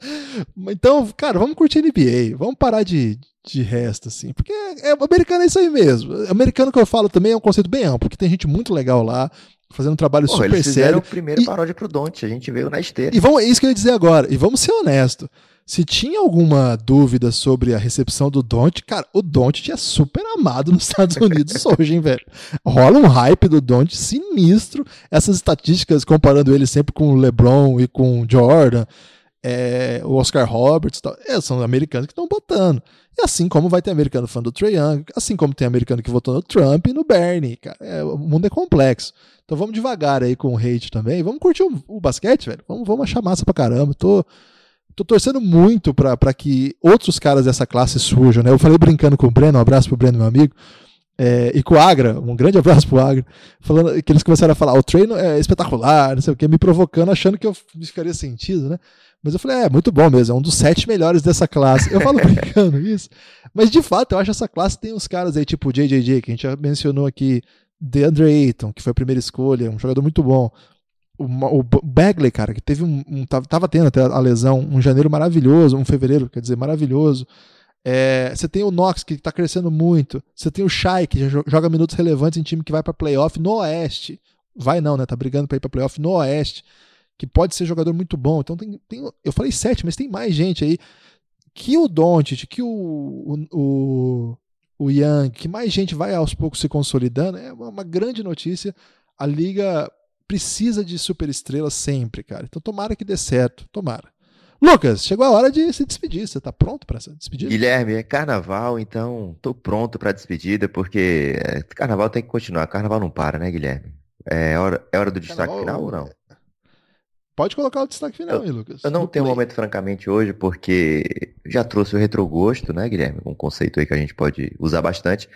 Speaker 2: então, cara, vamos curtir NBA. Vamos parar de, de resto, assim. Porque é, é, americano é isso aí mesmo. Americano que eu falo também é um conceito bem amplo, porque tem gente muito legal lá, fazendo um trabalho Porra, super eles sério.
Speaker 3: o primeiro e, paródia pro Don't, a gente veio na esteira.
Speaker 2: E vamos, é isso que eu ia dizer agora. E vamos ser honestos. Se tinha alguma dúvida sobre a recepção do Don't, cara, o Don't é super amado nos Estados Unidos hoje, hein, velho? Rola um hype do Don't sinistro. Essas estatísticas comparando ele sempre com o LeBron e com o Jordan, é, o Oscar Roberts, tal, é, são americanos que estão botando. E assim como vai ter americano fã do Trae Young, assim como tem americano que votou no Trump e no Bernie, cara. É, o mundo é complexo. Então vamos devagar aí com o hate também. Vamos curtir o, o basquete, velho. Vamos, vamos achar massa pra caramba. Tô, tô torcendo muito para que outros caras dessa classe surjam, né? Eu falei brincando com o Breno, um abraço pro Breno, meu amigo. É, e com o Agra, um grande abraço pro Agra, falando que eles começaram a falar: o treino é espetacular, não sei o que, me provocando, achando que eu ficaria sentido, né? Mas eu falei: é, muito bom mesmo, é um dos sete melhores dessa classe. Eu falo brincando isso, mas de fato eu acho essa classe tem uns caras aí, tipo o JJJ, que a gente já mencionou aqui DeAndre Ayton, que foi a primeira escolha, um jogador muito bom. O, o Bagley, cara, que teve um, um tava, tava, tendo até a lesão, um janeiro maravilhoso, um fevereiro, quer dizer, maravilhoso. É, você tem o Knox, que está crescendo muito. Você tem o Shai, que joga minutos relevantes em time que vai para playoff no Oeste. Vai não, né? Tá brigando para ir para playoff no Oeste. Que pode ser jogador muito bom. Então tem, tem eu falei sete, mas tem mais gente aí. Que o Doncic, que o, o, o, Young, que mais gente vai aos poucos se consolidando. É uma, uma grande notícia. A liga precisa de superestrelas sempre, cara. Então tomara que dê certo. Tomara. Lucas, chegou a hora de se despedir. Você está pronto para se despedir?
Speaker 3: Guilherme, é carnaval, então estou pronto para a despedida, porque é, carnaval tem que continuar. Carnaval não para, né, Guilherme? É hora, é hora do destaque carnaval, final ou não?
Speaker 2: Pode colocar o destaque final
Speaker 3: eu,
Speaker 2: aí, Lucas.
Speaker 3: Eu não tenho um momento, francamente, hoje, porque já trouxe o retrogosto, né, Guilherme? Um conceito aí que a gente pode usar bastante.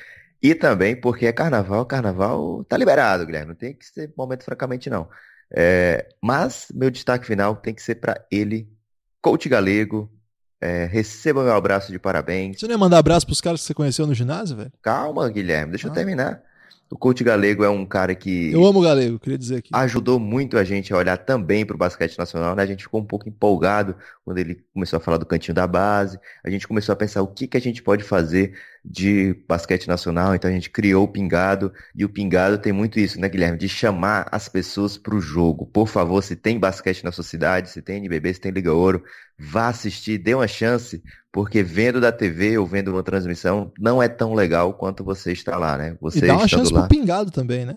Speaker 3: E também porque é carnaval, carnaval tá liberado, Guilherme. Não tem que ser momento, francamente, não. É, mas meu destaque final tem que ser para ele, coach galego, é, receba meu abraço de parabéns.
Speaker 2: Você não ia mandar abraço pros caras que você conheceu no ginásio, velho?
Speaker 3: Calma, Guilherme, deixa ah. eu terminar. O coach galego é um cara que.
Speaker 2: Eu amo o galego, queria dizer aqui.
Speaker 3: Ajudou muito a gente a olhar também para o basquete nacional, né? A gente ficou um pouco empolgado quando ele começou a falar do cantinho da base. A gente começou a pensar o que, que a gente pode fazer de basquete nacional, então a gente criou o Pingado, e o Pingado tem muito isso, né, Guilherme? De chamar as pessoas para o jogo. Por favor, se tem basquete na sua cidade, se tem NBB, se tem Liga Ouro, vá assistir, dê uma chance, porque vendo da TV ou vendo uma transmissão não é tão legal quanto você está lá, né? Você
Speaker 2: e dá uma chance lá... pro Pingado também, né?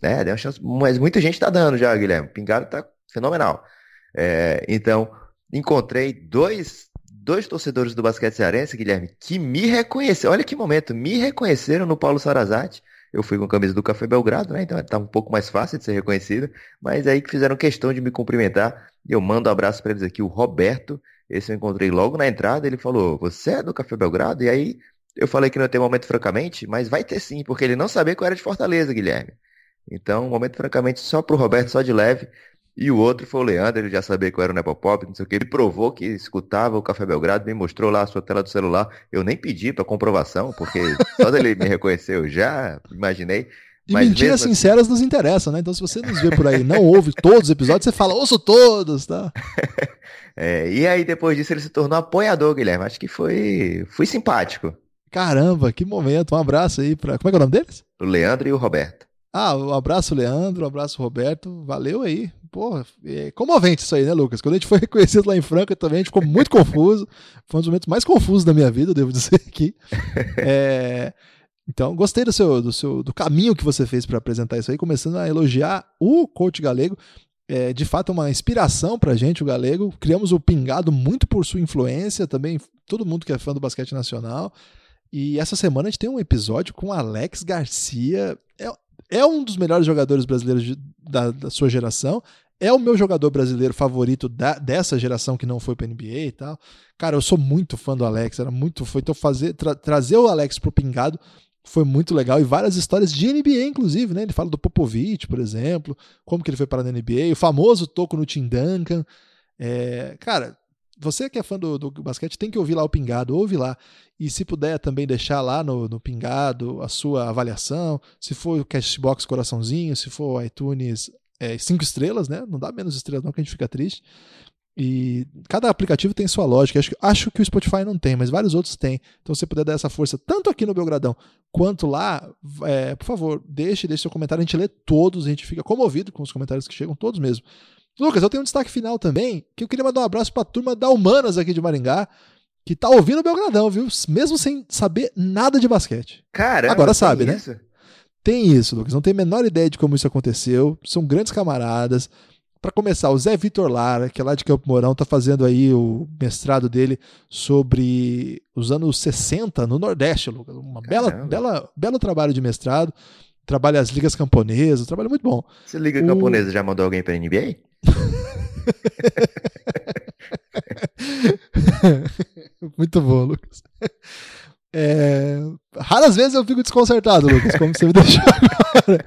Speaker 3: É, dá uma chance, mas muita gente está dando já, Guilherme. O Pingado tá fenomenal. É, então, encontrei dois dois torcedores do basquete cearense, Guilherme, que me reconheceram. Olha que momento, me reconheceram no Paulo Sarazate. Eu fui com a camisa do Café Belgrado, né? Então tá um pouco mais fácil de ser reconhecido. Mas aí que fizeram questão de me cumprimentar. Eu mando um abraço para eles aqui, o Roberto. Esse eu encontrei logo na entrada. Ele falou: Você é do Café Belgrado? E aí eu falei que não ter momento francamente, mas vai ter sim, porque ele não sabia que eu era de Fortaleza, Guilherme. Então, momento francamente só pro Roberto, só de leve. E o outro foi o Leandro, ele já sabia que eu era o Nepopop, não sei o que. Ele provou que escutava o Café Belgrado, me mostrou lá a sua tela do celular. Eu nem pedi para comprovação, porque só dele me reconheceu, já imaginei.
Speaker 2: E Mas mentiras assim... sinceras nos interessam, né? Então, se você nos vê por aí não ouve todos os episódios, você fala, ouço todos, tá?
Speaker 3: é, e aí, depois disso, ele se tornou apoiador, Guilherme. Acho que foi, foi simpático.
Speaker 2: Caramba, que momento. Um abraço aí para. Como é que é o nome deles?
Speaker 3: O Leandro e o Roberto.
Speaker 2: Ah, um abraço, Leandro, um abraço, Roberto. Valeu aí. Pô, é comovente isso aí, né, Lucas? Quando a gente foi reconhecido lá em Franca também, a gente ficou muito confuso. Foi um dos momentos mais confusos da minha vida, devo dizer aqui. É, então, gostei do seu, do seu do caminho que você fez para apresentar isso aí, começando a elogiar o coach galego. É, de fato, uma inspiração pra gente, o galego. Criamos o Pingado muito por sua influência, também todo mundo que é fã do basquete nacional. E essa semana a gente tem um episódio com Alex Garcia. É, é um dos melhores jogadores brasileiros de, da, da, sua geração. É o meu jogador brasileiro favorito da, dessa geração que não foi para NBA e tal. Cara, eu sou muito fã do Alex, era muito fã. Então fazer, tra, trazer o Alex pro pingado foi muito legal e várias histórias de NBA, inclusive, né? Ele fala do Popovich, por exemplo, como que ele foi para a NBA, o famoso toco no Tim Duncan. É, cara, você que é fã do, do, basquete tem que ouvir lá o Pingado, ouve lá. E se puder também deixar lá no, no Pingado a sua avaliação, se for o Cashbox coraçãozinho, se for iTunes é, cinco estrelas, né? Não dá menos estrelas não que a gente fica triste. E cada aplicativo tem sua lógica. Acho, acho que o Spotify não tem, mas vários outros têm. Então, se você puder dar essa força, tanto aqui no Belgradão quanto lá, é, por favor, deixe, deixe seu comentário. A gente lê todos, a gente fica comovido com os comentários que chegam, todos mesmo. Lucas, eu tenho um destaque final também, que eu queria mandar um abraço para a turma da Humanas aqui de Maringá, que tá ouvindo o Belgradão, viu? Mesmo sem saber nada de basquete.
Speaker 3: Cara,
Speaker 2: agora sabe, né? Isso? Tem isso, Lucas. Não tem a menor ideia de como isso aconteceu. São grandes camaradas. Para começar, o Zé Vitor Lara, que é lá de Campo Mourão, está fazendo aí o mestrado dele sobre os anos 60 no Nordeste, Lucas. Uma bela, bela, belo trabalho de mestrado. Trabalha as ligas camponesas, trabalho muito bom.
Speaker 3: Você liga o... camponesa já mandou alguém para NBA?
Speaker 2: Muito bom, Lucas. É... Raras vezes eu fico desconcertado, Lucas, como você me deixou agora.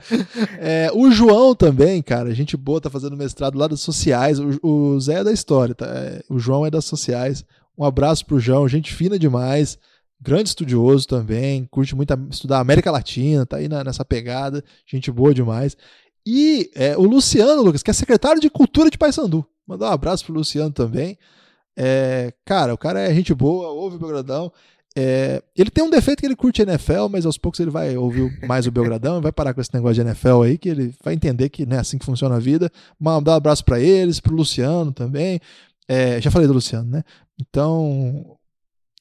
Speaker 2: É, o João também, cara, gente boa, tá fazendo mestrado lá das sociais. O, o Zé é da história, tá? É, o João é das sociais. Um abraço pro João, gente fina demais. grande estudioso também, curte muito estudar América Latina, tá aí na, nessa pegada, gente boa demais. E é, o Luciano, Lucas, que é secretário de Cultura de Paysandu. Mandar um abraço pro Luciano também. É, cara, o cara é gente boa, ouve o Belgradão. É, ele tem um defeito que ele curte NFL, mas aos poucos ele vai ouvir mais o Belgradão e vai parar com esse negócio de NFL aí, que ele vai entender que não é assim que funciona a vida. Mandar um abraço para eles, pro Luciano também. É, já falei do Luciano, né? Então,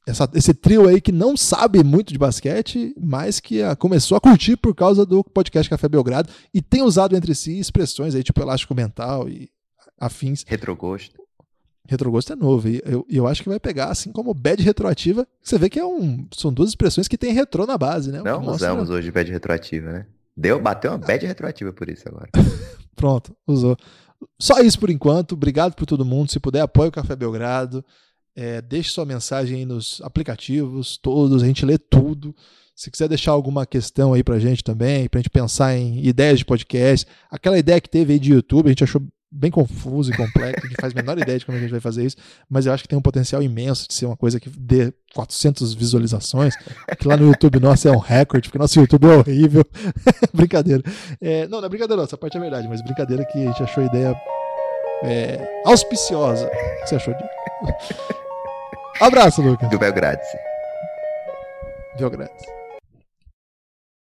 Speaker 2: essa, esse trio aí que não sabe muito de basquete, mas que a, ah, começou a curtir por causa do podcast Café Belgrado e tem usado entre si expressões aí, tipo elástico mental e afins.
Speaker 3: Retrogosto.
Speaker 2: Retrogosto é novo. E eu, eu acho que vai pegar, assim como bad retroativa. Você vê que é um, são duas expressões que tem retrô na base, né?
Speaker 3: Não usamos hoje bad retroativa, né? Deu, bateu uma bad retroativa por isso agora.
Speaker 2: Pronto, usou. Só isso por enquanto. Obrigado por todo mundo. Se puder, apoie o Café Belgrado. É, deixe sua mensagem aí nos aplicativos, todos, a gente lê tudo. Se quiser deixar alguma questão aí pra gente também, pra gente pensar em ideias de podcast, aquela ideia que teve aí de YouTube, a gente achou bem confuso e complexo, a gente faz a menor ideia de como a gente vai fazer isso, mas eu acho que tem um potencial imenso de ser uma coisa que dê 400 visualizações, que lá no YouTube nosso é um recorde, porque nosso YouTube é horrível. brincadeira. É, não, não é brincadeira, essa parte é verdade, mas brincadeira que a gente achou a ideia é, auspiciosa. O que você achou disso? Abraço, Lucas.
Speaker 3: Do Belgrade.
Speaker 2: Belgrade.